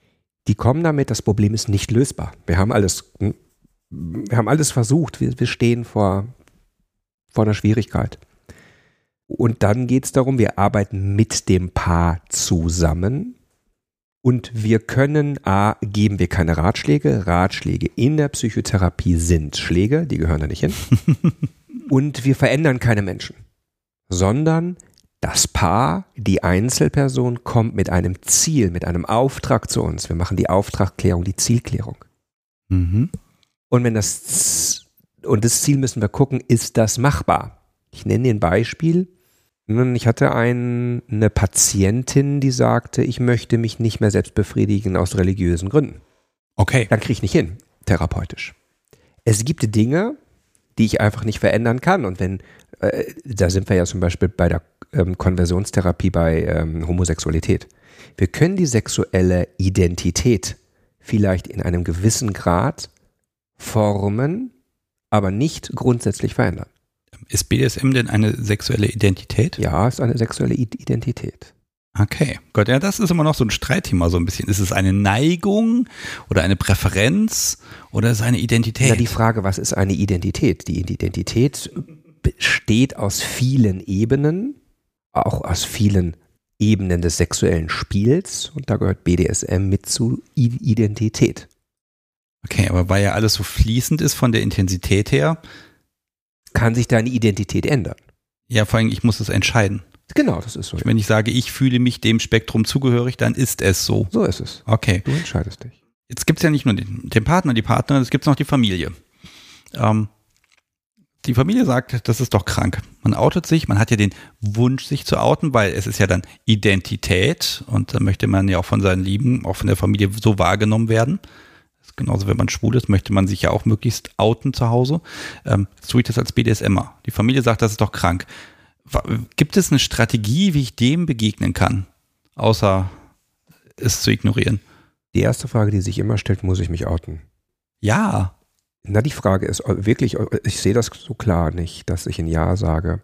Die kommen damit, das Problem ist nicht lösbar. Wir haben alles, hm, wir haben alles versucht, wir, wir stehen vor, vor einer Schwierigkeit. Und dann geht es darum, wir arbeiten mit dem Paar zusammen und wir können, a, geben wir keine Ratschläge. Ratschläge in der Psychotherapie sind Schläge, die gehören da nicht hin. und wir verändern keine Menschen, sondern das Paar, die Einzelperson kommt mit einem Ziel, mit einem Auftrag zu uns. Wir machen die Auftragklärung, die Zielklärung. Mhm. Und wenn das, und das Ziel müssen wir gucken, ist das machbar? Ich nenne dir ein Beispiel. Ich hatte ein, eine Patientin, die sagte, ich möchte mich nicht mehr selbst befriedigen aus religiösen Gründen. Okay. Dann kriege ich nicht hin, therapeutisch. Es gibt Dinge, die ich einfach nicht verändern kann. Und wenn, äh, da sind wir ja zum Beispiel bei der ähm, Konversionstherapie bei ähm, Homosexualität. Wir können die sexuelle Identität vielleicht in einem gewissen Grad formen, aber nicht grundsätzlich verändern. Ist BDSM denn eine sexuelle Identität? Ja, ist eine sexuelle Identität. Okay, Gott, ja, das ist immer noch so ein Streitthema so ein bisschen. Ist es eine Neigung oder eine Präferenz oder ist es eine Identität? Ja, die Frage, was ist eine Identität? Die Identität besteht aus vielen Ebenen, auch aus vielen Ebenen des sexuellen Spiels und da gehört BDSM mit zu Identität. Okay, aber weil ja alles so fließend ist von der Intensität her. Kann sich deine Identität ändern. Ja, vor allem, ich muss es entscheiden. Genau, das ist so. Wenn ich sage, ich fühle mich dem Spektrum zugehörig, dann ist es so. So ist es. Okay. Du entscheidest dich. Jetzt gibt es ja nicht nur den, den Partner, die Partnerin, es gibt noch die Familie. Ähm, die Familie sagt, das ist doch krank. Man outet sich, man hat ja den Wunsch, sich zu outen, weil es ist ja dann Identität und da möchte man ja auch von seinen Lieben, auch von der Familie so wahrgenommen werden. Genauso, wenn man schwul ist, möchte man sich ja auch möglichst outen zu Hause. Ähm, jetzt tue ich das als BDSMer. Die Familie sagt, das ist doch krank. Gibt es eine Strategie, wie ich dem begegnen kann, außer es zu ignorieren? Die erste Frage, die sich immer stellt, muss ich mich outen? Ja. Na, die Frage ist wirklich, ich sehe das so klar nicht, dass ich ein Ja sage.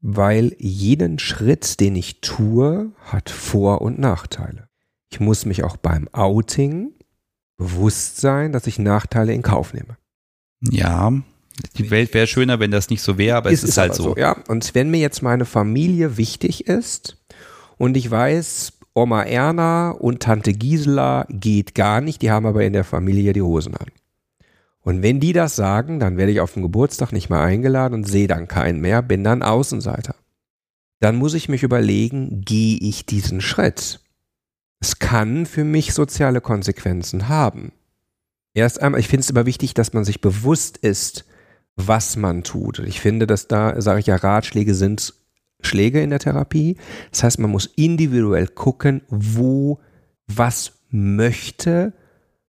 Weil jeden Schritt, den ich tue, hat Vor- und Nachteile. Ich muss mich auch beim Outing bewusst sein, dass ich Nachteile in Kauf nehme. Ja, die Welt wäre schöner, wenn das nicht so wäre, aber es ist, ist halt so. so. Ja, und wenn mir jetzt meine Familie wichtig ist und ich weiß, Oma Erna und Tante Gisela geht gar nicht, die haben aber in der Familie die Hosen an. Und wenn die das sagen, dann werde ich auf dem Geburtstag nicht mehr eingeladen und sehe dann keinen mehr, bin dann Außenseiter. Dann muss ich mich überlegen, gehe ich diesen Schritt? Es kann für mich soziale Konsequenzen haben. Erst einmal, ich finde es immer wichtig, dass man sich bewusst ist, was man tut. Ich finde, dass da, sage ich ja, Ratschläge sind Schläge in der Therapie. Das heißt, man muss individuell gucken, wo, was möchte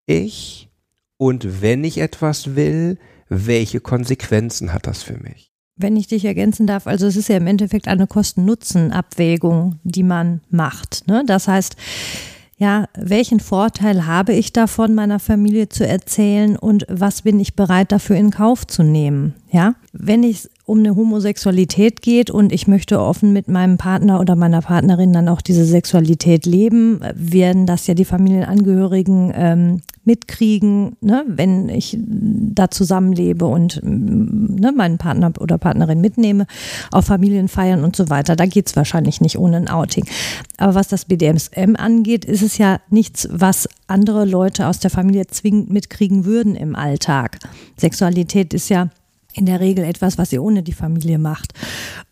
ich und wenn ich etwas will, welche Konsequenzen hat das für mich? Wenn ich dich ergänzen darf, also es ist ja im Endeffekt eine Kosten-Nutzen-Abwägung, die man macht. Ne? Das heißt, ja, welchen Vorteil habe ich davon, meiner Familie zu erzählen und was bin ich bereit dafür in Kauf zu nehmen? Ja, wenn es um eine Homosexualität geht und ich möchte offen mit meinem Partner oder meiner Partnerin dann auch diese Sexualität leben, werden das ja die Familienangehörigen ähm, mitkriegen, ne, wenn ich da zusammenlebe und ne, meinen Partner oder Partnerin mitnehme auf Familienfeiern und so weiter. Da geht es wahrscheinlich nicht ohne ein Outing. Aber was das BDSM angeht, ist es ja nichts, was andere Leute aus der Familie zwingend mitkriegen würden im Alltag. Sexualität ist ja in der Regel etwas, was ihr ohne die Familie macht.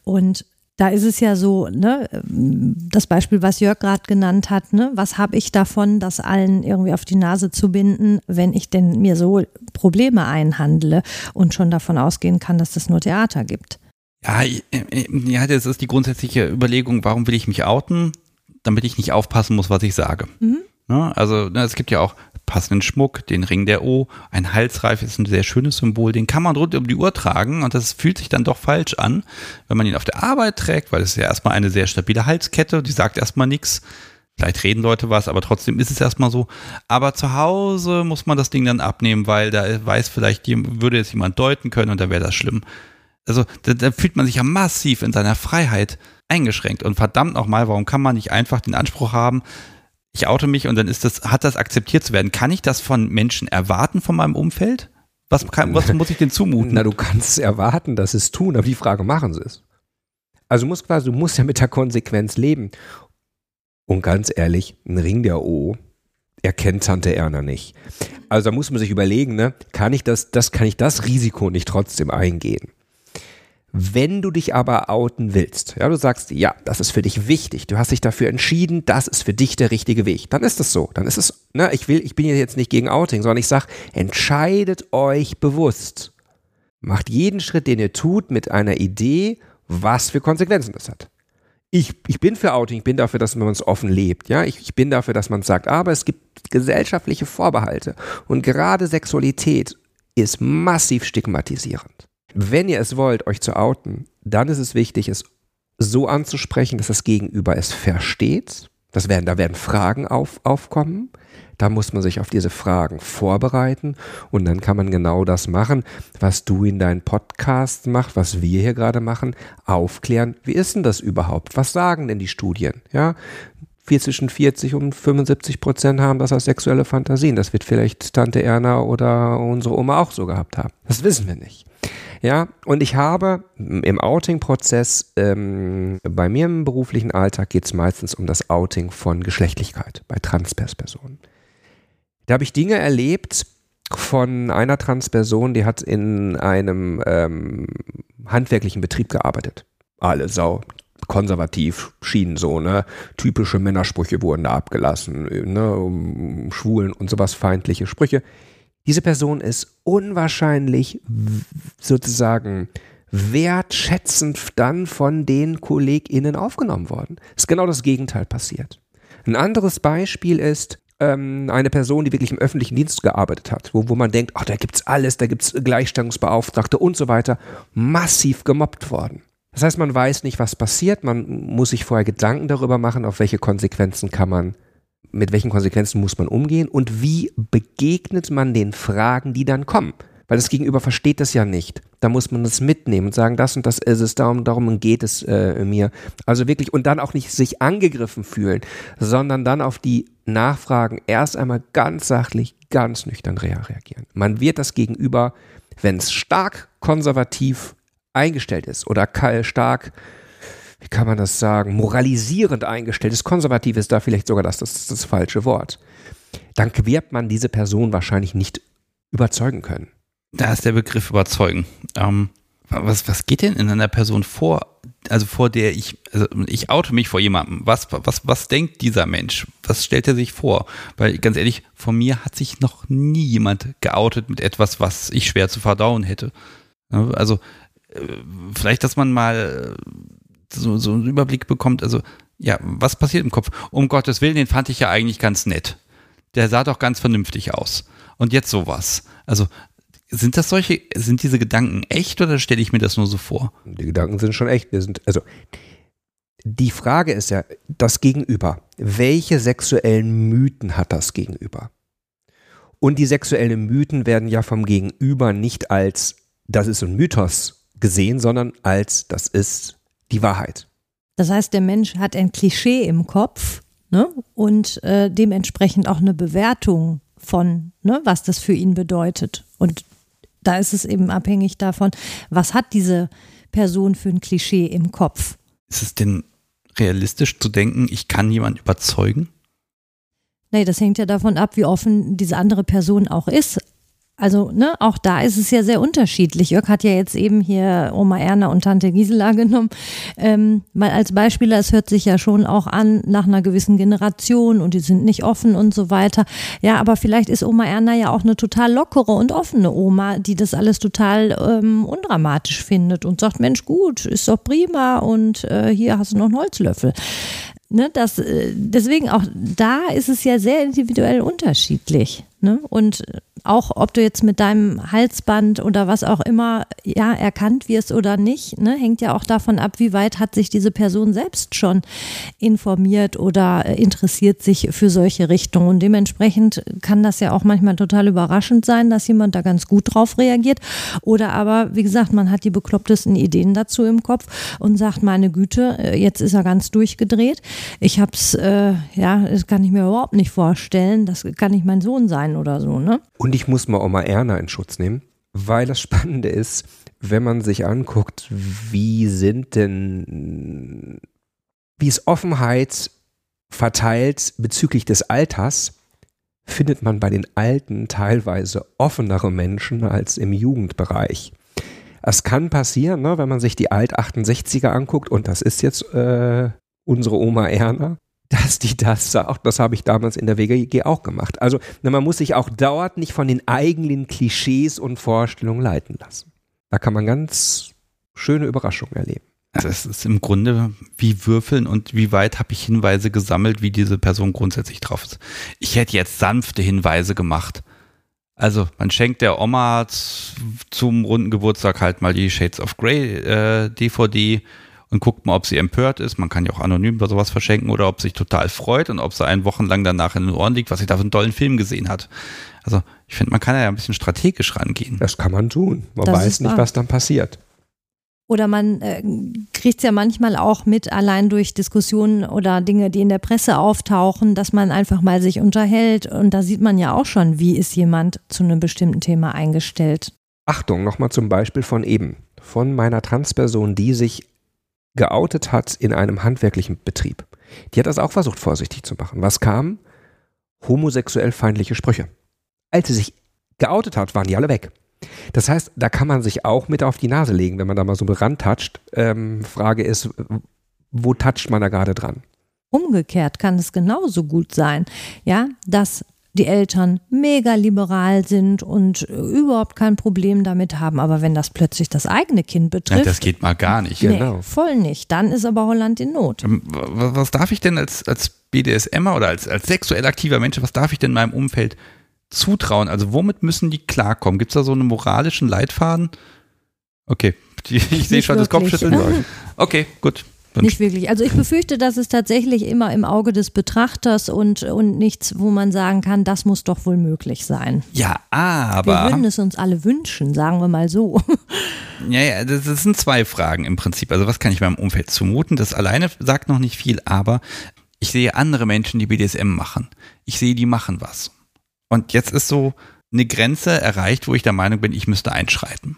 Und da ist es ja so, ne, das Beispiel, was Jörg gerade genannt hat, ne, was habe ich davon, das allen irgendwie auf die Nase zu binden, wenn ich denn mir so Probleme einhandle und schon davon ausgehen kann, dass es nur Theater gibt? Ja, ja, das ist die grundsätzliche Überlegung, warum will ich mich outen, damit ich nicht aufpassen muss, was ich sage. Mhm. Ne, also ne, es gibt ja auch passenden Schmuck, den Ring der O, ein Halsreif ist ein sehr schönes Symbol, den kann man rund um die Uhr tragen und das fühlt sich dann doch falsch an, wenn man ihn auf der Arbeit trägt, weil es ja erstmal eine sehr stabile Halskette, die sagt erstmal nichts. Vielleicht reden Leute was, aber trotzdem ist es erstmal so. Aber zu Hause muss man das Ding dann abnehmen, weil da weiß vielleicht, würde es jemand deuten können und da wäre das schlimm. Also da, da fühlt man sich ja massiv in seiner Freiheit eingeschränkt. Und verdammt nochmal, warum kann man nicht einfach den Anspruch haben, ich oute mich und dann ist das, hat das akzeptiert zu werden. Kann ich das von Menschen erwarten, von meinem Umfeld? Was, kann, was muss ich denn zumuten? Na, du kannst erwarten, dass sie es tun, aber die Frage, machen sie es? Also du musst quasi, du musst ja mit der Konsequenz leben. Und ganz ehrlich, ein Ring der O erkennt Tante Erna nicht. Also da muss man sich überlegen, ne, kann ich das, das, kann ich das Risiko nicht trotzdem eingehen? Wenn du dich aber outen willst, ja, du sagst, ja, das ist für dich wichtig, du hast dich dafür entschieden, das ist für dich der richtige Weg, dann ist es so. Dann ist es, ne, ich will, ich bin jetzt nicht gegen Outing, sondern ich sag, entscheidet euch bewusst. Macht jeden Schritt, den ihr tut, mit einer Idee, was für Konsequenzen das hat. Ich, ich bin für Outing, ich bin dafür, dass man es offen lebt, ja, ich, ich bin dafür, dass man sagt, aber es gibt gesellschaftliche Vorbehalte und gerade Sexualität ist massiv stigmatisierend. Wenn ihr es wollt, euch zu outen, dann ist es wichtig, es so anzusprechen, dass das Gegenüber es versteht. Das werden, da werden Fragen auf, aufkommen, Da muss man sich auf diese Fragen vorbereiten und dann kann man genau das machen, was du in deinen Podcast machst, was wir hier gerade machen, aufklären, wie ist denn das überhaupt? Was sagen denn die Studien? Ja, zwischen 40 und 75 Prozent haben das als sexuelle Fantasien. Das wird vielleicht Tante Erna oder unsere Oma auch so gehabt haben. Das wissen wir nicht. Ja, und ich habe im Outing-Prozess, ähm, bei mir im beruflichen Alltag geht es meistens um das Outing von Geschlechtlichkeit bei Transperspersonen. Da habe ich Dinge erlebt von einer Transperson, die hat in einem ähm, handwerklichen Betrieb gearbeitet. Alle Sau, konservativ schienen so, ne? Typische Männersprüche wurden da abgelassen, ne? Schwulen und sowas feindliche Sprüche. Diese Person ist unwahrscheinlich sozusagen wertschätzend dann von den KollegInnen aufgenommen worden. Ist genau das Gegenteil passiert. Ein anderes Beispiel ist ähm, eine Person, die wirklich im öffentlichen Dienst gearbeitet hat, wo, wo man denkt, ach, da gibt's alles, da gibt's Gleichstellungsbeauftragte und so weiter, massiv gemobbt worden. Das heißt, man weiß nicht, was passiert, man muss sich vorher Gedanken darüber machen, auf welche Konsequenzen kann man mit welchen Konsequenzen muss man umgehen und wie begegnet man den Fragen, die dann kommen. Weil das Gegenüber versteht das ja nicht. Da muss man das mitnehmen und sagen, das und das ist es, darum, darum geht es äh, mir. Also wirklich, und dann auch nicht sich angegriffen fühlen, sondern dann auf die Nachfragen erst einmal ganz sachlich, ganz nüchtern reagieren. Man wird das Gegenüber, wenn es stark konservativ eingestellt ist oder stark wie kann man das sagen, moralisierend eingestellt ist, konservativ ist da vielleicht sogar das, das, das falsche Wort, dann wird man diese Person wahrscheinlich nicht überzeugen können. Da ist der Begriff überzeugen. Ähm, was, was geht denn in einer Person vor, also vor der ich, also ich oute mich vor jemandem. Was, was, was denkt dieser Mensch? Was stellt er sich vor? Weil ganz ehrlich, von mir hat sich noch nie jemand geoutet mit etwas, was ich schwer zu verdauen hätte. Also äh, vielleicht, dass man mal so, so einen Überblick bekommt, also ja, was passiert im Kopf? Um Gottes Willen, den fand ich ja eigentlich ganz nett. Der sah doch ganz vernünftig aus. Und jetzt sowas. Also sind das solche, sind diese Gedanken echt oder stelle ich mir das nur so vor? Die Gedanken sind schon echt. Wir sind, also die Frage ist ja, das Gegenüber. Welche sexuellen Mythen hat das Gegenüber? Und die sexuellen Mythen werden ja vom Gegenüber nicht als, das ist ein Mythos gesehen, sondern als, das ist die Wahrheit. Das heißt, der Mensch hat ein Klischee im Kopf ne? und äh, dementsprechend auch eine Bewertung von, ne, was das für ihn bedeutet. Und da ist es eben abhängig davon, was hat diese Person für ein Klischee im Kopf. Ist es denn realistisch zu denken, ich kann jemanden überzeugen? Nee, das hängt ja davon ab, wie offen diese andere Person auch ist. Also, ne, auch da ist es ja sehr unterschiedlich. Jörg hat ja jetzt eben hier Oma Erna und Tante Gisela genommen. Ähm, mal als Beispiel, es hört sich ja schon auch an nach einer gewissen Generation und die sind nicht offen und so weiter. Ja, aber vielleicht ist Oma Erna ja auch eine total lockere und offene Oma, die das alles total ähm, undramatisch findet und sagt, Mensch, gut, ist doch prima und äh, hier hast du noch einen Holzlöffel. Ne, das, äh, deswegen auch da ist es ja sehr individuell unterschiedlich. Ne? Und auch ob du jetzt mit deinem Halsband oder was auch immer ja erkannt wirst oder nicht, ne, hängt ja auch davon ab, wie weit hat sich diese Person selbst schon informiert oder äh, interessiert sich für solche Richtungen. Und dementsprechend kann das ja auch manchmal total überraschend sein, dass jemand da ganz gut drauf reagiert. Oder aber, wie gesagt, man hat die beklopptesten Ideen dazu im Kopf und sagt, meine Güte, äh, jetzt ist er ganz durchgedreht. Ich hab's, äh, ja, das kann ich mir überhaupt nicht vorstellen. Das kann nicht mein Sohn sein oder so, ne? Und und ich muss mal Oma Erna in Schutz nehmen, weil das Spannende ist, wenn man sich anguckt, wie sind denn, wie ist Offenheit verteilt bezüglich des Alters, findet man bei den Alten teilweise offenere Menschen als im Jugendbereich. Es kann passieren, ne, wenn man sich die Alt-68er anguckt, und das ist jetzt äh, unsere Oma Erna, dass die das sagt. Das habe ich damals in der WGG auch gemacht. Also man muss sich auch dauernd nicht von den eigenen Klischees und Vorstellungen leiten lassen. Da kann man ganz schöne Überraschungen erleben. Also es ist im Grunde wie Würfeln und wie weit habe ich Hinweise gesammelt, wie diese Person grundsätzlich drauf ist. Ich hätte jetzt sanfte Hinweise gemacht. Also man schenkt der Oma zum runden Geburtstag halt mal die Shades of Grey äh, DVD und guckt mal, ob sie empört ist. Man kann ja auch anonym über sowas verschenken oder ob sie sich total freut und ob sie einen Wochenlang danach in den Ohren liegt, was sie da für einen tollen Film gesehen hat. Also ich finde, man kann ja ein bisschen strategisch rangehen. Das kann man tun. Man Das weiß nicht, wahr. was dann passiert. Oder man äh, kriegt es ja manchmal auch mit, allein durch Diskussionen oder Dinge, die in der Presse auftauchen, dass man einfach mal sich unterhält. Und da sieht man ja auch schon, wie ist jemand zu einem bestimmten Thema eingestellt. Achtung, nochmal zum Beispiel von eben. Von meiner Transperson, die sich geoutet hat in einem handwerklichen Betrieb. Die hat das auch versucht, vorsichtig zu machen. Was kam? Homosexuell feindliche Sprüche. Als sie sich geoutet hat, waren die alle weg. Das heißt, da kann man sich auch mit auf die Nase legen, wenn man da mal so rantatscht. Ähm, Frage ist, wo toucht man da gerade dran? Umgekehrt kann es genauso gut sein, ja, dass die Eltern mega liberal sind und äh, überhaupt kein Problem damit haben. Aber wenn das plötzlich das eigene Kind Ja, betrifft, das geht mal gar nicht. Genau. nee, voll nicht. Dann ist aber Holland in Not. Ähm, wa- Was darf ich denn als, als BDSMer oder als, als sexuell aktiver Mensch, was darf ich denn meinem Umfeld zutrauen? Also womit müssen die klarkommen? Gibt es da so einen moralischen Leitfaden? Okay, ich sehe Nicht schon das wirklich. Kopfschütteln. Okay, gut. Nicht wirklich. Also ich befürchte, dass es tatsächlich immer im Auge des Betrachters und, und nichts, wo man sagen kann, das muss doch wohl möglich sein. Ja, Wir aber. würden es uns alle wünschen, sagen wir mal so. Ja, ja, das sind zwei Fragen im Prinzip. Also was kann ich meinem Umfeld zumuten? Das alleine sagt noch nicht viel, aber ich sehe andere Menschen, die BDSM machen. Ich sehe, die machen was. Und jetzt ist so eine Grenze erreicht, wo ich der Meinung bin, ich müsste einschreiten.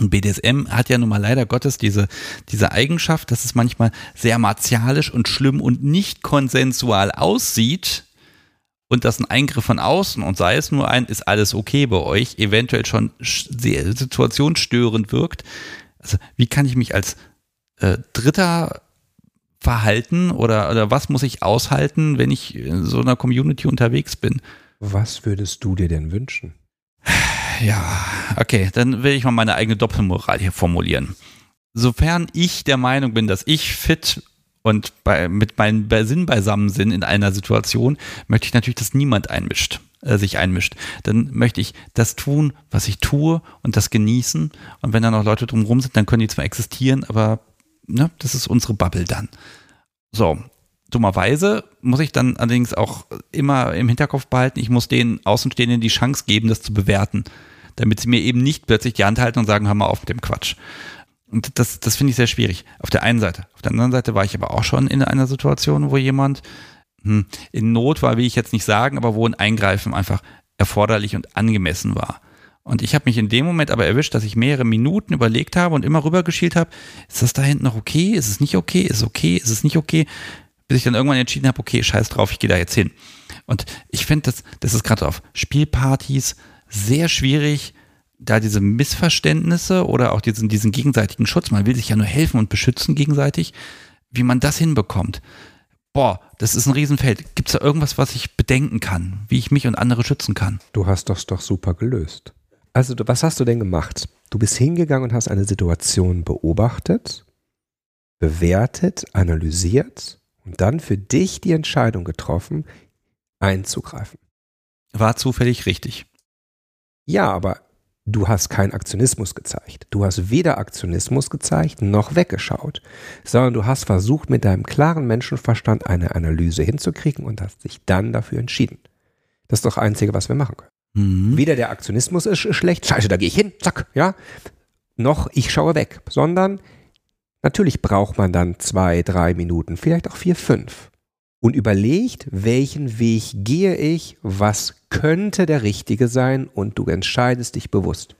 Und BDSM hat ja nun mal leider Gottes diese, diese Eigenschaft, dass es manchmal sehr martialisch und schlimm und nicht konsensual aussieht und dass ein Eingriff von außen und sei es nur ein, ist alles okay bei euch, eventuell schon sch- sehr situationsstörend wirkt. Also wie kann ich mich als äh, Dritter verhalten oder, oder was muss ich aushalten, wenn ich in so einer Community unterwegs bin? Was würdest du dir denn wünschen? Ja, okay, dann will ich mal meine eigene Doppelmoral hier formulieren. Sofern ich der Meinung bin, dass ich fit und bei, mit meinem Sinn beisammen bin in einer Situation, möchte ich natürlich, dass niemand einmischt, äh, sich einmischt. Dann möchte ich das tun, was ich tue und das genießen. Und wenn da noch Leute drumherum sind, dann können die zwar existieren, aber ne, das ist unsere Bubble dann. So, dummerweise muss ich dann allerdings auch immer im Hinterkopf behalten, ich muss den Außenstehenden die Chance geben, das zu bewerten, damit sie mir eben nicht plötzlich die Hand halten und sagen, hör mal auf mit dem Quatsch. Und das, das finde ich sehr schwierig. Auf der einen Seite. Auf der anderen Seite war ich aber auch schon in einer Situation, wo jemand hm, in Not war, will ich jetzt nicht sagen, aber wo ein Eingreifen einfach erforderlich und angemessen war. Und ich habe mich in dem Moment aber erwischt, dass ich mehrere Minuten überlegt habe und immer rübergeschielt habe, ist das da hinten noch okay? Ist es nicht okay? Ist es okay? Ist es nicht okay? Bis ich dann irgendwann entschieden habe, okay, scheiß drauf, ich gehe da jetzt hin. Und ich finde, das, das ist gerade auf Spielpartys sehr schwierig, da diese Missverständnisse oder auch diesen, diesen gegenseitigen Schutz, man will sich ja nur helfen und beschützen gegenseitig, wie man das hinbekommt. Boah, das ist ein Riesenfeld. Gibt es da irgendwas, was ich bedenken kann, wie ich mich und andere schützen kann? Du hast das doch super gelöst. Also, was hast du denn gemacht? Du bist hingegangen und hast eine Situation beobachtet, bewertet, analysiert und dann für dich die Entscheidung getroffen, einzugreifen. War zufällig richtig. Ja, aber du hast keinen Aktionismus gezeigt. Du hast weder Aktionismus gezeigt noch weggeschaut, sondern du hast versucht, mit deinem klaren Menschenverstand eine Analyse hinzukriegen und hast dich dann dafür entschieden. Das ist doch das Einzige, was wir machen können. Mhm. Weder der Aktionismus ist schlecht, scheiße, da gehe ich hin, zack, ja, noch ich schaue weg, sondern natürlich braucht man dann zwei, drei Minuten, vielleicht auch vier, fünf und überlegt, welchen Weg gehe ich, was könnte der richtige sein und du entscheidest dich bewusst.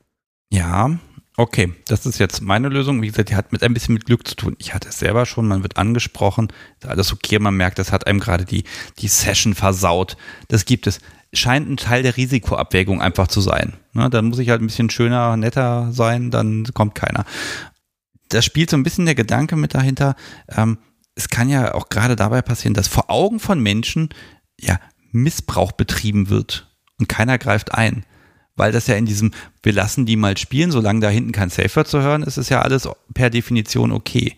Ja, okay. Das ist jetzt meine Lösung. Wie gesagt, die hat mit ein bisschen mit Glück zu tun. Ich hatte es selber schon, man wird angesprochen, alles okay, man merkt, das hat einem gerade die, die Session versaut. Das gibt es. Scheint ein Teil der Risikoabwägung einfach zu sein. Ne, dann muss ich halt ein bisschen schöner, netter sein, dann kommt keiner. Da spielt so ein bisschen der Gedanke mit dahinter. Ähm, es kann ja auch gerade dabei passieren, dass vor Augen von Menschen ja Missbrauch betrieben wird und keiner greift ein weil das ja in diesem, wir lassen die mal spielen, solange da hinten kein Safe Word zu hören ist, ist ja alles per Definition okay.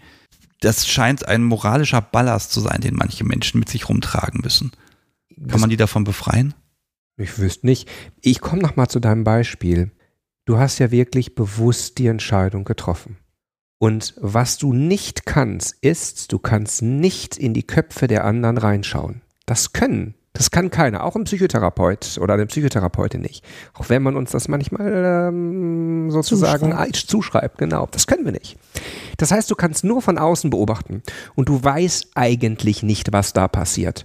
Das scheint ein moralischer Ballast zu sein, den manche Menschen mit sich rumtragen müssen. Kann man die davon befreien? Ich wüsste nicht. Ich komme nochmal zu deinem Beispiel. Du hast ja wirklich bewusst die Entscheidung getroffen. Und was du nicht kannst, ist, du kannst nicht in die Köpfe der anderen reinschauen. Das können. Das kann keiner, auch ein Psychotherapeut oder eine Psychotherapeutin nicht. Auch wenn man uns das manchmal ähm, sozusagen zuschreibt. zuschreibt, genau. Das können wir nicht. Das heißt, du kannst nur von außen beobachten und du weißt eigentlich nicht, was da passiert.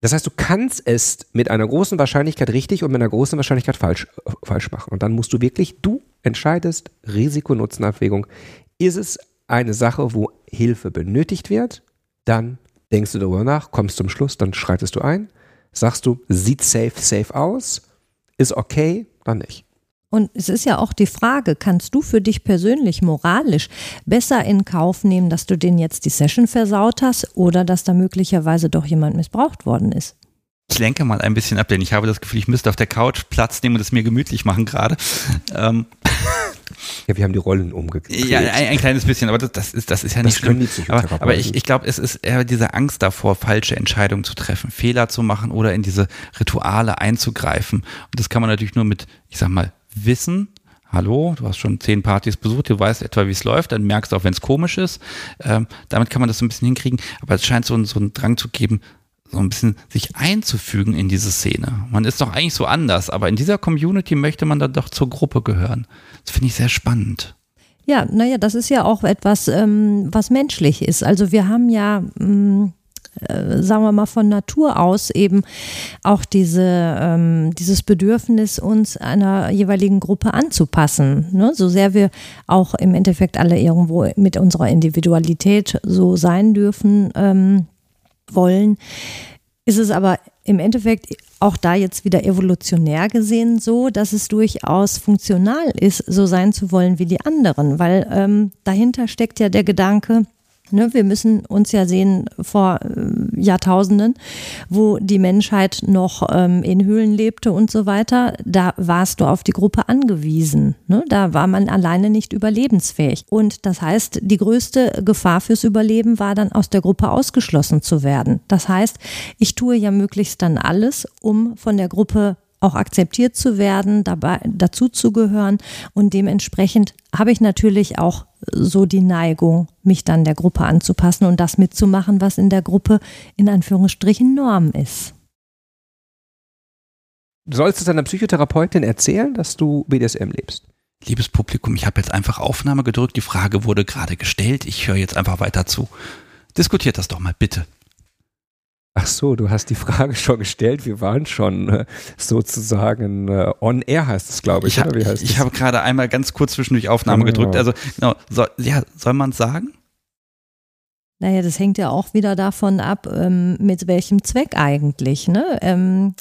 Das heißt, du kannst es mit einer großen Wahrscheinlichkeit richtig und mit einer großen Wahrscheinlichkeit falsch, äh, falsch machen. Und dann musst du wirklich, du entscheidest Risiko-Nutzen-Abwägung. Ist es eine Sache, wo Hilfe benötigt wird? Dann denkst du darüber nach, kommst zum Schluss, dann schreitest du ein. Sagst du, sieht safe, safe aus, ist okay, dann nicht. Und es ist ja auch die Frage, kannst du für dich persönlich moralisch besser in Kauf nehmen, dass du den jetzt die Session versaut hast oder dass da möglicherweise doch jemand missbraucht worden ist? Ich lenke mal ein bisschen ab, denn ich habe das Gefühl, ich müsste auf der Couch Platz nehmen und es mir gemütlich machen gerade. Ähm. Ja, wir haben die Rollen umgekehrt. Ja, ein, ein, kleines bisschen, aber das, das, ist, das ist ja nicht schlimm. Aber, aber ich, ich glaube, es ist eher diese Angst davor, falsche Entscheidungen zu treffen, Fehler zu machen oder in diese Rituale einzugreifen. Und das kann man natürlich nur mit, ich sag mal, Wissen hallo, du hast schon zehn Partys besucht, du weißt etwa, wie es läuft, dann merkst du auch, wenn es komisch ist. Ähm, damit kann man das so ein bisschen hinkriegen, aber es scheint so, so einen Drang zu geben, so ein bisschen sich einzufügen in diese Szene. Man ist doch eigentlich so anders, aber in dieser Community möchte man dann doch zur Gruppe gehören. Das finde ich sehr spannend. Ja, naja, das ist ja auch etwas, ähm, was menschlich ist. Also wir haben ja, ähm, äh, sagen wir mal, von Natur aus eben auch diese, ähm, dieses Bedürfnis, uns einer jeweiligen Gruppe anzupassen. Ne? So sehr wir auch im Endeffekt alle irgendwo mit unserer Individualität so sein dürfen ähm, wollen, ist es aber im Endeffekt auch da jetzt wieder evolutionär gesehen so, dass es durchaus funktional ist, so sein zu wollen wie die anderen, weil ähm, dahinter steckt ja der Gedanke, Ne, wir müssen uns ja sehen vor äh, Jahrtausenden, wo die Menschheit noch ähm, in Höhlen lebte und so weiter. Da warst du auf die Gruppe angewiesen. Ne? Da war man alleine nicht überlebensfähig. Und das heißt, die größte Gefahr fürs Überleben war dann aus der Gruppe ausgeschlossen zu werden. Das heißt, ich tue ja möglichst dann alles, um von der Gruppe auch akzeptiert zu werden, dabei dazu zu gehören und dementsprechend habe ich natürlich auch so die Neigung, mich dann der Gruppe anzupassen und das mitzumachen, was in der Gruppe in Anführungsstrichen Norm ist. Du sollst es deiner Psychotherapeutin erzählen, dass du BDSM lebst. Liebes Publikum, ich habe jetzt einfach Aufnahme gedrückt, die Frage wurde gerade gestellt, ich höre jetzt einfach weiter zu. Diskutiert das doch mal bitte. Ach so, du hast die Frage schon gestellt. Wir waren schon äh, sozusagen äh, on air, heißt es, glaube ich. Ich, ha ich habe gerade einmal ganz kurz zwischendurch Aufnahme genau. gedrückt. Also, genau, so, ja, soll man es sagen? Naja, das hängt ja auch wieder davon ab, ähm, mit welchem Zweck eigentlich. Ne? Ähm,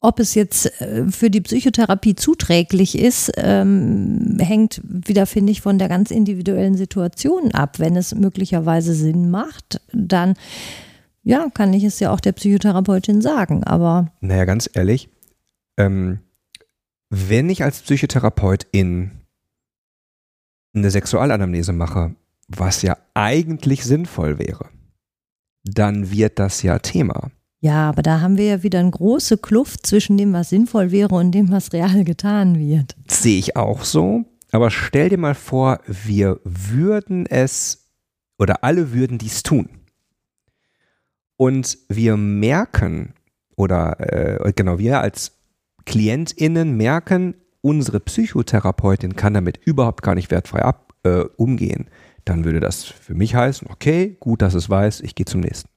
ob es jetzt äh, für die Psychotherapie zuträglich ist, ähm, hängt wieder, finde ich, von der ganz individuellen Situation ab. Wenn es möglicherweise Sinn macht, dann ja, kann ich es ja auch der Psychotherapeutin sagen, aber. Naja, ganz ehrlich, ähm, wenn ich als Psychotherapeutin eine Sexualanamnese mache, was ja eigentlich sinnvoll wäre, dann wird das ja Thema. Ja, aber da haben wir ja wieder eine große Kluft zwischen dem, was sinnvoll wäre und dem, was real getan wird. Sehe ich auch so. Aber stell dir mal vor, wir würden es oder alle würden dies tun. Und wir merken, oder äh, genau, wir als KlientInnen merken, unsere Psychotherapeutin kann damit überhaupt gar nicht wertfrei ab, äh, umgehen. Dann würde das für mich heißen, okay, gut, dass es weiß, ich gehe zum nächsten.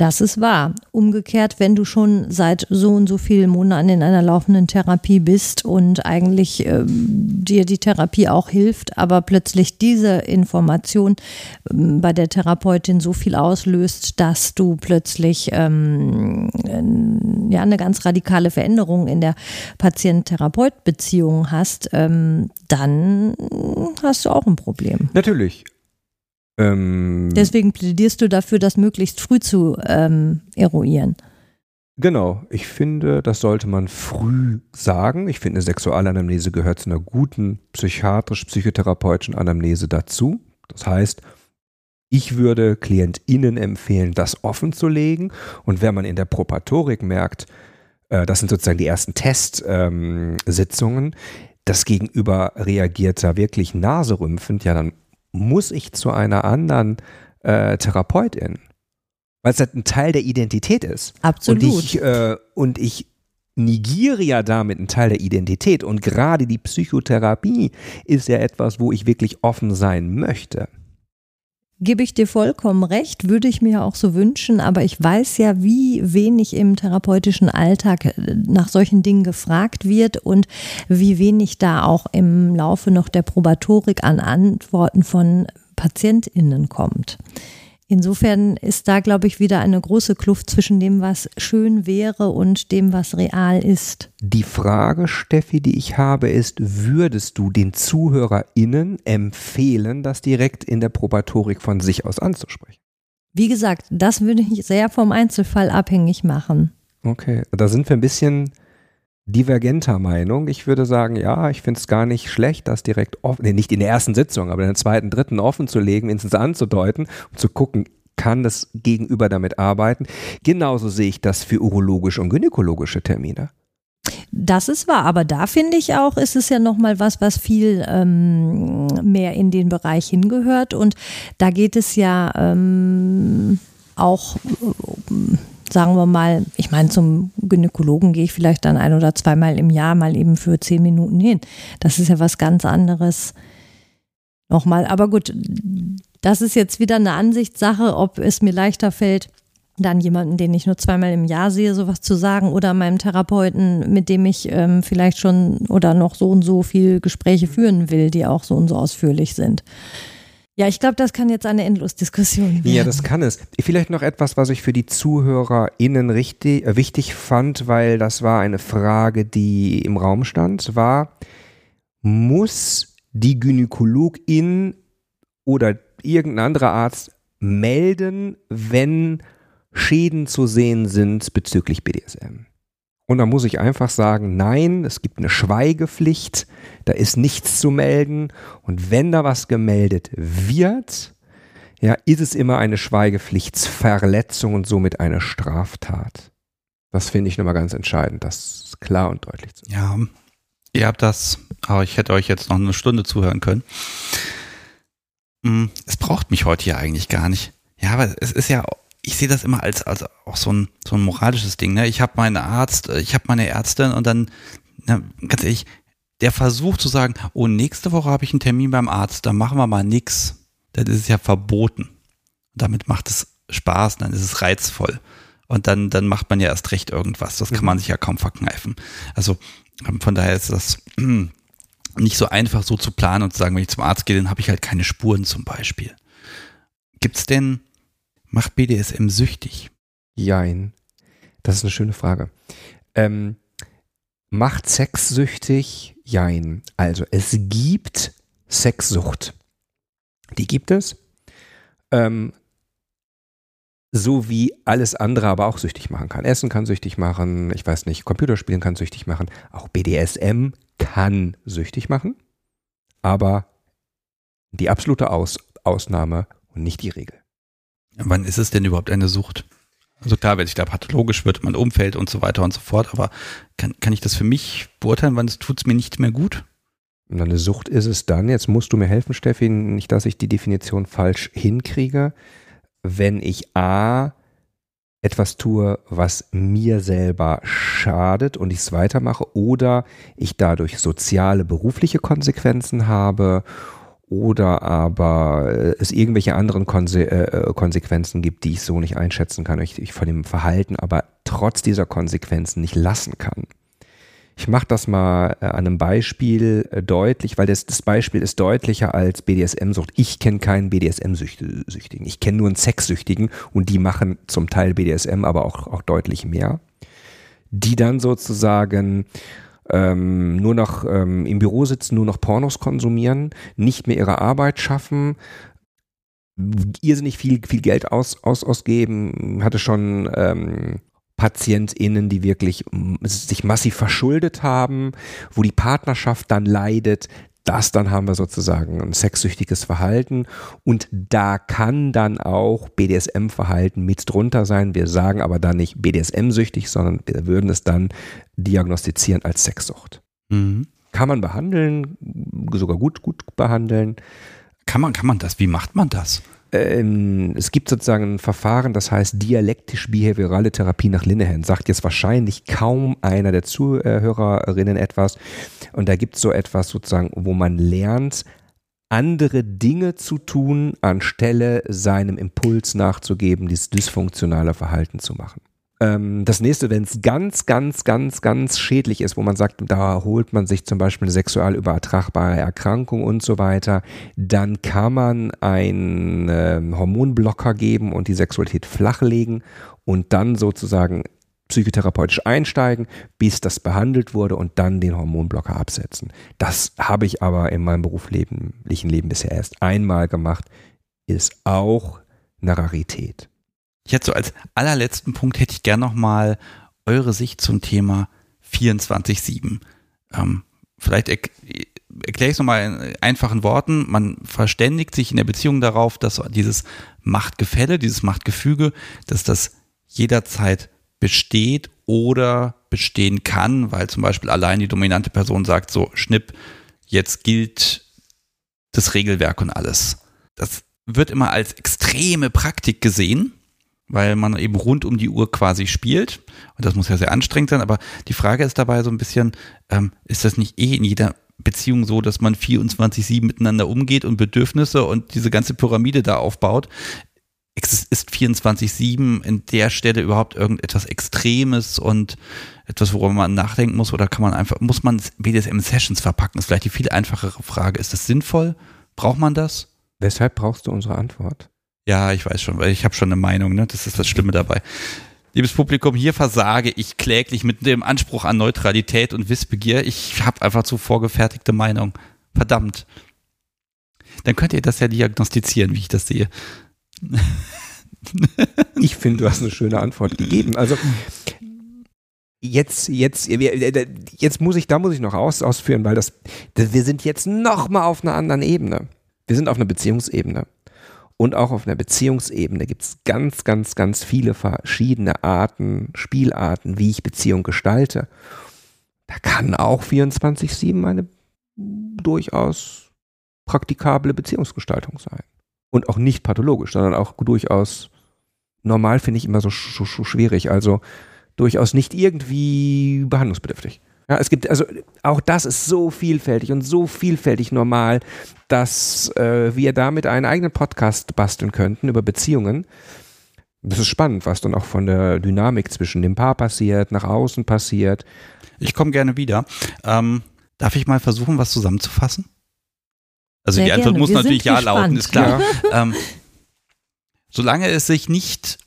Das ist wahr. Umgekehrt, wenn du schon seit so und so vielen Monaten in einer laufenden Therapie bist und eigentlich äh, dir die Therapie auch hilft, aber plötzlich diese Information äh, bei der Therapeutin so viel auslöst, dass du plötzlich ähm, ja eine ganz radikale Veränderung in der Patient-Therapeut-Beziehung hast, ähm, dann hast du auch ein Problem. Natürlich. Ähm, Deswegen plädierst du dafür, das möglichst früh zu ähm, eruieren. Genau, ich finde, das sollte man früh sagen. Ich finde, eine Sexualanamnese gehört zu einer guten psychiatrisch-psychotherapeutischen Anamnese dazu. Das heißt, ich würde KlientInnen empfehlen, das offen zu legen. Und wenn man in der Propatorik merkt, äh, das sind sozusagen die ersten Testsitzungen, ähm, das Gegenüber reagiert da wirklich naserümpfend, ja, dann muss ich zu einer anderen äh, Therapeutin, weil es halt ein Teil der Identität ist. Absolut. Und ich, äh, und ich negiere ja damit einen Teil der Identität. Und gerade die Psychotherapie ist ja etwas, wo ich wirklich offen sein möchte. Gebe ich dir vollkommen recht, würde ich mir auch so wünschen, aber ich weiß ja, wie wenig im therapeutischen Alltag äh, nach solchen Dingen gefragt wird und wie wenig da auch im Laufe noch der Probatorik an Antworten von PatientInnen kommt. Insofern ist da, glaube ich, wieder eine große Kluft zwischen dem, was schön wäre und dem, was real ist. Die Frage, Steffi, die ich habe, ist, würdest du den ZuhörerInnen empfehlen, das direkt in der Probatorik von sich aus anzusprechen? Wie gesagt, das würde ich sehr vom Einzelfall abhängig machen. Okay, da sind wir ein bisschen divergenter Meinung. Ich würde sagen, ja, ich finde es gar nicht schlecht, das direkt offen, nee, nicht in der ersten Sitzung, aber in der zweiten, dritten offen zu legen, ins anzudeuten und zu gucken, kann das Gegenüber damit arbeiten. Genauso sehe ich das für urologische und gynäkologische Termine. Das ist wahr, aber da finde ich auch, ist es ja nochmal was, was viel ähm, mehr in den Bereich hingehört. Und da geht es ja ähm, auch um sagen wir mal, ich meine, zum Gynäkologen gehe ich vielleicht dann ein oder zweimal im Jahr mal eben für zehn Minuten hin. Das ist ja was ganz anderes. Nochmal, aber gut, das ist jetzt wieder eine Ansichtssache, ob es mir leichter fällt, dann jemanden, den ich nur zweimal im Jahr sehe, sowas zu sagen oder meinem Therapeuten, mit dem ich ähm, vielleicht schon oder noch so und so viel Gespräche führen will, die auch so und so ausführlich sind. Ja, ich glaube, das kann jetzt eine Endlosdiskussion werden. Ja, das kann es. Vielleicht noch etwas, was ich für die ZuhörerInnen richtig, äh, wichtig fand, weil das war eine Frage, die im Raum stand, war, muss die Gynäkologin oder irgendein anderer Arzt melden, wenn Schäden zu sehen sind bezüglich BDSM? Und da muss ich einfach sagen, nein, es gibt eine Schweigepflicht, da ist nichts zu melden. Und wenn da was gemeldet wird, ja, ist es immer eine Schweigepflichtsverletzung und somit eine Straftat. Das finde ich nochmal ganz entscheidend, das klar und deutlich zu sagen. Ja, ihr habt das, aber ich hätte euch jetzt noch eine Stunde zuhören können. Hm, es braucht mich heute ja eigentlich gar nicht. Ja, aber es ist ja ich sehe das immer als, als auch so ein, so ein moralisches Ding. Ne? Ich habe meinen Arzt, äh, ich habe meine Ärztin und dann, na, ganz ehrlich, der versucht zu sagen, oh, nächste Woche habe ich einen Termin beim Arzt, dann machen wir mal nix. Das ist ja verboten. Damit macht es Spaß, dann ist es reizvoll. Und dann, dann macht man ja erst recht irgendwas. Das kann man mhm. sich ja kaum verkneifen. Also ähm, von daher ist das nicht so einfach so zu planen und zu sagen, wenn ich zum Arzt gehe, dann habe ich halt keine Spuren zum Beispiel. Gibt es denn Macht BDSM süchtig? Jein. Das ist eine schöne Frage. Ähm, macht Sex süchtig? Jein. Also es gibt Sexsucht. Die gibt es. Ähm, so wie alles andere aber auch süchtig machen kann. Essen kann süchtig machen, ich weiß nicht, Computerspielen kann süchtig machen. Auch BDSM kann süchtig machen, aber die absolute Aus Ausnahme und nicht die Regel. Wann ist es denn überhaupt eine Sucht? Also klar, wenn ich da pathologisch wird, mein Umfeld und so weiter und so fort, aber kann, kann ich das für mich beurteilen, wann tut es mir nicht mehr gut? Eine Sucht ist es dann, jetzt musst du mir helfen, Steffi, nicht, dass ich die Definition falsch hinkriege, wenn ich A etwas tue, was mir selber schadet und ich es weitermache oder ich dadurch soziale, berufliche Konsequenzen habe oder aber äh, es irgendwelche anderen Konse äh, Konsequenzen gibt, die ich so nicht einschätzen kann, ich, ich von dem Verhalten aber trotz dieser Konsequenzen nicht lassen kann. Ich mache das mal äh, an einem Beispiel äh, deutlich, weil das, das Beispiel ist deutlicher als BDSM-Sucht. Ich kenne keinen BDSM-Süchtigen. Ich kenne nur einen Sexsüchtigen und die machen zum Teil BDSM, aber auch, auch deutlich mehr. Die dann sozusagen ähm, nur noch ähm, im Büro sitzen, nur noch Pornos konsumieren, nicht mehr ihre Arbeit schaffen, irrsinnig viel, viel Geld aus, aus, ausgeben, hatte schon ähm, PatientInnen, die wirklich sich massiv verschuldet haben, wo die Partnerschaft dann leidet, das dann haben wir sozusagen ein sexsüchtiges Verhalten und da kann dann auch BDSM-Verhalten mit drunter sein. Wir sagen aber dann nicht BDSM-süchtig, sondern wir würden es dann diagnostizieren als Sexsucht. Mhm. Kann man behandeln, sogar gut, gut behandeln. kann man, kann man das? Wie macht man das? Ähm, es gibt sozusagen ein Verfahren, das heißt dialektisch-behaviorale Therapie nach Linehan. Sagt jetzt wahrscheinlich kaum einer der Zuhörerinnen etwas. Und da gibt es so etwas sozusagen, wo man lernt, andere Dinge zu tun, anstelle seinem Impuls nachzugeben, dieses dysfunktionale Verhalten zu machen. Ähm, das nächste, wenn es ganz, ganz, ganz, ganz schädlich ist, wo man sagt, da holt man sich zum Beispiel eine sexual übertragbare Erkrankung und so weiter, dann kann man einen äh, Hormonblocker geben und die Sexualität flachlegen und dann sozusagen psychotherapeutisch einsteigen, bis das behandelt wurde und dann den Hormonblocker absetzen. Das habe ich aber in meinem beruflichen Leben bisher erst einmal gemacht, ist auch eine Rarität. Hätte so als allerletzten Punkt hätte ich gerne nochmal eure Sicht zum Thema 24-7. Ähm, vielleicht er, erkläre ich es nochmal in einfachen Worten. Man verständigt sich in der Beziehung darauf, dass dieses Machtgefälle, dieses Machtgefüge, dass das jederzeit besteht oder bestehen kann, weil zum Beispiel allein die dominante Person sagt, so Schnipp, jetzt gilt das Regelwerk und alles. Das wird immer als extreme Praktik gesehen weil man eben rund um die Uhr quasi spielt. Und das muss ja sehr anstrengend sein. Aber die Frage ist dabei so ein bisschen, ähm, ist das nicht eh in jeder Beziehung so, dass man 24-7 miteinander umgeht und Bedürfnisse und diese ganze Pyramide da aufbaut? Ist 24-7 in der Stelle überhaupt irgendetwas Extremes und etwas, worüber man nachdenken muss? Oder kann man einfach, muss man BDSM-Sessions verpacken? Ist vielleicht die viel einfachere Frage. Ist das sinnvoll? Braucht man das? Weshalb brauchst du unsere Antwort? Ja, ich weiß schon, weil ich habe schon eine Meinung, ne? Das ist das Schlimme dabei. Liebes Publikum, hier versage ich kläglich mit dem Anspruch an Neutralität und Wissbegier. Ich habe einfach zu vorgefertigte Meinung. Verdammt. Dann könnt ihr das ja diagnostizieren, wie ich das sehe. ich finde, du hast eine schöne Antwort gegeben. Also jetzt, jetzt, jetzt muss ich, da muss ich noch aus, ausführen, weil das, wir sind jetzt noch mal auf einer anderen Ebene. Wir sind auf einer Beziehungsebene. Und auch auf einer Beziehungsebene gibt es ganz, ganz, ganz viele verschiedene Arten, Spielarten, wie ich Beziehung gestalte. Da kann auch 24-7 eine durchaus praktikable Beziehungsgestaltung sein. Und auch nicht pathologisch, sondern auch durchaus normal finde ich immer so, so, so schwierig. Also durchaus nicht irgendwie behandlungsbedürftig. Ja, es gibt, also auch das ist so vielfältig und so vielfältig normal, dass äh, wir damit einen eigenen Podcast basteln könnten über Beziehungen. Das ist spannend, was dann auch von der Dynamik zwischen dem Paar passiert, nach außen passiert. Ich komme gerne wieder. Ähm, darf ich mal versuchen, was zusammenzufassen? Also Sehr die Antwort gerne. muss wir natürlich ja lauten, ist klar. Ja. Ähm, solange es sich nicht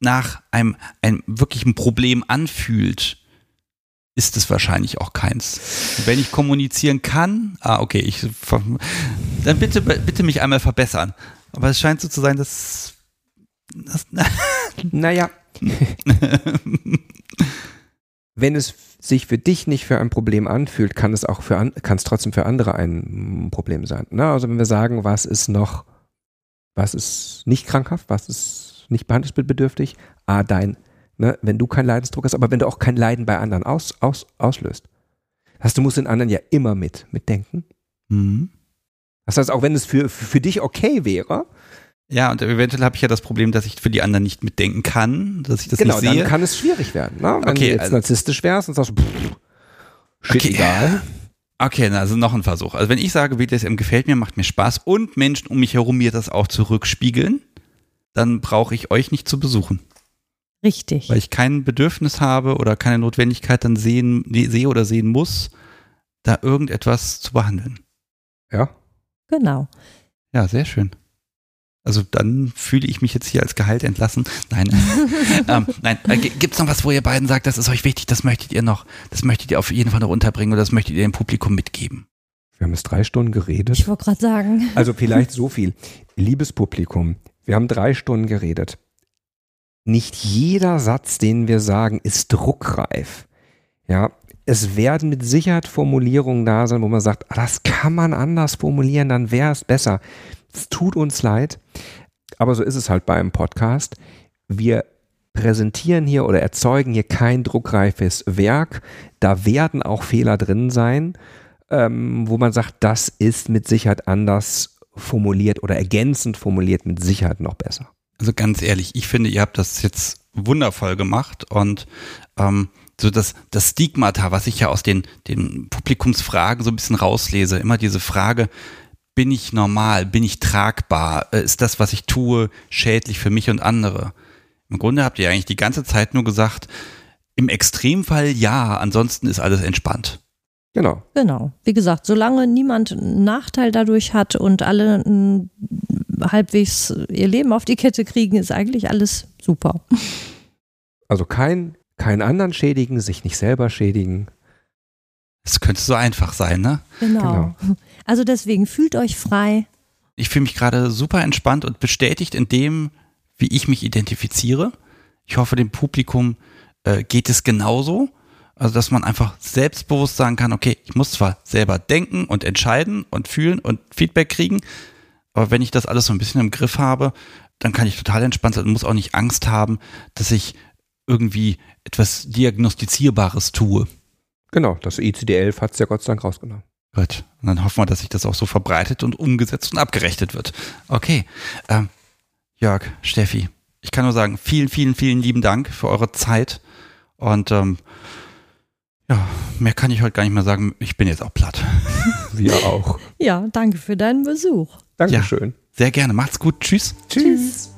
nach einem, einem wirklichen Problem anfühlt, ist es wahrscheinlich auch keins. Wenn ich kommunizieren kann, ah, okay, ich, dann bitte, bitte mich einmal verbessern. Aber es scheint so zu sein, dass, dass naja, wenn es sich für dich nicht für ein Problem anfühlt, kann es auch für kann es trotzdem für andere ein Problem sein. Ne? Also wenn wir sagen, was ist noch, was ist nicht krankhaft, was ist nicht behandlungsbedürftig, ah, dein ne, wenn du keinen Leidensdruck hast, aber wenn du auch kein Leiden bei anderen aus, aus, auslöst. Das heißt, du musst den anderen ja immer mit, mitdenken. Mhm. Das heißt, auch wenn es für, für dich okay wäre, ja, und eventuell habe ich ja das Problem, dass ich für die anderen nicht mitdenken kann, dass ich das genau, nicht sehe. Genau, dann kann es schwierig werden. Ne? Wenn okay, du jetzt also, narzisstisch wärst und sagst, pff, shit, okay. egal. Okay, also noch ein Versuch. Also wenn ich sage, BDSM gefällt mir, macht mir Spaß und Menschen um mich herum mir das auch zurückspiegeln, dann brauche ich euch nicht zu besuchen. Richtig. Weil ich kein Bedürfnis habe oder keine Notwendigkeit dann sehen, sehe oder sehen muss, da irgendetwas zu behandeln. Ja. Genau. Ja, sehr schön. Also dann fühle ich mich jetzt hier als Gehalt entlassen. Nein, ähm, nein. Äh, Gibt es noch was, wo ihr beiden sagt, das ist euch wichtig, das möchtet ihr noch, das möchtet ihr auf jeden Fall noch unterbringen oder das möchtet ihr dem Publikum mitgeben? Wir haben jetzt drei Stunden geredet. Ich wollte gerade sagen. Also vielleicht so viel. Liebes Publikum, wir haben drei Stunden geredet nicht jeder Satz, den wir sagen, ist druckreif. Ja, es werden mit Sicherheit Formulierungen da sein, wo man sagt, ah, das kann man anders formulieren, dann wäre es besser. Es tut uns leid, aber so ist es halt bei einem Podcast. Wir präsentieren hier oder erzeugen hier kein druckreifes Werk. Da werden auch Fehler drin sein, ähm, wo man sagt, das ist mit Sicherheit anders formuliert oder ergänzend formuliert mit Sicherheit noch besser. Also ganz ehrlich, ich finde, ihr habt das jetzt wundervoll gemacht und ähm, so das, das Stigmata, was ich ja aus den, den Publikumsfragen so ein bisschen rauslese, immer diese Frage, bin ich normal, bin ich tragbar, äh, ist das, was ich tue, schädlich für mich und andere? Im Grunde habt ihr eigentlich die ganze Zeit nur gesagt, im Extremfall ja, ansonsten ist alles entspannt. Genau. Genau. Wie gesagt, solange niemand einen Nachteil dadurch hat und alle m, halbwegs ihr Leben auf die Kette kriegen, ist eigentlich alles super. Also kein, keinen anderen schädigen, sich nicht selber schädigen. Es könnte so einfach sein, ne? Genau. Also deswegen fühlt euch frei. Ich fühle mich gerade super entspannt und bestätigt in dem, wie ich mich identifiziere. Ich hoffe, dem Publikum äh, geht es genauso. Also, dass man einfach selbstbewusst sagen kann, okay, ich muss zwar selber denken und entscheiden und fühlen und Feedback kriegen, aber wenn ich das alles so ein bisschen im Griff habe, dann kann ich total entspannt sein und muss auch nicht Angst haben, dass ich irgendwie etwas Diagnostizierbares tue. Genau, das ICD-11 hat es ja Gott sei Dank rausgenommen. Gut, und dann hoffen wir, dass sich das auch so verbreitet und umgesetzt und abgerechnet wird. Okay, ähm, Jörg, Steffi, ich kann nur sagen, vielen, vielen, vielen lieben Dank für eure Zeit und ähm, ja, mehr kann ich heute gar nicht mehr sagen. Ich bin jetzt auch platt. Wir auch. Ja, danke für deinen Besuch. Dankeschön. Sehr gerne. Macht's gut. Tschüss. Tschüss.